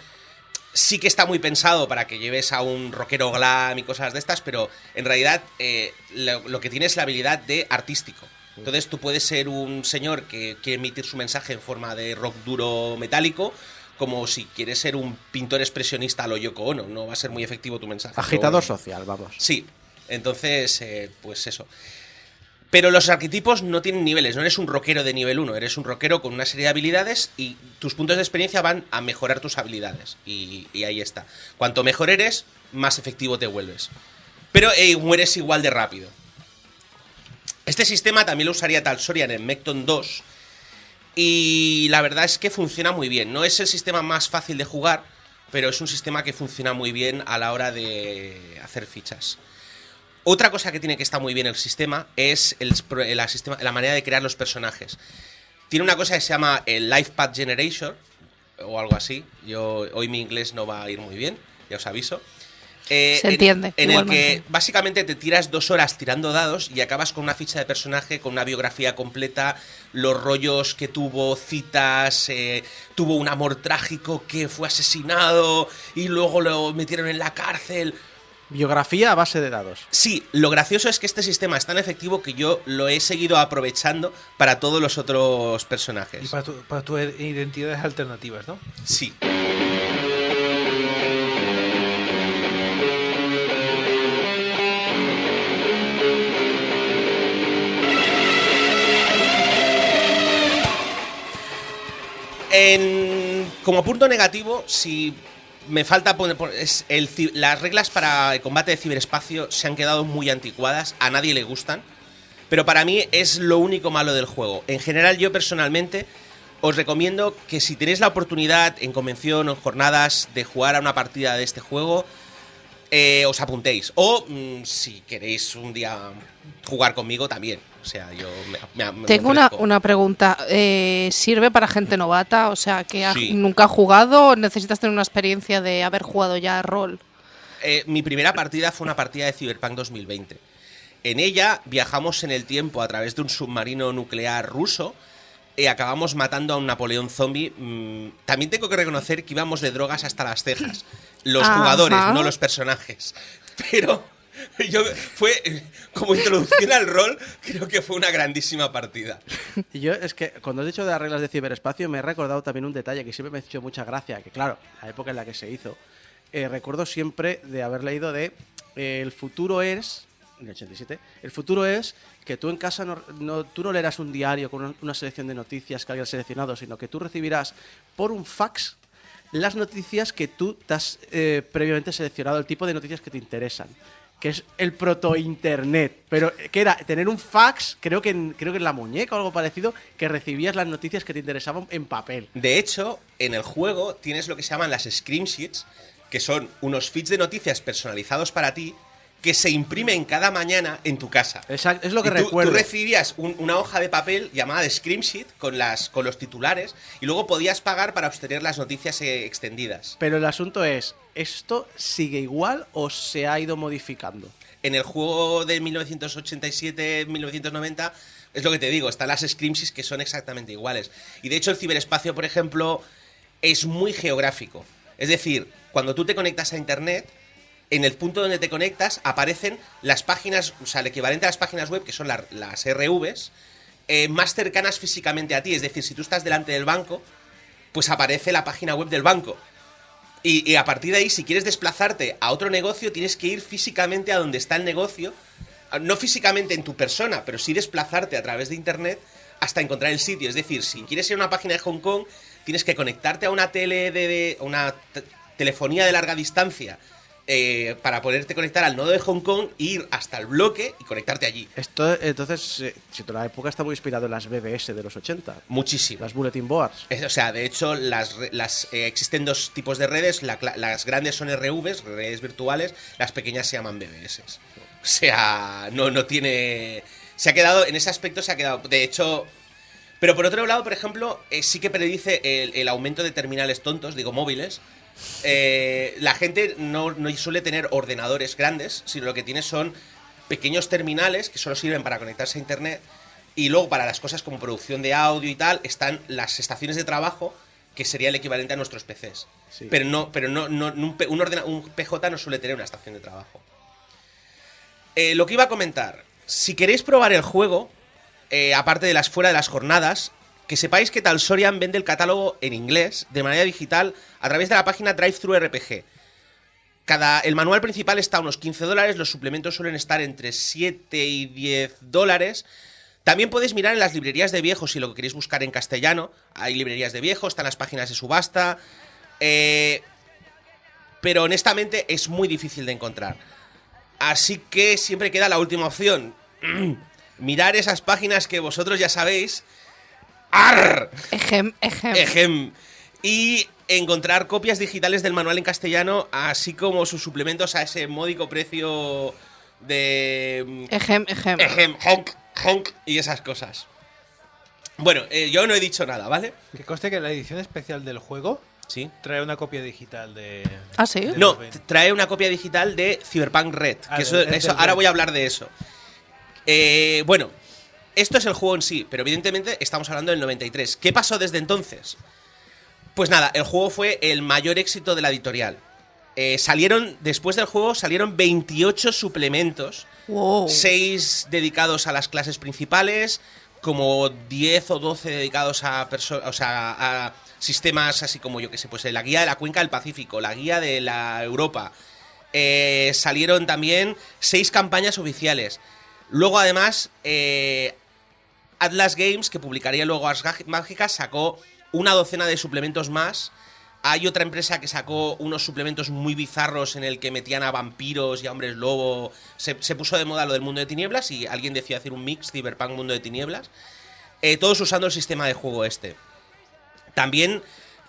sí que está muy pensado para que lleves a un rockero glam y cosas de estas, pero en realidad eh, lo, lo que tiene es la habilidad de artístico. Entonces tú puedes ser un señor que quiere emitir su mensaje en forma de rock duro metálico, como si quieres ser un pintor expresionista a lo Yoko Ono. No va a ser muy efectivo tu mensaje. Agitador social, vamos. Sí, entonces, eh, pues eso. Pero los arquetipos no tienen niveles, no eres un rockero de nivel 1, eres un rockero con una serie de habilidades y tus puntos de experiencia van a mejorar tus habilidades. Y, ahí está. Cuanto mejor eres, más efectivo te vuelves. Pero eh, mueres igual de rápido. Este sistema también lo usaría Talsorian en Mecton 2. Y la verdad es que funciona muy bien. No es el sistema más fácil de jugar, pero es un sistema que funciona muy bien a la hora de hacer fichas. Otra cosa que tiene que estar muy bien el sistema es el, pro- la, sistema- la manera de crear los personajes. Tiene una cosa que se llama el Life Path Generation, o algo así. Yo, hoy mi inglés no va a ir muy bien, ya os aviso. Eh, Se en- entiende, En, el que básicamente te tiras dos horas tirando dados y acabas con una ficha de personaje, con una biografía completa, los rollos que tuvo, citas, eh, tuvo un amor trágico que fue asesinado y luego lo metieron en la cárcel. Biografía a base de dados. Sí, lo gracioso es que este sistema es tan efectivo que yo lo he seguido aprovechando para todos los otros Y personajes. para, tu- para tus identidades alternativas, ¿no? Sí. En- como punto negativo, si me falta poner. las reglas para el combate de ciberespacio se han quedado muy anticuadas, a nadie le gustan. Pero para mí es lo único malo del juego. En general, yo personalmente os recomiendo que si tenéis la oportunidad en convención o en jornadas de jugar a una partida de este juego, eh, os apuntéis. O mm, si queréis un día jugar conmigo también. O sea, yo me, me- me Tengo una, una pregunta. Eh, ¿Sirve para gente novata? O sea, que ha- Sí. nunca ha jugado o necesitas tener una experiencia de haber jugado ya rol? Eh, mi primera partida fue una partida de Cyberpunk 2020. En ella viajamos en el tiempo a través de un submarino nuclear ruso y acabamos matando a un Napoleón zombie. Mm, también tengo que reconocer que íbamos de drogas hasta las cejas. Los Ajá. jugadores, no los personajes. Pero yo fue como introducción al rol, creo que fue una grandísima partida. Y yo es que cuando has dicho de las reglas de ciberespacio me he recordado también un detalle que siempre me ha hecho mucha gracia, que claro, la época en la que se hizo, eh, recuerdo siempre de haber leído de eh, el futuro es, en el 87, el futuro es que tú en casa no, no- tú no leerás un diario con una, selección de noticias que alguien ha seleccionado, sino que tú recibirás por un fax las noticias que tú te has eh, previamente seleccionado, el tipo de noticias que te interesan. Que es el proto-internet. Pero eh, que era tener un fax, creo que, en, creo que en la muñeca o algo parecido, que recibías las noticias que te interesaban en papel. De hecho, en el juego tienes lo que se llaman las screen sheets, que son unos feeds de noticias personalizados para ti que se imprimen cada mañana en tu casa. Exacto, es lo que tú, recuerdo. Tú recibías un- una hoja de papel llamada de screen sheet con, las, con los titulares y luego podías pagar para obtener las noticias eh, extendidas. Pero el asunto es, ¿esto sigue igual o se ha ido modificando? En el juego de 1987-1990 es lo que te digo, están las screen sheets que son exactamente iguales. Y de hecho el ciberespacio, por ejemplo, es muy geográfico. Es decir, cuando tú te conectas a Internet, en el punto donde te conectas aparecen las páginas, o sea, el equivalente a las páginas web, que son la- las RVs, eh, más cercanas físicamente a ti. Es decir, si tú estás delante del banco, pues aparece la página web del banco. Y, a partir de ahí, si quieres desplazarte a otro negocio, tienes que ir físicamente a donde está el negocio. Ah, No físicamente en tu persona, pero sí desplazarte a través de internet hasta encontrar el sitio. Es decir, si quieres ir a una página de Hong Kong, tienes que conectarte a una tele de, de- una te- telefonía de larga distancia eh, para poderte conectar al nodo de Hong Kong, ir hasta el bloque y conectarte allí. Esto, entonces, eh, si toda la época está muy inspirado en las BBS de los 80, Muchísimo. las bulletin boards. Es- O sea, de hecho, las, re- las eh, existen dos tipos de redes. La las grandes son RVs, redes virtuales. Las pequeñas se llaman BBS. O sea, no, no tiene. Se ha quedado, en ese aspecto se ha quedado. De hecho. Pero por otro lado, por ejemplo, eh, sí que predice el, el aumento de terminales tontos, digo móviles. Eh, la gente no, no suele tener ordenadores grandes, sino lo que tiene son pequeños terminales que solo sirven para conectarse a internet. Y luego para las cosas como producción de audio y tal, están las estaciones de trabajo, que sería el equivalente a nuestros PCs. Sí. Pero no, pero no, no- un, P- un ordena- un PJ no suele tener una estación de trabajo. Eh, lo que iba a comentar, si queréis probar el juego, eh, aparte de las fuera de las jornadas, que sepáis que Talsorian vende el catálogo en inglés, de manera digital, a través de la página DriveThru RPG. cada, el manual principal está a unos 15 dólares, los suplementos suelen estar entre 7 y 10 dólares. También podéis mirar en las librerías de viejos si lo que queréis buscar en castellano. Hay librerías de viejos, están las páginas de subasta. eh, pero honestamente es muy difícil de encontrar. Así que siempre queda la última opción. Mirar esas páginas que vosotros ya sabéis. ¡Arr! Ejem, ejem. Ejem. Y encontrar copias digitales del manual en castellano, así como sus suplementos a ese módico precio de... mm, Ejem, ejem. Ejem, honk, honk y esas cosas. Bueno, eh, yo no he dicho nada, ¿vale? Que conste que la edición especial del juego Sí. trae una copia digital de. ¿Ah, sí? de No, trae una copia digital de Cyberpunk Red. Ah, que eso, ahora Red. voy a hablar de eso. Eh, bueno, esto es el juego en sí, pero evidentemente estamos hablando del 93. ¿Qué pasó desde entonces? Pues nada, el juego fue el mayor éxito de la editorial. Eh, salieron, después del juego, salieron 28 suplementos. Wow. 6 dedicados a las clases principales, como 10 o 12 dedicados a, o sea, a sistemas así como yo que sé, pues la guía de la cuenca del Pacífico, la guía de la Europa. Eh, salieron también 6 campañas oficiales. Luego además, eh, Atlas Games, que publicaría luego Gag- Mágicas, sacó una docena de suplementos más. Hay otra empresa que sacó unos suplementos muy bizarros en el que metían a vampiros y a hombres lobo. Se, se puso de moda lo del mundo de tinieblas y alguien decidió hacer un mix Cyberpunk Mundo de Tinieblas. Eh, todos usando el sistema de juego este. También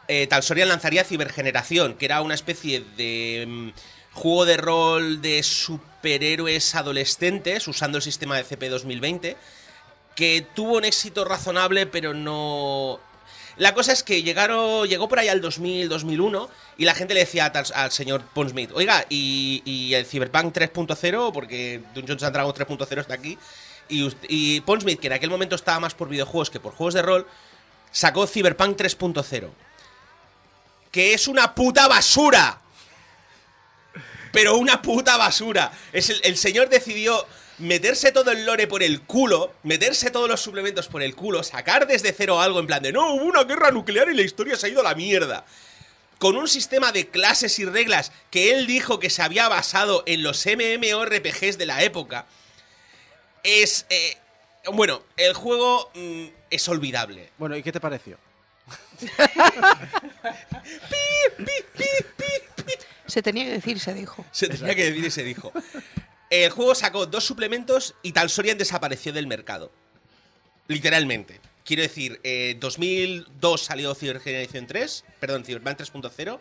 eh, Talsorian lanzaría Cibergeneración, que era una especie de mm, juego de rol de superhéroes adolescentes usando el sistema de CP 2020, que tuvo un éxito razonable, pero no... La cosa es que llegaron, llegó por ahí al 2000, 2001 y la gente le decía a tal- al señor Pondsmith, oiga, y, y el Cyberpunk 3.0, porque Dungeons and Dragons 3.0 está aquí, y, y que en aquel momento estaba más por videojuegos que por juegos de rol, sacó Cyberpunk 3.0. Que es una puta basura. Pero una puta basura. Es el señor decidió meterse todo el lore por el culo, meterse todos los suplementos por el culo, sacar desde cero algo en plan de no, hubo una guerra nuclear y la historia se ha ido a la mierda. Con un sistema de clases y reglas que él dijo que se había basado en los MMORPGs de la época. Es... eh, bueno, el juego mm, es olvidable. Bueno, ¿y qué te pareció? Se tenía que decir, se dijo. Se tenía que decir y se dijo. El juego sacó dos suplementos y Talsorian desapareció del mercado. Literalmente. Quiero decir, eh, 2002 salió Cybergeneración 3, perdón, Cyberpunk 3.0.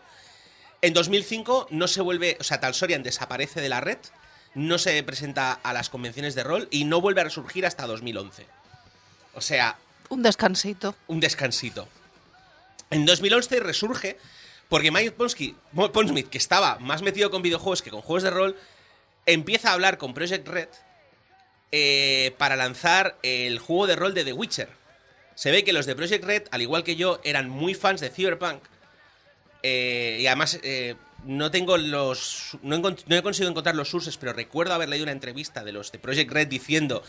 En 2005 no se vuelve, o sea, Talsorian desaparece de la red, no se presenta a las convenciones de rol y no vuelve a resurgir hasta 2011. O sea, Un descansito. un descansito. En 2011 resurge porque Mike Ponsky- Pondsmith, que estaba más metido con videojuegos que con juegos de rol, empieza a hablar con Project Red eh, para lanzar el juego de rol de The Witcher. Se ve que los de Project Red, al igual que yo, eran muy fans de Cyberpunk. eh, y además, eh, no tengo los. No, he conseguido encontrar los sources, pero recuerdo haber leído una entrevista de los de Project Red diciendo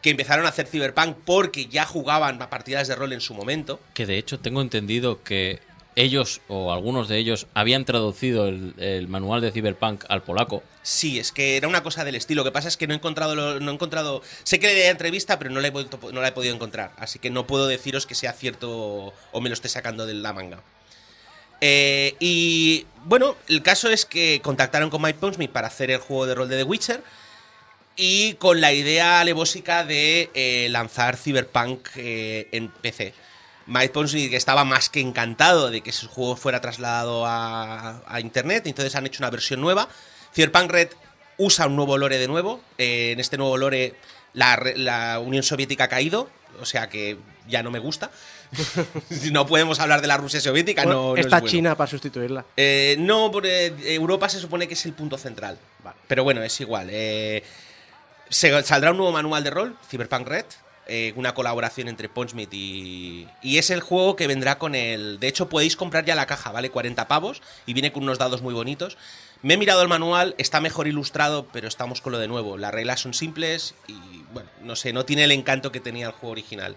que empezaron a hacer Cyberpunk porque ya jugaban a partidas de rol en su momento. Que de hecho tengo entendido que ellos o algunos de ellos habían traducido el, manual de Cyberpunk al polaco. Sí, es que era una cosa del estilo. Lo que pasa es que no he encontrado. no he encontrado sé que leí la entrevista, pero no la, he no la he podido encontrar. Así que no puedo deciros que sea cierto o me lo esté sacando de la manga. Eh, y bueno, el caso es que contactaron con Mike Pondsmith para hacer el juego de rol de The Witcher. Y con la idea alevósica de eh, lanzar Cyberpunk eh, en PC. Mike que estaba más que encantado de que su juego fuera trasladado a, a internet, entonces han hecho una versión nueva. Cyberpunk Red usa un nuevo lore de nuevo. eh, en este nuevo lore la, la Unión Soviética ha caído, o sea que ya no me gusta. no podemos hablar de la Rusia soviética, Bueno, no, no es está bueno. China para sustituirla. Eh, no, porque Europa se supone que es el punto central. Pero bueno, es igual. eh, se- saldrá un nuevo manual de rol, Cyberpunk Red. Eh, una colaboración entre Pondsmith y. Y es el juego que vendrá con el. De hecho, podéis comprar ya la caja, ¿vale? 40 pavos. Y viene con unos dados muy bonitos. Me he mirado el manual, está mejor ilustrado, pero estamos con lo de nuevo. Las reglas son simples y, bueno, no sé, no tiene el encanto que tenía el juego original.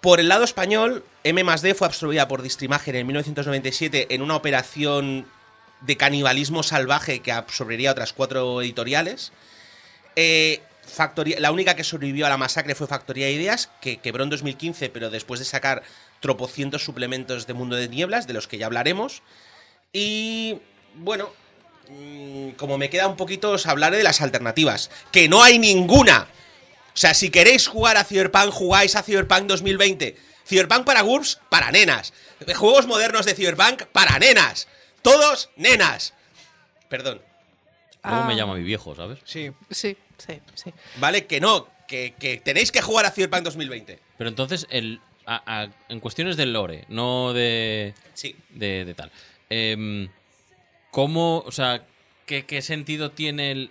Por el lado español, M D fue absorbida por Distrimagen en 1997 en una operación de canibalismo salvaje que absorbería otras cuatro editoriales. Eh, Factoría- la única que sobrevivió a la masacre fue Factoría Ideas, que quebró en 2015, pero después de sacar tropocientos suplementos de Mundo de Nieblas, de los que ya hablaremos. Y bueno, mm, como me queda un poquito, os hablaré de las alternativas. Que no hay ninguna. O sea, si queréis jugar a Cyberpunk, jugáis a Cyberpunk 2020. Cyberpunk para GURPS, para nenas. Juegos modernos de Cyberpunk, para nenas. Todos nenas. Perdón. Luego Ah. me llama mi viejo, ¿sabes? Sí. Sí, sí, sí. ¿Vale? Que no, que, que tenéis que jugar a Cyberpunk 2020. Pero entonces, el, a- a- en cuestiones del lore, no de, Sí. de, de tal. Em, ¿Cómo, o sea, qué, qué sentido tiene el-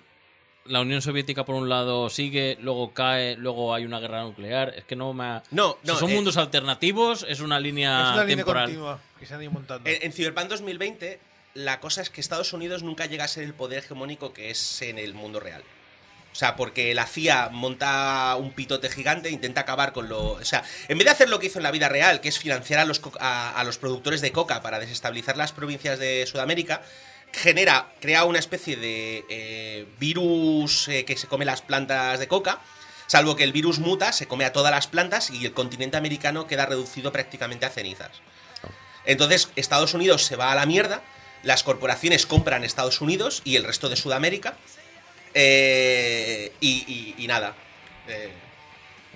la Unión Soviética por un lado sigue, luego cae, luego hay una guerra nuclear? Es que no me... ha- No, no, Si son eh, mundos alternativos, es una línea es una línea temporal. continua que se han ido montando. En, en Cyberpunk 2020, la cosa es que Estados Unidos nunca llega a ser el poder hegemónico que es en el mundo real. O sea, porque la CIA monta un pitote gigante, intenta acabar con lo. O sea, en vez de hacer lo que hizo en la vida real, que es financiar a los, a, a los productores de coca para desestabilizar las provincias de Sudamérica, genera, crea una especie de eh, virus eh, que se come las plantas de coca. Salvo que el virus muta, se come a todas las plantas y el continente americano queda reducido prácticamente a cenizas. Entonces, Estados Unidos se va a la mierda, las corporaciones compran Estados Unidos y el resto de Sudamérica. Eh, y, y- y nada. Eh,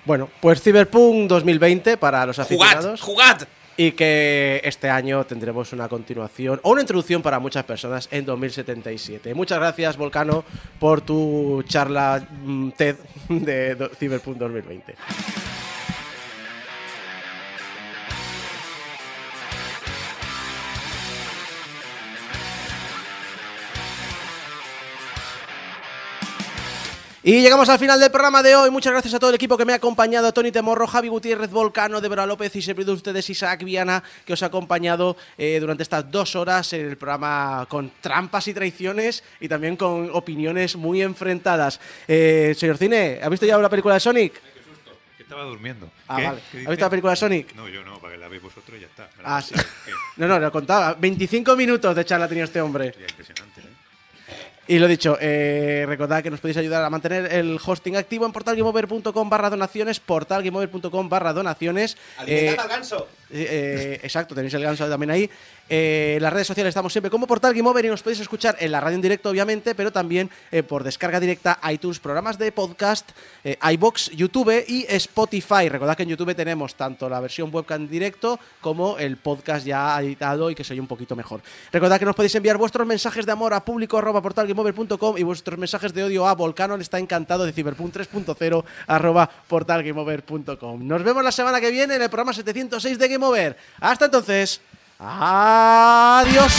Bueno, pues Cyberpunk 2020 para los ¡Jugad! aficionados. ¡Jugad! Y que este año tendremos una continuación o una introducción para muchas personas en 2077. Muchas gracias, Volcano, por tu charla mm, TED de Cyberpunk 2020. Y llegamos al final del programa de hoy. Muchas gracias a todo el equipo que me ha acompañado: Tony Temorro, Javi Gutiérrez, Volcano, Débora López y servidor de ustedes, Isaac Viana, que os ha acompañado eh, durante estas dos horas en el programa con trampas y traiciones y también con opiniones muy enfrentadas. Eh, señor Cine, ¿ha visto ya la película de Sonic? Que estaba durmiendo. Ah, ¿Qué? vale. ¿Qué ¿Ha visto la película de Sonic? No, yo no, para que la veáis vosotros y ya está. Ah, sí. ¿Qué? No, no, lo contaba. 25 minutos de charla ha tenido este hombre. Ya, impresionante. Y lo dicho, eh, recordad que nos podéis ayudar a mantener el hosting activo en portalgameover.com barra donaciones, portalgameover.com barra donaciones. ¡Alimentad Eh, al ganso! Eh, eh, exacto, tenéis el ganso también ahí. Eh, en las redes sociales estamos siempre como Portal Game Over y nos podéis escuchar en la radio en directo, obviamente, pero también por descarga directa iTunes, programas de podcast, iBox, YouTube y Spotify. Recordad que en YouTube tenemos tanto la versión webcam en directo como el podcast ya editado y que se oye un poquito mejor. Recordad que nos podéis enviar vuestros mensajes de amor a público arroba y vuestros mensajes de odio a Volcano, está encantado de Cyberpunk 3.0 arroba portalgameover.com. Nos vemos la semana que viene en el programa 706 de Game Over. Hasta entonces. Adiós.